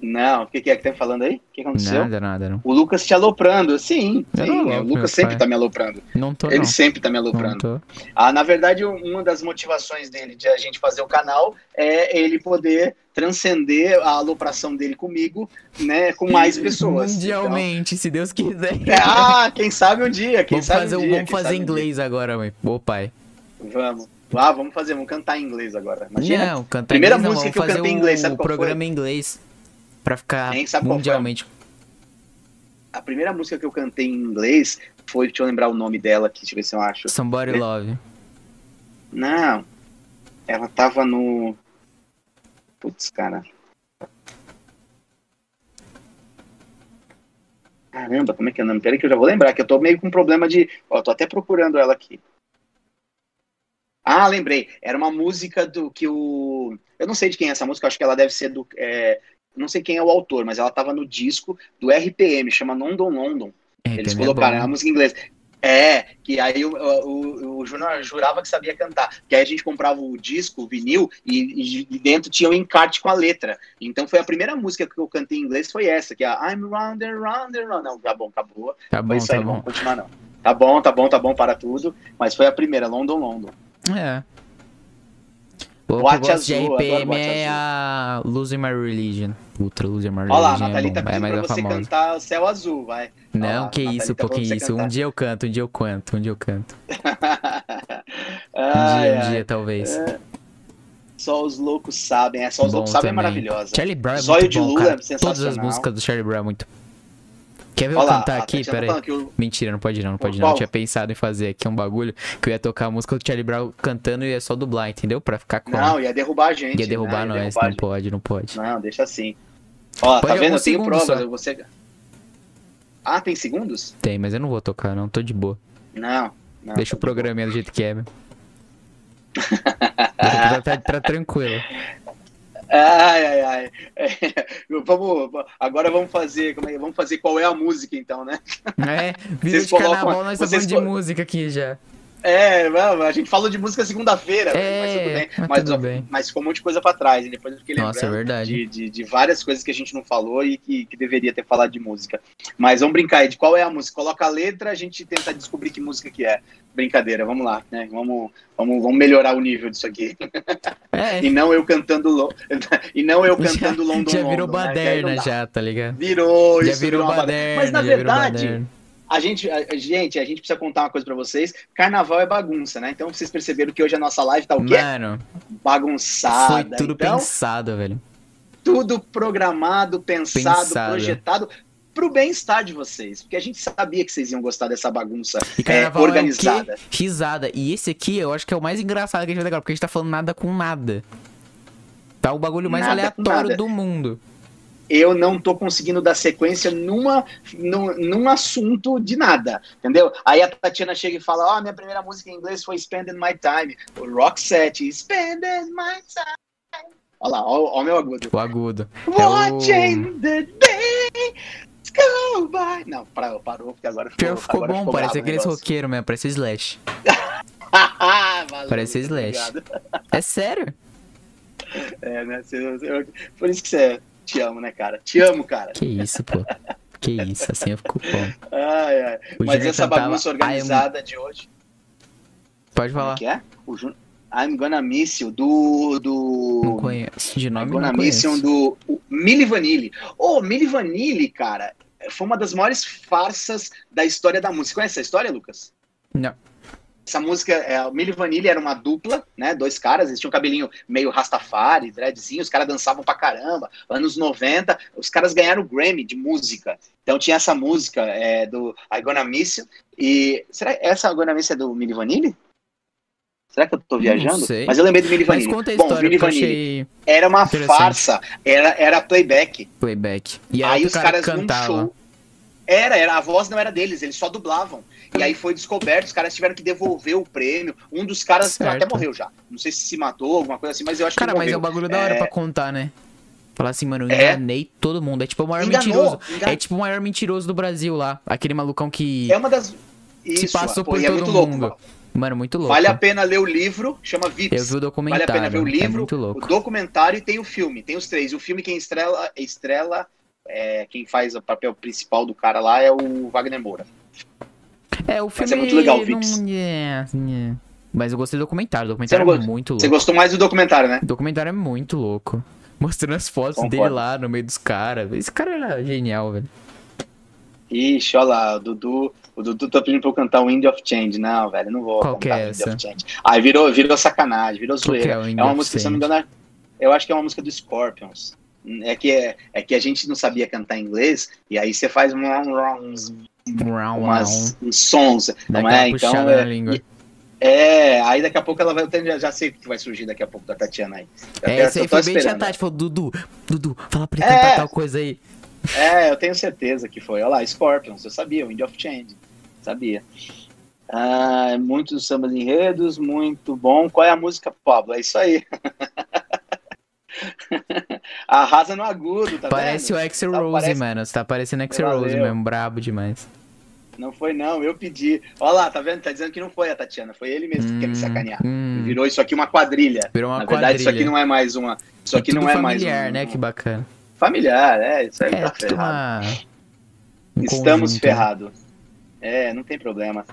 Não, o que, que, é que tá falando aí? O que aconteceu? Nada, nada, não. O Lucas te aloprando, sim. sim o Lucas sempre pai. tá me aloprando. Não tô, Ele não. sempre tá me aloprando. Ah, na verdade, uma das motivações dele de a gente fazer o canal é ele poder transcender a alopração dele comigo, né, com mais pessoas. Mundialmente, então... se Deus quiser. Ah, quem sabe um dia, quem vamos sabe fazer, um dia. Vamos fazer inglês um agora, mãe. Ô pai. Vamos. Ah, vamos fazer, vamos cantar em inglês agora. Imagina. Não, cantar Primeira inglês, música não, que eu cantei em inglês, sabe o programa em inglês. Pra ficar mundialmente. A primeira música que eu cantei em inglês foi, deixa eu lembrar o nome dela aqui, deixa eu ver se eu acho. Somebody. Love. Não. Ela tava no. Putz, cara. Caramba, como é que é o nome? Peraí que eu já vou lembrar, que eu tô meio com problema de. Ó, tô até procurando ela aqui. Ah, lembrei. Era uma música do que o. Eu não sei de quem é essa música, acho que ela deve ser do. É... Não sei quem é o autor, mas ela tava no disco do RPM, chama London London. Eles colocaram, é, é uma música em inglês. É, que aí o, o, o Júnior jurava que sabia cantar. Que aí a gente comprava o disco, o vinil, e, e, dentro tinha um encarte com a letra. Então foi a primeira música que eu cantei em inglês, foi essa, que é a I'm round and round and round. Não, tá bom, acabou. Tá bom, foi isso tá aí, bom. vamos continuar não. Tá bom, tá bom, tá bom para tudo. Mas foi a primeira, London, London. É. O Boate que eu gosto de RPM é a Losing My Religion. Ultra Losing My Religion. Olha lá, a é Nathalie bom, tá é pedindo mais pra a você famosa. cantar Céu Azul, vai. Não, lá, que a isso, pra você isso. Um cantar. dia eu canto, um dia eu canto, um dia eu canto. Um Ai, dia, um ai. dia, talvez. Só os loucos sabem. É, só os Bom loucos sabem é maravilhosa. Charlie Brown é Zóio muito de bom, Lula cara. é Todas as sensacional. músicas do Charlie Brown é muito... Quer ver eu Olha lá, cantar aqui? Pera aí. o- Mentira, não pode não, não pode não. Eu tinha pensado em fazer aqui um bagulho que eu ia tocar a música do Charlie Brown cantando e ia só dublar, entendeu? Pra ficar com... Não, ia derrubar a gente. ia derrubar né? Nós, derrubar não pode, não pode. Não, deixa assim. Ó, Pode tá vendo? Eu tenho provas. só. Você... Ah, tem segundos? Tem, mas eu não vou tocar não, tô de boa. Não. não Deixa o programinha do jeito que é, meu. Tá, tá tranquilo. Ai, ai, ai. É, vamos, agora vamos fazer, como é, vamos fazer qual é a música então, né? É, vídeo Vocês de colocam- carnaval, nós estamos vocês de co- música aqui já. É, a gente falou de música segunda-feira, É, mas tudo bem. mas Mas, tudo bem. mas ficou um monte de coisa pra trás, e depois eu fiquei lembrando Nossa, é verdade. de, de, de várias coisas que a gente não falou e que, que deveria ter falado de música. Mas vamos brincar aí, de qual é a música? Coloca a letra, a gente tenta descobrir que música que é. Brincadeira, vamos lá, né? Vamos, vamos, vamos melhorar o nível disso aqui. É, E não eu cantando lo... e não eu cantando já, London já virou London, né? Baderna dá. já, tá ligado? Virou, Já isso virou uma baderna, Mas na virou verdade. A gente, a, gente, a gente precisa contar uma coisa pra vocês. Carnaval é bagunça, né? Então vocês perceberam que hoje a nossa live tá o quê? Mano, Bagunçada. foi tudo então, pensado, velho. tudo programado, pensado, Pensado. projetado pro bem-estar de vocês. Porque a gente sabia que vocês iam gostar dessa bagunça E é, carnaval é, o organizada. quê? Risada. E esse aqui eu acho que é o mais engraçado que a gente vai ter agora, porque a gente tá falando nada com nada. Tá o bagulho mais Nada aleatório do mundo. Eu não tô conseguindo dar sequência numa, num, num assunto de nada, entendeu? Aí a Tatiana chega e fala, ó, minha primeira música em inglês foi Spending My Time, o Roxette, Spending My Time. Olha lá, ó, o meu agudo. O agudo. Watching the day go by. Não, parou, parou, porque agora ficou, Pior ficou agora bom, parece bravo o aqueles roqueiros mesmo, parece Slash. Valeu, Parece Slash. obrigado. É sério? É, né? por isso que você te amo, né, cara? Te amo, cara. Que isso, pô. Que isso, assim eu fico bom. Ai, ai. Mas essa cantava bagunça organizada de hoje. Pode Como é falar. que é? O Jun... I'm Gonna Miss You, do. do... Não conheço. De I'm nome Gonna não Miss You, do o Milli Vanilli. Ô, Milli Vanilli, cara, foi uma das maiores farsas da história da música. Conhece essa história, Lucas? Não. Essa música, é, o Milli Vanilli era uma dupla, né? Dois caras, eles tinham um cabelinho meio rastafari, dreadzinho, os caras dançavam pra caramba. Anos 90, os caras ganharam o Grammy de música. Então tinha essa música é, do I Gonna Miss You. E será que essa I Gonna Miss é do Milli Vanilli? Será que eu tô viajando? sei. Mas eu lembrei do Milli Mas Vanilli. conta a Bom, história, Milli Vanilli achei era uma farsa, era, era playback. playback. E aí aí os caras cantava. num show. Era, era, a voz não era deles, eles só dublavam. E aí foi descoberto, os caras tiveram que devolver o prêmio. Um dos caras Certo. até morreu já. Não sei se se matou, alguma coisa assim, mas eu acho Cara, que mas é um bagulho da hora É. pra contar, né? Falar assim, mano, eu É. enganei todo mundo. É tipo o maior Enganou, mentiroso. engan- É tipo o maior mentiroso do Brasil lá. Aquele malucão que É uma das. Isso, se passou pô, por é todo muito mundo. louco. Mano, muito louco. Vale a pena ler o livro, chama Vips. Eu vi o Vale documentário. a pena ver o É livro, muito o documentário e tem o filme. Tem os três. O filme quem estrela, estrela é, quem faz o papel principal do cara lá é o Wagner Moura. É, o filme é muito legal. Vips. é, é. Mas eu gostei do documentário. O Você documentário é muito Você louco. gostou mais do documentário, né? O documentário é muito louco. Mostrando as fotos Concordo. dele lá no meio dos caras. Esse cara era genial, velho. Ixi, olha lá, o Dudu, o Dudu tá pedindo pra eu cantar o Wind of Change. Não, velho, não vou Qual cantar que é Wind essa? of Change. Aí virou, virou sacanagem, virou Qual que zoeira. é o É uma música, se eu não me engano, é- eu acho que é uma música do Scorpions. É que, é, é que a gente não sabia cantar inglês, e aí você faz um- uns, umas, uns sons, não é? Então, é, língua. é, aí daqui a pouco ela vai, eu já, já sei o que vai surgir daqui a pouco da Tatiana aí. Eu É, até- aí foi bem esperando. Tati. Falou, Dudu, Dudu, fala pra ele É. tal coisa aí. É, eu tenho certeza que foi. Olha lá, Scorpions, eu sabia, Wind of Change. Sabia. Ah, muitos sambas enredos, muito bom. Qual é a música, Pablo? É isso aí. Arrasa no agudo, tá Parece vendo? o Axel Tá, Rose, parece- mano. Você tá parecendo Axel Valeu. Rose mesmo, brabo demais. Não foi não, eu pedi. Olha lá, tá vendo? Tá dizendo que não foi a Tatiana, foi ele mesmo que quer me sacanear. hum, Virou isso aqui uma quadrilha. virou uma Na verdade, isso aqui não é mais uma. Isso aqui tudo não é mais familiar, um, né? Que bacana. Familiar, é, isso aí É, tá ferrado. uma... um Estamos né? ferrados. É, não tem problema.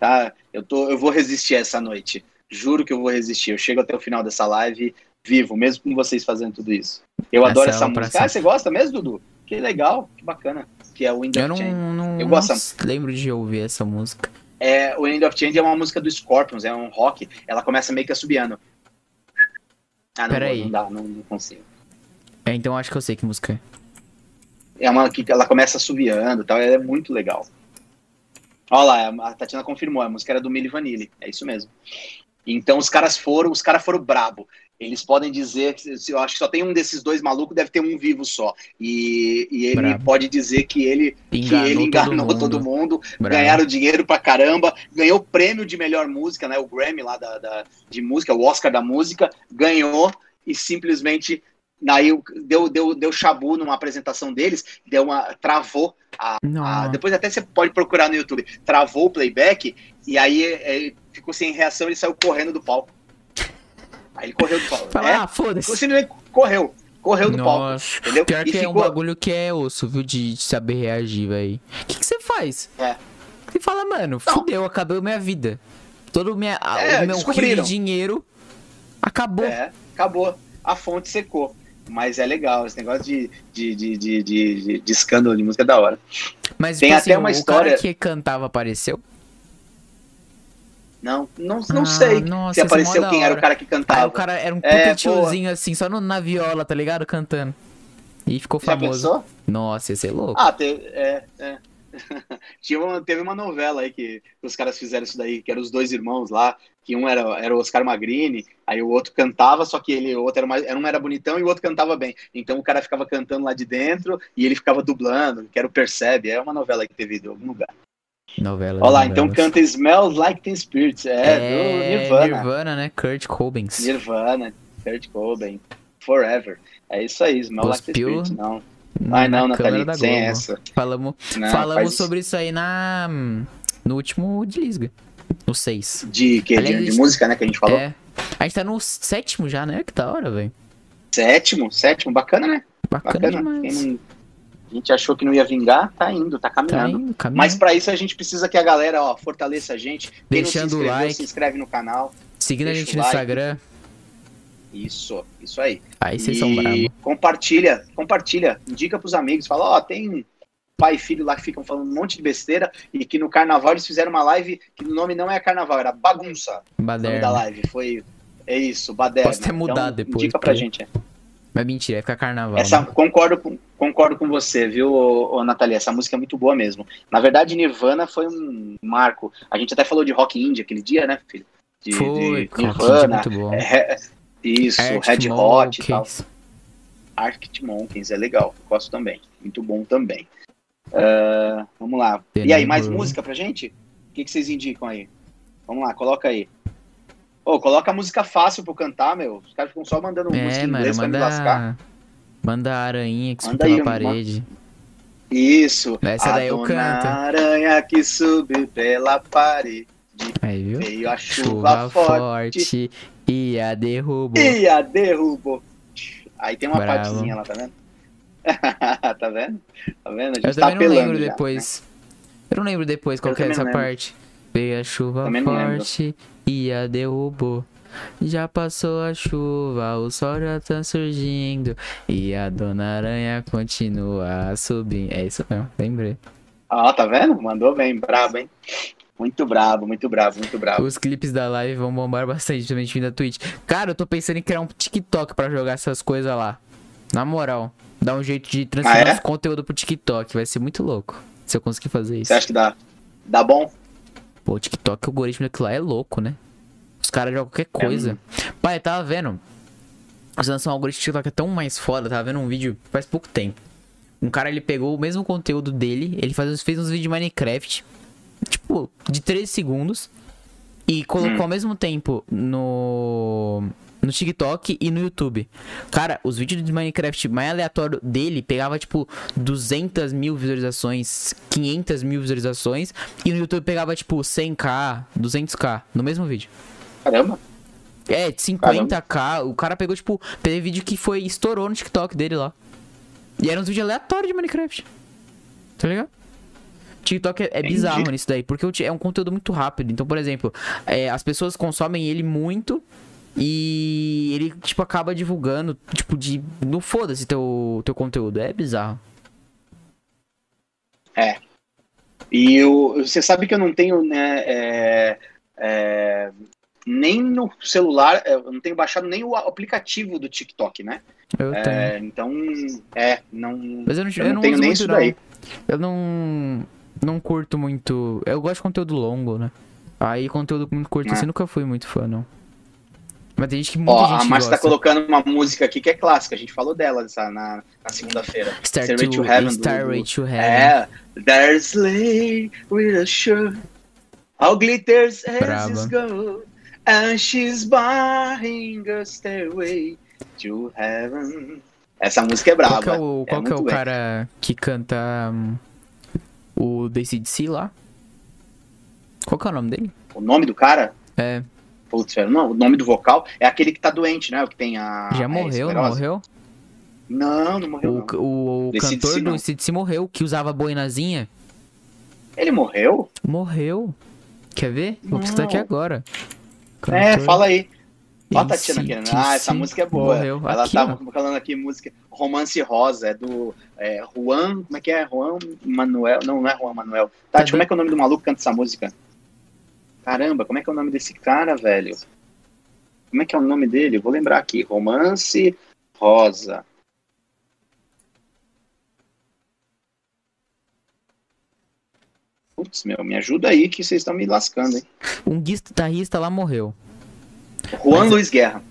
Tá? Eu, tô, eu vou resistir essa noite. Juro que eu vou resistir. Eu chego até o final dessa live vivo, mesmo com vocês fazendo tudo isso. Eu Essa adoro é essa pra música. Ah, você gosta mesmo, Dudu? Que legal, que bacana. Que é o Wind Eu of não, Change. não, Eu não gosto. lembro de ouvir essa música. É, o Wind of Change é uma música do Scorpions, é um rock. Ela começa meio que assobiando. Ah, não, Peraí. não dá, não, não consigo. É, então acho que eu sei que música é. É uma que ela começa assobiando e tal, ela é muito legal. Olha lá, a Tatiana confirmou, a música era do Milli Vanilli, é isso mesmo. Então os caras foram, os caras foram brabo. Eles podem dizer, que eu acho que só tem um desses dois malucos, deve ter um vivo só. E, e ele Brabo. pode dizer que ele que Enganou, ele enganou todo todo mundo. mundo, Bravo. ganharam dinheiro pra caramba, ganhou o prêmio de melhor música, né? O Grammy lá da, da- de música, o Oscar da música, ganhou e simplesmente daí deu, deu, deu chabu numa apresentação deles, deu uma. travou. a- Não. depois até você pode procurar no YouTube, travou o playback, e aí é, ficou sem reação, ele saiu correndo do palco. Aí ele correu do palco. Fala, É, ah, foda-se. ficou simplesmente correu. Correu do palco. Nossa. Entendeu? Pior E que é um ficou- bagulho que é osso, viu? De, de saber reagir, velho. O que, que você faz? É. Você fala, mano, Não. fudeu, acabou minha vida. Todo minha, É, o meu de dinheiro acabou. É, acabou. A fonte secou. Mas é legal, esse negócio de, de, de, de, de, de- de escândalo de música é da hora. Mas Tem tipo até assim, uma o história- cara que cantava apareceu? Não, não, não Ah, sei nossa, se é apareceu quem era o cara que cantava. o cara era um puta É, tiozinho assim, só no- na viola, tá ligado? Cantando. E ficou Já famoso. pensou? Nossa, ia ser louco. Ah, é, é. Tinha uma- teve uma novela aí que os caras fizeram isso daí, que eram os dois irmãos lá, que um era, era o Oscar Magrini, aí o outro cantava, só que ele, o outro era mais, um era bonitão e o outro cantava bem. Então o cara ficava cantando lá de dentro e ele ficava dublando, que era o Percebe. É uma novela que teve em algum lugar. Novela. Olha lá, então canta Smells Like Teen Spirit. É, do Nirvana. Nirvana, né? Kurt Cobains. Nirvana, Kurt Cobain, Forever. É isso aí, Smell Like Teen Cuspiu Spirit. Não. Ai, não, Nathalie, sem essa. Falamos, Não, falamos faz- sobre isso aí na no último de Lisga. No 6. De, que, de, de música, né, que a gente falou. É. A gente tá no sétimo já, né? Que da hora, velho. Sétimo, sétimo, bacana, né? Bacana, Bacana. demais. Quem não- A gente achou que não ia vingar, tá indo, tá Tá caminhando. indo, caminhando. Mas pra isso a gente precisa que a galera, ó, fortaleça a gente. Quem Deixando não se like. se inscreve no canal. Seguindo a gente no like. Instagram. Isso, isso aí. Aí vocês e são bravos. compartilha, compartilha, indica pros amigos, fala, ó, tem pai e filho lá que ficam falando um monte de besteira e que no carnaval eles fizeram uma live que o nome não é carnaval, era bagunça. O nome da Baderna. live foi é isso, baderna. Posso ter mudado depois, Indica pra porque- gente. é. Mas mentira, vai ficar carnaval. Essa, né? concordo, com, concordo com você, viu, ô, ô, Nathalie? Essa música é muito boa mesmo. Na verdade, Nirvana foi um marco. A gente até falou de Rock Indie aquele dia, né, filho? De, Foi, de é Nirvana. muito bom. é, isso, Arctic Red Hot e tal. Arctic Monkeys é legal, gosto também. Muito bom também. Ah, vamos lá. The e aí, mais música pra gente? O que, que vocês indicam aí? Vamos lá, coloca aí. Ô, coloca música fácil pra eu cantar, meu. Os caras ficam só mandando música É, em mano, inglês pra me lascar. manda. Manda a aranha que subiu Manda pela aí uma- parede. Isso. Essa a daí eu canto. aranha que subiu pela parede. Aí, viu? Veio a chuva, Chuva forte, forte e a derrubou. e a derrubou. Aí tem uma Bravo. partezinha lá, tá vendo? tá vendo? Tá vendo? A gente Eu tá também não lembro já, né? depois. Eu não lembro depois qual que é essa parte. Veio a chuva Também forte e a derrubou. Já passou a chuva, o sol já tá surgindo. E a dona aranha continua a subir. É isso mesmo, lembrei. Ó, tá vendo? Mandou bem, brabo, hein? Muito brabo, muito brabo, muito brabo. Os clipes da live vão bombar bastante, principalmente vindo da Twitch. Cara, eu tô pensando em criar um TikTok pra jogar essas coisas lá. Na moral, dar um jeito de transferir Ah, é? esse conteúdo pro TikTok. Vai ser muito louco se eu conseguir fazer isso. Você acha que dá, dá bom? Pô, TikTok, o algoritmo daquilo lá é louco, né? Os caras jogam qualquer coisa. Pai, eu tava vendo. Os lançam um algoritmo do TikTok é tão mais foda. Tava vendo um vídeo faz pouco tempo. Um cara, ele pegou o mesmo conteúdo dele, ele faz, fez uns vídeos de Minecraft, tipo, de 13 segundos, e colocou Hum. ao mesmo tempo no no TikTok e no YouTube. Cara, os vídeos de Minecraft mais aleatório dele pegava tipo 200 mil visualizações, 500 mil visualizações, e no YouTube pegava tipo 100k, 200k no mesmo vídeo. Caramba. É, 50k. O cara pegou, tipo, teve vídeo que foi, estourou no TikTok dele lá. E eram uns vídeos aleatórios de Minecraft. Tá ligado? TikTok é, é bizarro nisso daí, porque é um conteúdo muito rápido. Então, por exemplo, é, as pessoas consomem ele muito e ele, tipo, acaba divulgando, tipo, de. Não foda-se teu, teu conteúdo. É bizarro. E eu, você sabe que eu não tenho, né, é, é, nem no celular, é, eu não tenho baixado nem o aplicativo do TikTok, né? Eu tenho. É, então, é, não, Mas eu não, eu eu não tenho nem isso não. daí. Eu não. Não curto muito. Eu gosto de conteúdo longo, né? Aí conteúdo muito curto, É. assim, nunca fui muito fã, não. Mas tem gente que muita Ó, gente a Márcia tá colocando uma música aqui que é clássica, a gente falou dela essa, na, na segunda-feira. Star Stairway to, to Heaven, Starway do- to Heaven. É, there's lay with a shirt, all glitters as is gold, and she's buying a stairway to heaven. Essa música é braba. Qual que é o, qual que é o bem. cara que canta hum, o DCDC lá? Qual que é o nome dele? O nome do cara? É, Não, o nome do vocal é aquele que tá doente, né? O que tem a. já a morreu, não morreu? Não, não morreu. não. O, o, o DC/DC cantor do não. DCDC morreu, que usava boinazinha. Ele morreu? Morreu. Quer ver? Vou precisar aqui Não. agora. É, Cantor fala aí. Ó a aqui. AC/DC Ah, essa música é boa. morreu. Ela Aqui, tava ó. falando aqui música Romance Rosa, é do é, Juan, como é que é? Juan Manuel, não, não é Juan Manuel. Tati, Tá como é que é o nome do maluco que canta essa música? Caramba, como é que é o nome desse cara, velho? Como é que é o nome dele? Eu vou lembrar aqui. Romance Rosa. Putz, meu, me ajuda aí que vocês estão me lascando, hein? Um guitarrista lá morreu. Juan Mas- Luiz Guerra.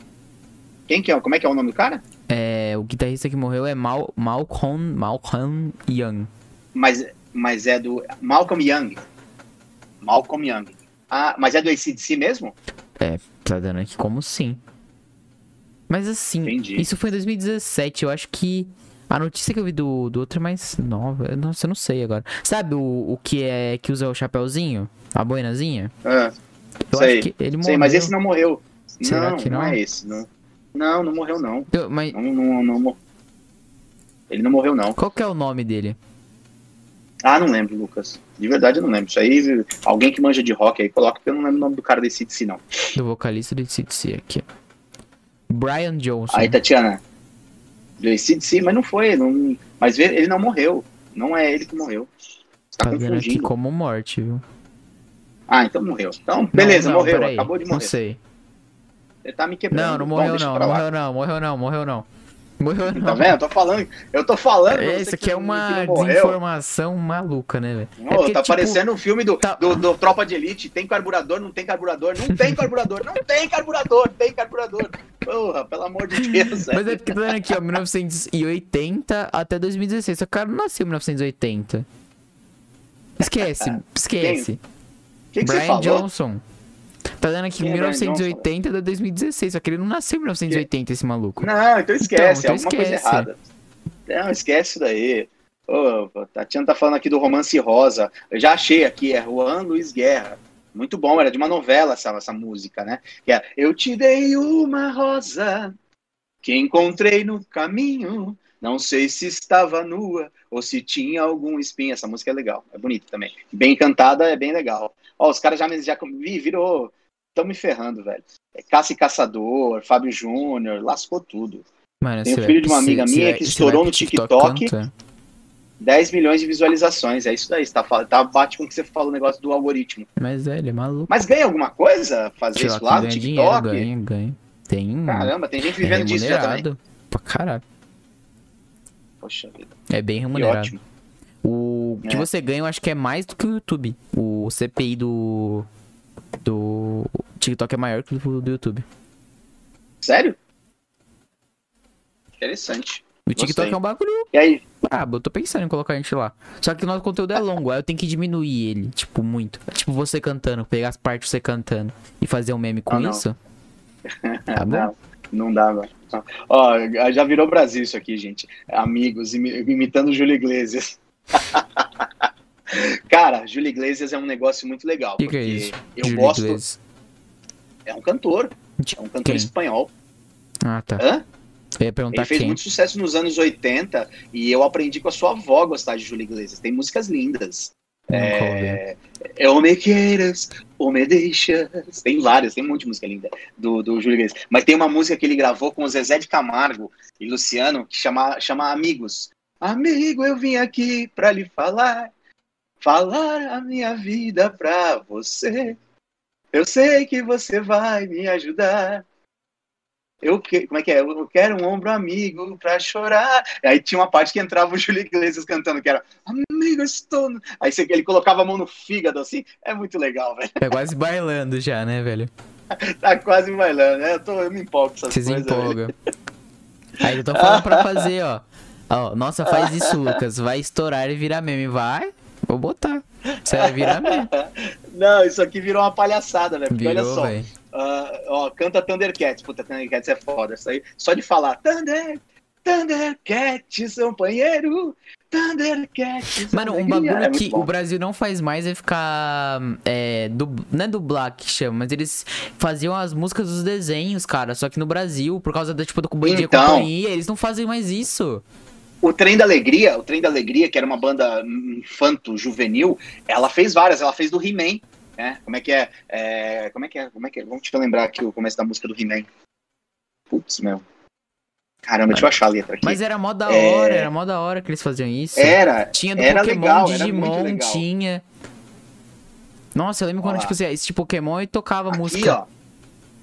Quem que é? Como é que é o nome do cara? É, o guitarrista que morreu é Mal, Malcolm, Malcolm Young. Mas, mas é do Malcolm Young. Malcolm Young. Ah, mas é do ACDC mesmo? Tá dando aqui como sim. Mas assim, Entendi. isso foi em 2017. Eu acho que a notícia que eu vi do, do outro é mais nova. Nossa, eu não sei agora. Sabe o, o que é que usa o chapéuzinho? A boinazinha? Ah, Eu Sei, acho que ele morreu. sei, mas esse não morreu. Será não, que não não? é esse. Não, não, não morreu não. Eu- mas Não, não, não, mor- Ele não morreu não. qual que é o nome dele? Ah, não lembro, Lucas. De verdade eu não lembro. Isso aí, alguém que manja de rock aí, coloca, porque eu não lembro o nome do cara desse ACDC não. Do vocalista do CDC aqui. Brian Johnson. Aí, Tatiana. Do ACDC, mas não foi. Não, mas ele não morreu. Não é ele que morreu. Você tá, tá vendo aqui confundindo. como morte, viu? Ah, então morreu. Então, beleza, Não, não, morreu. Acabou de Não morrer. sei. Ele tá me quebrando. Não, não morreu não, não morreu não, morreu não, morreu não. Morreu não. Tá vendo? Eu tô falando, eu tô falando. É, isso aqui é uma desinformação maluca, né, velho? É porque, tá tipo, parecendo um filme do, tá- do, do Tropa de Elite. Tem carburador, não tem carburador, não tem carburador, não tem carburador, tem carburador. Porra, pelo amor de Deus. Mas é porque tá dando aqui, ó, 1980 até 2016. Só que o cara não nasceu em 1980. Esquece, esquece. O que, que você Brian? Johnson. Tá dando aqui Quem é Brian 1980 até 2016. Só que ele não nasceu em 1980, esse maluco. Não, então esquece, Então, é então alguma coisa esquece. errada. Não, esquece isso daí. Tatiana tá falando aqui do Romance Rosa. Eu já achei aqui, é Juan Luiz Guerra. Muito bom, era de uma novela essa, essa música, né? Que é Eu te dei uma rosa que encontrei no caminho. Não sei se estava nua ou se tinha algum espinho. Essa música é legal, é bonita também. Bem cantada, é bem legal. Ó, os caras já, me- já vi, virou. Estão me ferrando, velho. É Caça e Caçador, Fábio Júnior, lascou tudo. Mano, Tem o filho vai- de uma amiga você- minha você que vai- estourou no TikTok. canta? 10 milhões de visualizações, é isso daí. Tá, tá bate com o que você falou, o negócio do algoritmo. Mas é, ele é maluco. Mas ganha alguma coisa fazer Sei isso lá no ganha TikTok? dinheiro, ganha, ganha. Tem. Caramba, tem gente é vivendo disso já também. Pra caralho. Poxa vida, É bem remunerado. ótimo. O que É. você ganha, eu acho que é mais do que o YouTube. O CPI do. Do. TikTok é maior que o do YouTube. Sério? Interessante. O TikTok Gostei. é um bagulho E aí? brabo, eu tô pensando em colocar a gente lá. Só que o nosso conteúdo é longo, aí eu tenho que diminuir ele, tipo, muito. Tipo, você cantando, pegar as partes você cantando e fazer um meme com Ah, não. isso. Tá bom? Não, não dá, não. Ó, já virou Brasil isso aqui, gente. Amigos, imi- imitando Júlio Iglesias. Cara, Júlio Iglesias é um negócio muito legal. Que, que é porque isso? Eu Júlio gosto. Iglesias. É um cantor. É um cantor quem? espanhol. Ah, tá. Hã? Eu ia perguntar Ele fez quem. muito sucesso nos anos 80 e eu aprendi com a sua avó a gostar de Júlio Iglesias. Tem músicas lindas. É, é ou me queiras, ou me deixas. Tem várias, tem um monte de música linda do, do Júlio Iglesias. Mas tem uma música que ele gravou com o Zezé de Camargo e Luciano que chama, chama Amigos. Amigo, eu vim aqui pra lhe falar, falar a minha vida pra você. Eu sei que você vai me ajudar. Eu que, como é que é? Eu quero um ombro amigo pra chorar. Aí tinha uma parte que entrava o Júlio Iglesias cantando, que era Amigo, estou. no-" Aí você- ele colocava a mão no fígado assim. É muito legal, velho. É quase bailando já, né, velho? Tá quase bailando, né? Eu, tô, eu me empolgo com essas Você se coisas. velho. empolga. Aí eu tô falando pra fazer, ó. Ó, nossa, faz isso, Lucas. Vai estourar e virar meme. Vai? Vou botar. Você vai virar meme. Não, isso aqui virou uma palhaçada, velho. Porque olha Virou, só. velho. Ah, ó, canta Thundercats. Puta, Thundercats é foda. Isso aí, só de falar Thunder, Thundercats, companheiro. Thundercats. Mano, um bagulho É que o Brasil não faz mais é ficar. É, dub, não é dublar que chama, mas eles faziam as músicas dos desenhos, cara. Só que no Brasil, por causa da, tipo, do Dia Então. Companhia, eles não fazem mais isso. O Trem da Alegria, o Trem da Alegria, que era uma banda infanto juvenil, ela fez várias, ela fez do He-Man, né? Como é que é? É, Como é que é? Como é que é? Vamos te lembrar aqui o começo da música do He-Man. Putz, meu. Caramba, deixa eu achar a letra aqui. Mas era mó da É. hora, era mó da hora que eles faziam isso. Era, Tinha do era Pokémon, legal, Digimon, tinha. Nossa, eu lembro Ó quando, lá. tipo, assim, esse Pokémon e tocava aqui, música. ó.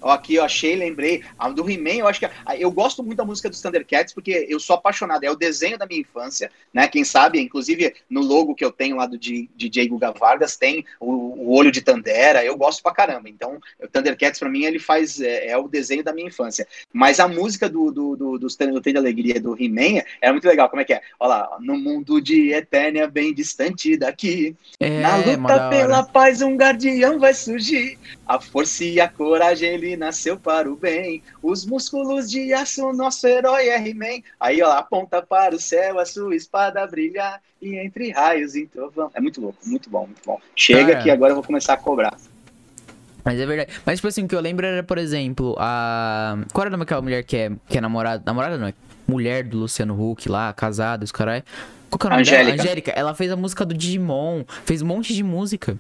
Aqui, eu achei, lembrei. A do He-Man, eu acho que. Eu gosto muito da música dos Thundercats, porque eu sou apaixonado. É o desenho da minha infância, né? Quem sabe, inclusive, no logo que eu tenho lá do DJ Guga Vargas, tem o, o olho de Tandera. Eu gosto pra caramba. Então, o Thundercats, pra mim, ele faz. É, é o desenho da minha infância. Mas a música do, do, do, dos do Trem da Alegria do He-Man é muito legal. Como é que é? Olha lá. No mundo de Eternia, bem distante daqui. É, Na luta pela paz, um guardião vai surgir. A força e a coragem, ele nasceu para o bem. Os músculos de aço, nosso herói é He-Man. Aí, ó, aponta para o céu, a sua espada brilhar. E entre raios e trovão. É muito louco, muito bom, muito bom. Chega Cara. que agora eu vou começar a cobrar. Mas é verdade. Mas, tipo assim, o que eu lembro era, por exemplo, a. Qual era o nome daquela mulher que é, que é namorada. Namorada não, é mulher do Luciano Huck lá, casada, os caras. Qual que é o nome dela? Angélica. Angélica. Ela fez a música do Digimon. Fez um monte de música.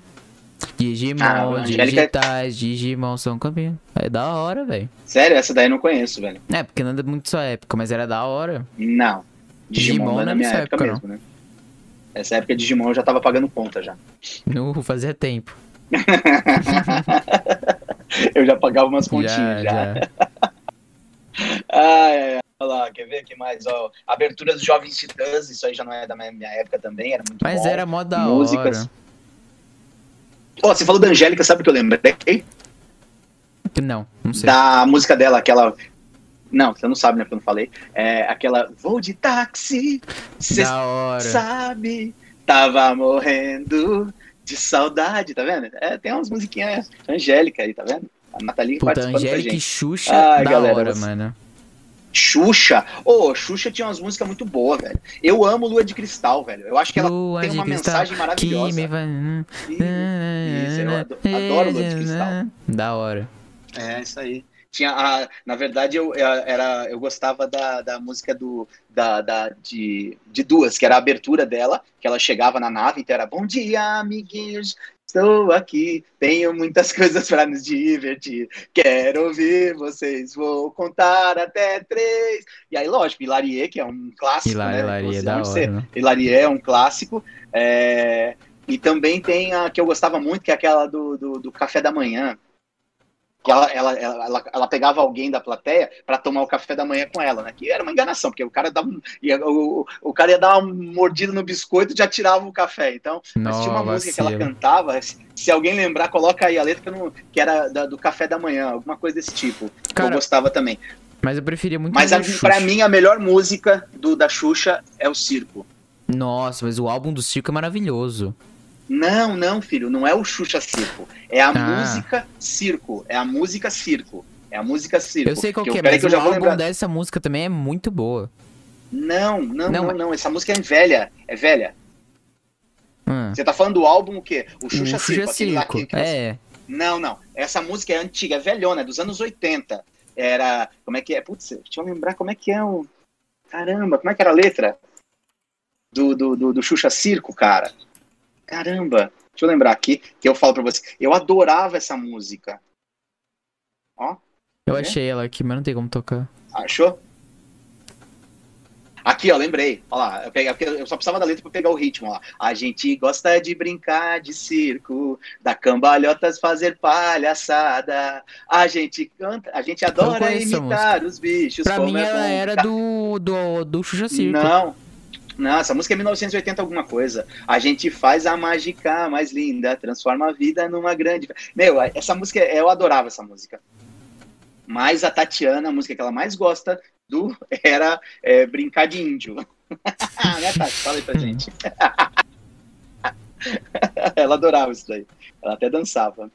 Digimon, Ah, Angélica- digitais, Digimon são campeão. É da hora, velho. Sério, essa daí eu não conheço, velho. É, porque não é muito sua época, mas era da hora. Não. Digimon, Digimon não é na é minha época, época, mesmo, né? Essa época de Digimon eu já tava pagando conta já. No fazia tempo. Eu já pagava umas continhas já. já, já. Ah, é, é. Olha lá, quer ver o que mais? Ó, abertura dos Jovens Titãs, isso aí já não é da minha, minha época também, era muito Mas bom. era mó da Músicas. hora. Ó, você falou da Angélica, sabe o que eu lembrei? Não, não sei. Da música dela, aquela. Não, você não sabe, né? Porque eu não falei. É aquela. Vou de táxi, cê sabe, tava morrendo de saudade, tá vendo? É, tem umas musiquinhas Angélica aí, tá vendo? A Nathalie Puta, Angélica e. Xuxa, Ai, da galera, hora, você- mano. Xuxa. Ô, Xuxa tinha umas músicas muito boas, velho. Eu amo Lua de Cristal, velho. Eu acho que ela Lua tem uma cristal mensagem que maravilhosa. me vai... Isso, eu ado- adoro Lua de Cristal. Da hora. É, isso aí. Tinha a, na verdade, eu, eu- era, eu gostava da, da música do, da, da, de, de duas, que era a abertura dela, que ela chegava na nave, então era Bom dia, amiguinhos, estou aqui, tenho muitas coisas para nos divertir, quero ouvir vocês, vou contar até três. E aí, lógico, Hilarie, que é um clássico, Hilarie, né? Hilarie, Você da hora, né? Hilarie é um clássico. é, E também tem a que eu gostava muito, que é aquela do, do, do café da manhã. Que ela, ela, ela, ela, pegava alguém da plateia para tomar o café da manhã com ela, né? Que era uma enganação, porque o cara dava um- ia, o, o cara ia dar uma mordida no biscoito e já tirava o café. Então, mas tinha uma música que ela cantava, se, se alguém lembrar, coloca aí a letra que, era da- do café da manhã, alguma coisa desse tipo. que eu Cara, gostava também. Mas eu preferia muito Mas mais a, o Xuxa. pra mim, a melhor música do, da Xuxa é o Circo. Nossa, mas o álbum do Circo é maravilhoso. Não, não, filho, não é o Xuxa Circo. É a Ah. música Circo. É a música Circo. É a música Circo. Eu sei qual Que é, mas que eu o já vou álbum lembrar. dessa música também é muito boa. Não, não, Não, não, não, Essa música é velha. É velha. Hum. Você tá falando do álbum o quê? O Xuxa o Circo. Xuxa Circo. que- que- É. Não, não. Essa música é antiga, é velhona, é dos anos 80. Era. Como é que é? Putz, deixa eu lembrar como é que é o. Caramba, como é que era a letra? Do, do, do, do Xuxa Circo, cara. Caramba. Deixa eu lembrar aqui, que eu falo pra você. Eu adorava essa música. Ó, Eu É? achei ela aqui, mas não tem como tocar. achou? Aqui, ó, lembrei. Olha lá, eu, peguei, eu só precisava da letra pra pegar o ritmo. Ó. A gente gosta de brincar de circo, da cambalhotas fazer palhaçada. A gente canta, a gente adora imitar os bichos. Pra mim, é ela era do, do, do Xuxa Circo. Não. Não, essa música é 1980 alguma coisa. A gente faz a mágica mais linda, transforma a vida numa grande. Meu, essa música, eu adorava essa música. Mas a Tatiana, a música que ela mais gosta do era é, Brincar de Índio. né, Tati? Fala aí pra gente. ela adorava isso daí. Ela até dançava.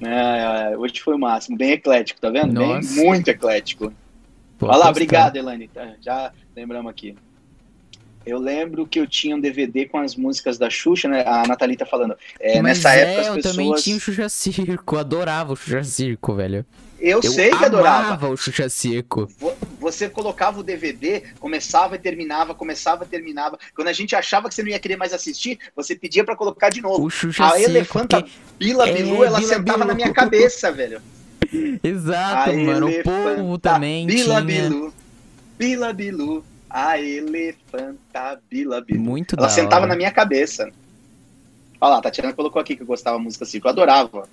É, é, hoje foi o máximo. Bem eclético, tá vendo? Bem, muito eclético. Vou Olha lá, obrigado, Elane. Tá, Já lembramos aqui. Eu lembro que eu tinha um DVD com as músicas da Xuxa, né? A Nathalie tá falando. É, Mas nessa é, época as eu pessoas. também tinha o Xuxa Circo. Adorava o Xuxa Circo, velho. Eu, Eu sei que adorava. o Xuxa Circo. Vo- Você colocava o DVD, começava e terminava, começava e terminava. Quando a gente achava que você não ia querer mais assistir, você pedia pra colocar de novo. O Xuxa A Circo. elefanta porque- Bila É, Bilu, ela Bila sentava Bilu. na minha cabeça, velho. Exato, mano. O povo também Bila tinha. Bilu, Bila Bilu, a elefanta Bila. Muito Ela sentava hora. na minha cabeça. Olha lá, a Tatiana colocou aqui que eu gostava da música Circo. Eu adorava.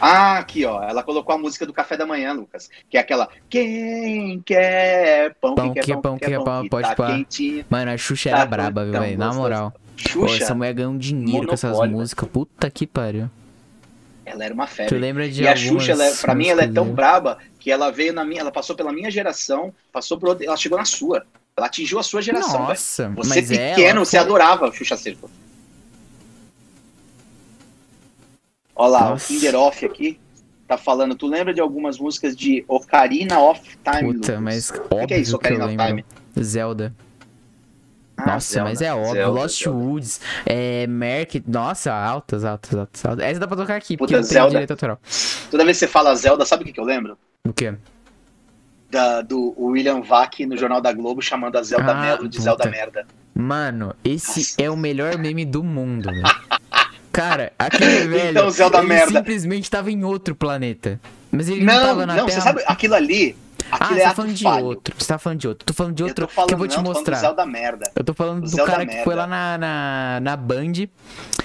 Ah, aqui, ó. Ela colocou a música do café da manhã, Lucas. Que é aquela. Quem quer pão, Pão, quem quer pão, quem quer pão, pão, pode tá pá. quentinho. Mano, a Xuxa Tá era braba, viu, velho? Na moral. Pô, Xuxa, essa mulher ganhou um dinheiro com essas músicas. Puta que pariu. ela era uma Tu febre. lembra de E a Xuxa, ela, é- pra mim, ela é tão braba que ela veio na minha. Ela passou pela minha geração, passou por outra, ela chegou na sua. Ela atingiu a sua geração. Nossa, Você mas é, pequeno, ela você adorava Xuxa Circo. Olha lá, Nossa. o Kinder Off aqui tá falando. Tu lembra de algumas músicas de Ocarina of Time? Puta, Lucas? mas O que, é isso, que eu Ocarina of lembro. Time? Zelda. Ah, Nossa, Zelda, mas é óbvio. Zelda, Lost Zelda. Woods, é, Merc, nossa, altas, altas, altas, altas. Essa dá pra tocar aqui, porque Puta, tem Zelda. direito autoral. Toda vez que você fala Zelda, sabe o que, que eu lembro? O quê? Da, do William Vac no Jornal da Globo chamando a Zelda Ah, Melo de puta. Zelda Merda. Mano, esse Nossa. é o melhor meme do mundo, velho. Cara, aquele velho, Então, Zelda ele merda. simplesmente tava em outro planeta. Mas ele não, Não, tava na não, Terra. você sabe, aquilo ali, ah, aquilo você é tá ato falando de outro. Você tá falando de outro. Tô falando de Eu outro tô falando, que eu vou te não, falando mostrar. Zelda Merda. Eu tô falando O do Zelda cara que foi lá na, na, na Band,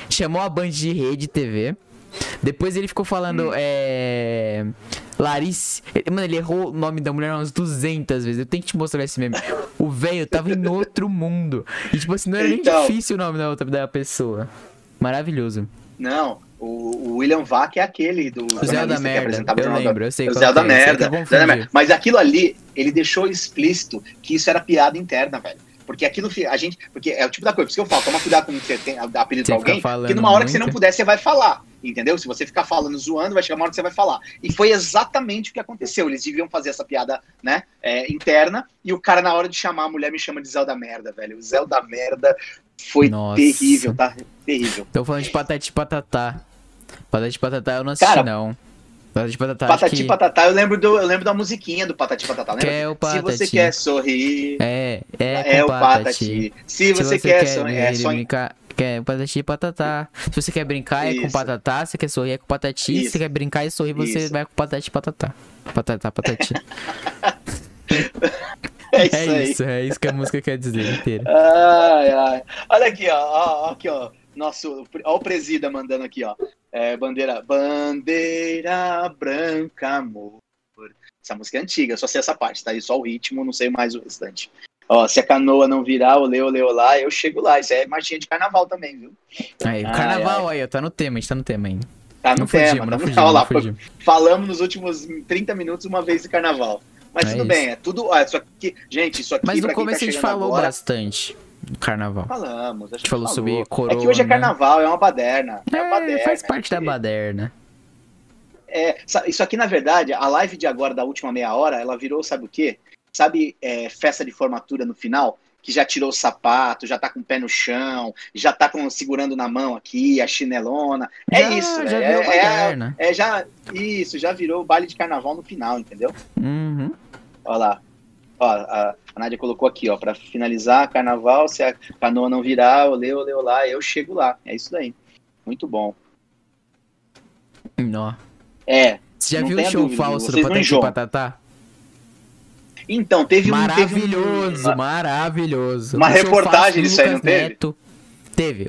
chamou a Band de rede TV. Depois ele ficou falando, Hum. é. Larice. Mano, ele errou o nome da mulher umas 200 vezes. Eu tenho que te mostrar esse meme. O velho tava em outro mundo. E, tipo assim, não era nem Então. difícil o nome da outra da pessoa. Maravilhoso. Não, o, William Vac é aquele do O Zé da Merda. Eu Jornal lembro, eu sei O Zé da é, Zé da. Merda. Mas aquilo ali, ele deixou explícito que isso era piada interna, velho. Porque aquilo, fi- a gente. Porque é o tipo da coisa, por isso que eu falo, toma cuidado com o que você tem apelido Você fica alguém, porque numa hora que você não muito. puder, você vai falar. Entendeu? Se você ficar falando, zoando, vai chegar uma hora que você vai falar. E foi exatamente o que aconteceu. Eles deviam fazer essa piada, né, é, interna, e o cara, na hora de chamar a mulher, me chama de Zé da Merda, velho. O Zé da Merda foi Nossa. terrível, tá? Terrível. Tô falando de Patati e Patatá. Patati e Patatá eu não assisti, Cara, não. Patati Patatá Patati que... Patatá, eu lembro, do, eu lembro da musiquinha do Patati Patatá, lembra? É o Se você Patati. quer sorrir, É, é, é, o Patati. Se, Se você, quer, sorrir, é brincar, quer patati e patatá. Se você quer brincar, é com Isso. patatá. Se você quer sorrir, é com patati. Se Isso. você quer brincar e sorrir, você Isso. vai com patati e patatá. Patatá, patati. é isso é isso, é isso que a música quer dizer inteira. Ai, ai. Olha aqui, ó, ó, ó, aqui, ó. Nosso, ó o presida mandando aqui, ó. É, bandeira, bandeira branca, amor. Essa música é antiga, só sei essa parte, tá aí só o ritmo, não sei mais o restante. Ó, se a canoa não virar, olê, olê, olá, eu chego lá. Isso aí é marchinha de carnaval também, viu? Aí, o Ai, carnaval aí, ó, tá no tema, a gente tá no tema ainda. Tá no Não tema. fugimos, tá não no- fugimos, Olha lá, não fugimos. falamos nos últimos 30 minutos uma vez de carnaval. Mas É tudo isso. bem, é tudo. ah, isso aqui, gente, isso aqui Mas no quem começo tá a gente falou agora, bastante carnaval. Falamos, a gente falou sobre É coroa, que hoje é né? carnaval, é uma baderna. É, uma É, baderna. faz parte da é, baderna. É, isso aqui, na verdade, a live de agora, da última meia hora, ela virou, sabe o quê? Sabe, é, festa de formatura no final? Que já tirou o sapato, já tá com o pé no chão, já tá com, segurando na mão aqui, a chinelona. É Já- isso, já é, virou é, baderna. é, já, isso, já virou baile de carnaval no final, entendeu? Uhum. Olha lá. Ó, a, a Nádia colocou aqui, ó, pra finalizar carnaval, se a canoa não virar, olê, olê, olá, eu chego lá. É isso daí. Muito bom. Nó. É. Você já Não viu o show dúvida, falso do não Patati. Patatá? Então, teve um. Maravilhoso, Teve um, maravilhoso. uma O show reportagem disso aí, não teve? Neto. Teve.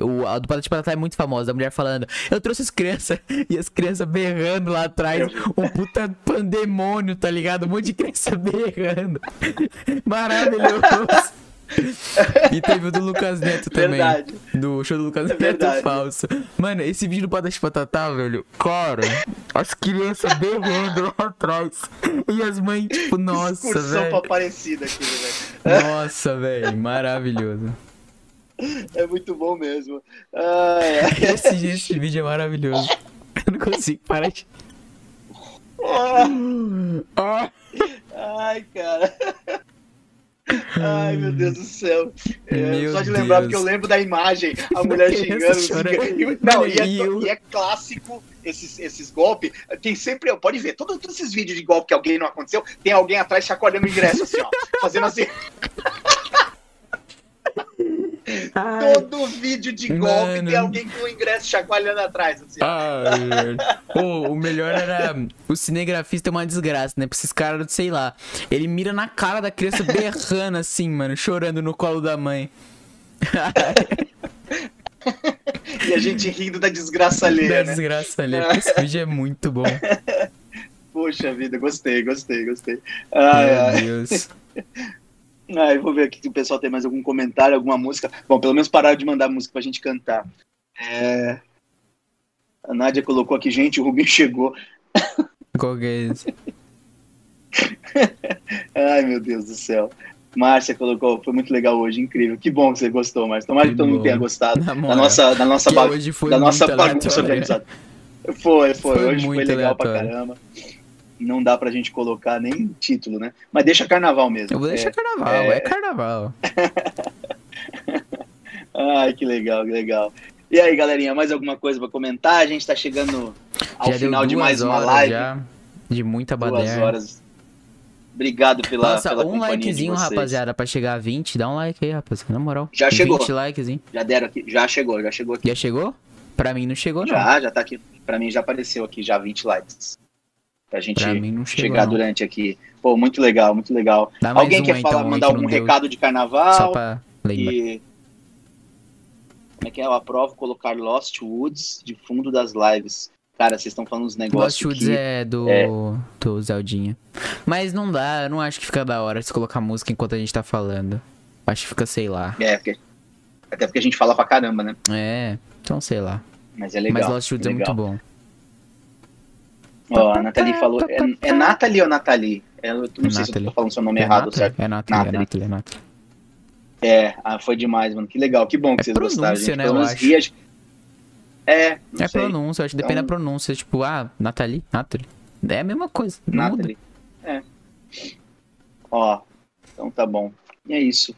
O, a do Patati Patatá é muito famosa. A mulher falando, eu trouxe as crianças. E as crianças berrando lá atrás. Um puta pandemônio, tá ligado? Um monte de criança berrando. Maravilhoso. E teve o do Lucas Neto também. Verdade. Do show do Lucas É Neto verdade. falso. Mano, esse vídeo do Patati Patatá, velho. Cara, as crianças berrando lá atrás. E as mães, tipo, nossa, Excursão pra velho. Aparecida aqui, velho. Nossa, velho. Maravilhoso. É muito bom mesmo. Ai, ai. Esse, esse vídeo é maravilhoso. Eu não consigo parar de. Ah, Ai, cara. Ai, meu Deus do céu. É, Meu só de lembrar, Deus. porque eu lembro da imagem, a mulher xingando. xingando. Não, e é, e é clássico esses, esses golpes. Tem sempre, pode ver, todo- todos esses vídeos de golpe que alguém não aconteceu, tem alguém atrás chacoalhando o ingresso, assim, ó. Fazendo assim. ai, Todo vídeo de golpe Mano. tem alguém com o ingresso chacoalhando atrás, assim. ai. Pô, o melhor era. O cinegrafista é uma desgraça, né? Pra esses caras, sei lá. Ele mira na cara da criança berrando assim, mano, chorando no colo da mãe. E a gente rindo da desgraça alheia, Da né? desgraça ali. Esse vídeo é muito bom. Poxa vida, gostei, gostei, gostei. Ai, ai. Meu Deus. Ah, eu vou ver aqui se o pessoal tem mais algum comentário, alguma música. Bom, pelo menos pararam de mandar música pra gente cantar. É... A Nádia colocou aqui, gente, o Rubinho chegou. Qual que é esse? Ai, meu Deus do céu. Márcia colocou, foi muito legal hoje, incrível. Que bom que você gostou, Márcia. Tomara que todo mundo tenha gostado da nossa, da nossa, ba- hoje foi da nossa bagunça organizada. Foi, foi, Foi Hoje foi legal pra aleatório. caramba. Não dá pra gente colocar nem título, né? Mas deixa carnaval mesmo. Eu vou deixar É, carnaval, é. é carnaval. Ai, que legal, que legal. E aí, galerinha, mais alguma coisa pra comentar? A gente tá chegando ao já final de duas mais uma live. já. De muita Duas baderna. horas. Obrigado pela, Nossa, pela um likezinho, rapaziada, pra chegar a 20. Dá um like aí, rapaziada, na moral. Já chegou. 20 likezinho. Já deram aqui, já chegou, já chegou aqui. Já chegou? Pra mim não chegou, não. Já, já tá aqui. Pra mim já apareceu aqui, já 20 likes. Pra gente Pra mim não chegou, chegar não. durante aqui. Pô, muito legal, muito legal. Dá Alguém quer falar, então, mandar algum não deu, recado de Só carnaval? pra lembrar. E... Como é que é? Eu aprovo colocar Lost Woods de fundo das lives. Cara, vocês estão falando uns Lost negócios Woods que... é do, é. do Zeldinha. Mas não dá, eu não acho que fica da hora se colocar música enquanto a gente tá falando. Acho que fica, sei lá. É, porque... Até porque a gente fala pra caramba, né? É, então sei lá. Mas é legal. Mas Lost Woods é legal. muito bom. Ó, a Nathalie falou. É, é Nathalie ou Nathalie? É, Eu não sei se eu Nathalie. tô falando seu nome É errado, Nathalie, certo? É Nathalie, é Nathalie. Nathalie, é Nathalie. É, ah, foi demais, mano. Que legal, que bom que É vocês gostaram, pronúncia, gente. né, Pelo menos acho. ria. É, É sei. pronúncia, acho que depende Então- da pronúncia. Tipo, ah, Nathalie, Nathalie. É a mesma coisa. Não muda. Nathalie. É. Ó, então tá bom. E é isso.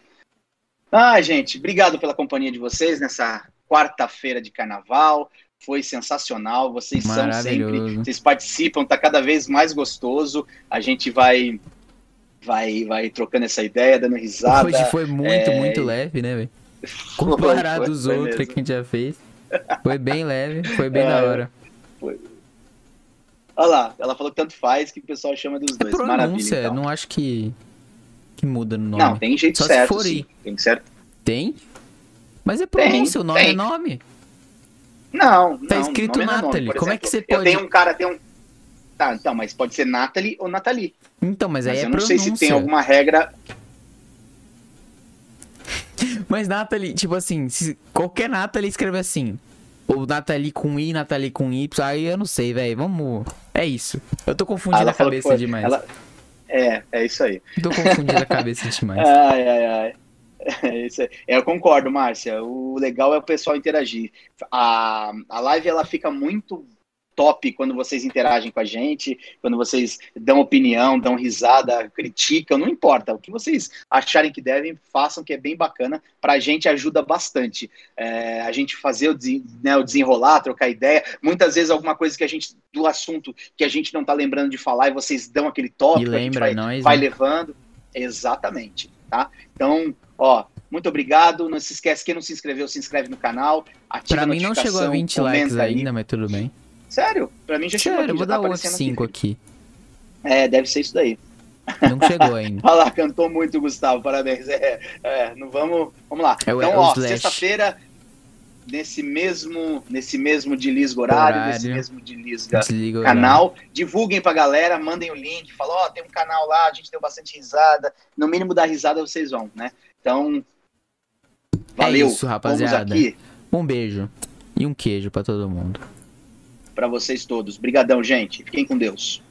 Ah, gente, obrigado pela companhia de vocês nessa quarta-feira de carnaval. Foi sensacional. Vocês são sempre. Vocês participam, tá cada vez mais gostoso. A gente vai. Vai, vai trocando essa ideia, dando risada. Hoje foi muito, é, muito leve, né, velho? Foi, Comparado foi, aos foi outros mesmo. que a gente já fez. Foi bem leve, foi bem É, da hora. Olha lá, ela falou que tanto faz que o pessoal chama dos É dois. Maravilha. pronúncia, Então. não acho que, que muda no nome. Não, tem jeito Só se certo. for sim. Tem certo. Tem? Mas é pronúncia, o nome tem. é nome. Não, Tá não, escrito nome não é nome. Como é exemplo, que você Eu pode- tenho um cara, tem um. Tá, então, mas pode ser Nathalie ou Nathalie. Então, mas aí Mas é eu não pronúncia. sei se tem alguma regra. Mas Nathalie, tipo assim, se qualquer Nathalie escreve assim. Ou Nathalie com I, Nathalie com Y. Aí eu não sei, velho. Vamos. É isso. Eu tô confundindo a cabeça demais. ela- É, é isso aí. Tô confundindo a cabeça demais. Ai, ai, ai. É eu concordo, Márcia. O legal é o pessoal interagir. A, a live ela fica muito top quando vocês interagem com a gente, quando vocês dão opinião, dão risada, criticam, não importa. O que vocês acharem que devem, façam, que é bem bacana. Pra gente ajuda bastante. É, a gente fazer o, né, o desenrolar, trocar ideia. Muitas vezes alguma coisa que a gente, do assunto que a gente não tá lembrando de falar e vocês dão aquele E a gente lembra vai, nós. vai né? levando. Exatamente, tá? Então, ó, muito obrigado. Não se esquece, quem não se inscreveu, se inscreve no canal. Ativa Pra a mim não chegou a notificação, 20 likes aí. ainda, mas tudo bem. Sério? Pra mim já chegou Sério, aqui, eu vou já tá dar aparecendo 5 aqui. É, deve ser isso daí. Não chegou ainda. Olha lá, cantou muito, Gustavo, parabéns. É, é, não vamos, vamos lá. É então, é ó, sexta-feira, nesse mesmo, nesse mesmo de Lisga horário, Horário. nesse mesmo de Lisga Desliga o canal, divulguem pra galera, mandem o link, falam, ó, tem um canal lá, a gente deu bastante risada, no mínimo da risada vocês vão, né? Então, valeu, É isso, vamos rapaziada. aqui Um beijo e um queijo pra todo mundo. pra vocês todos. Brigadão, gente, fiquem com Deus.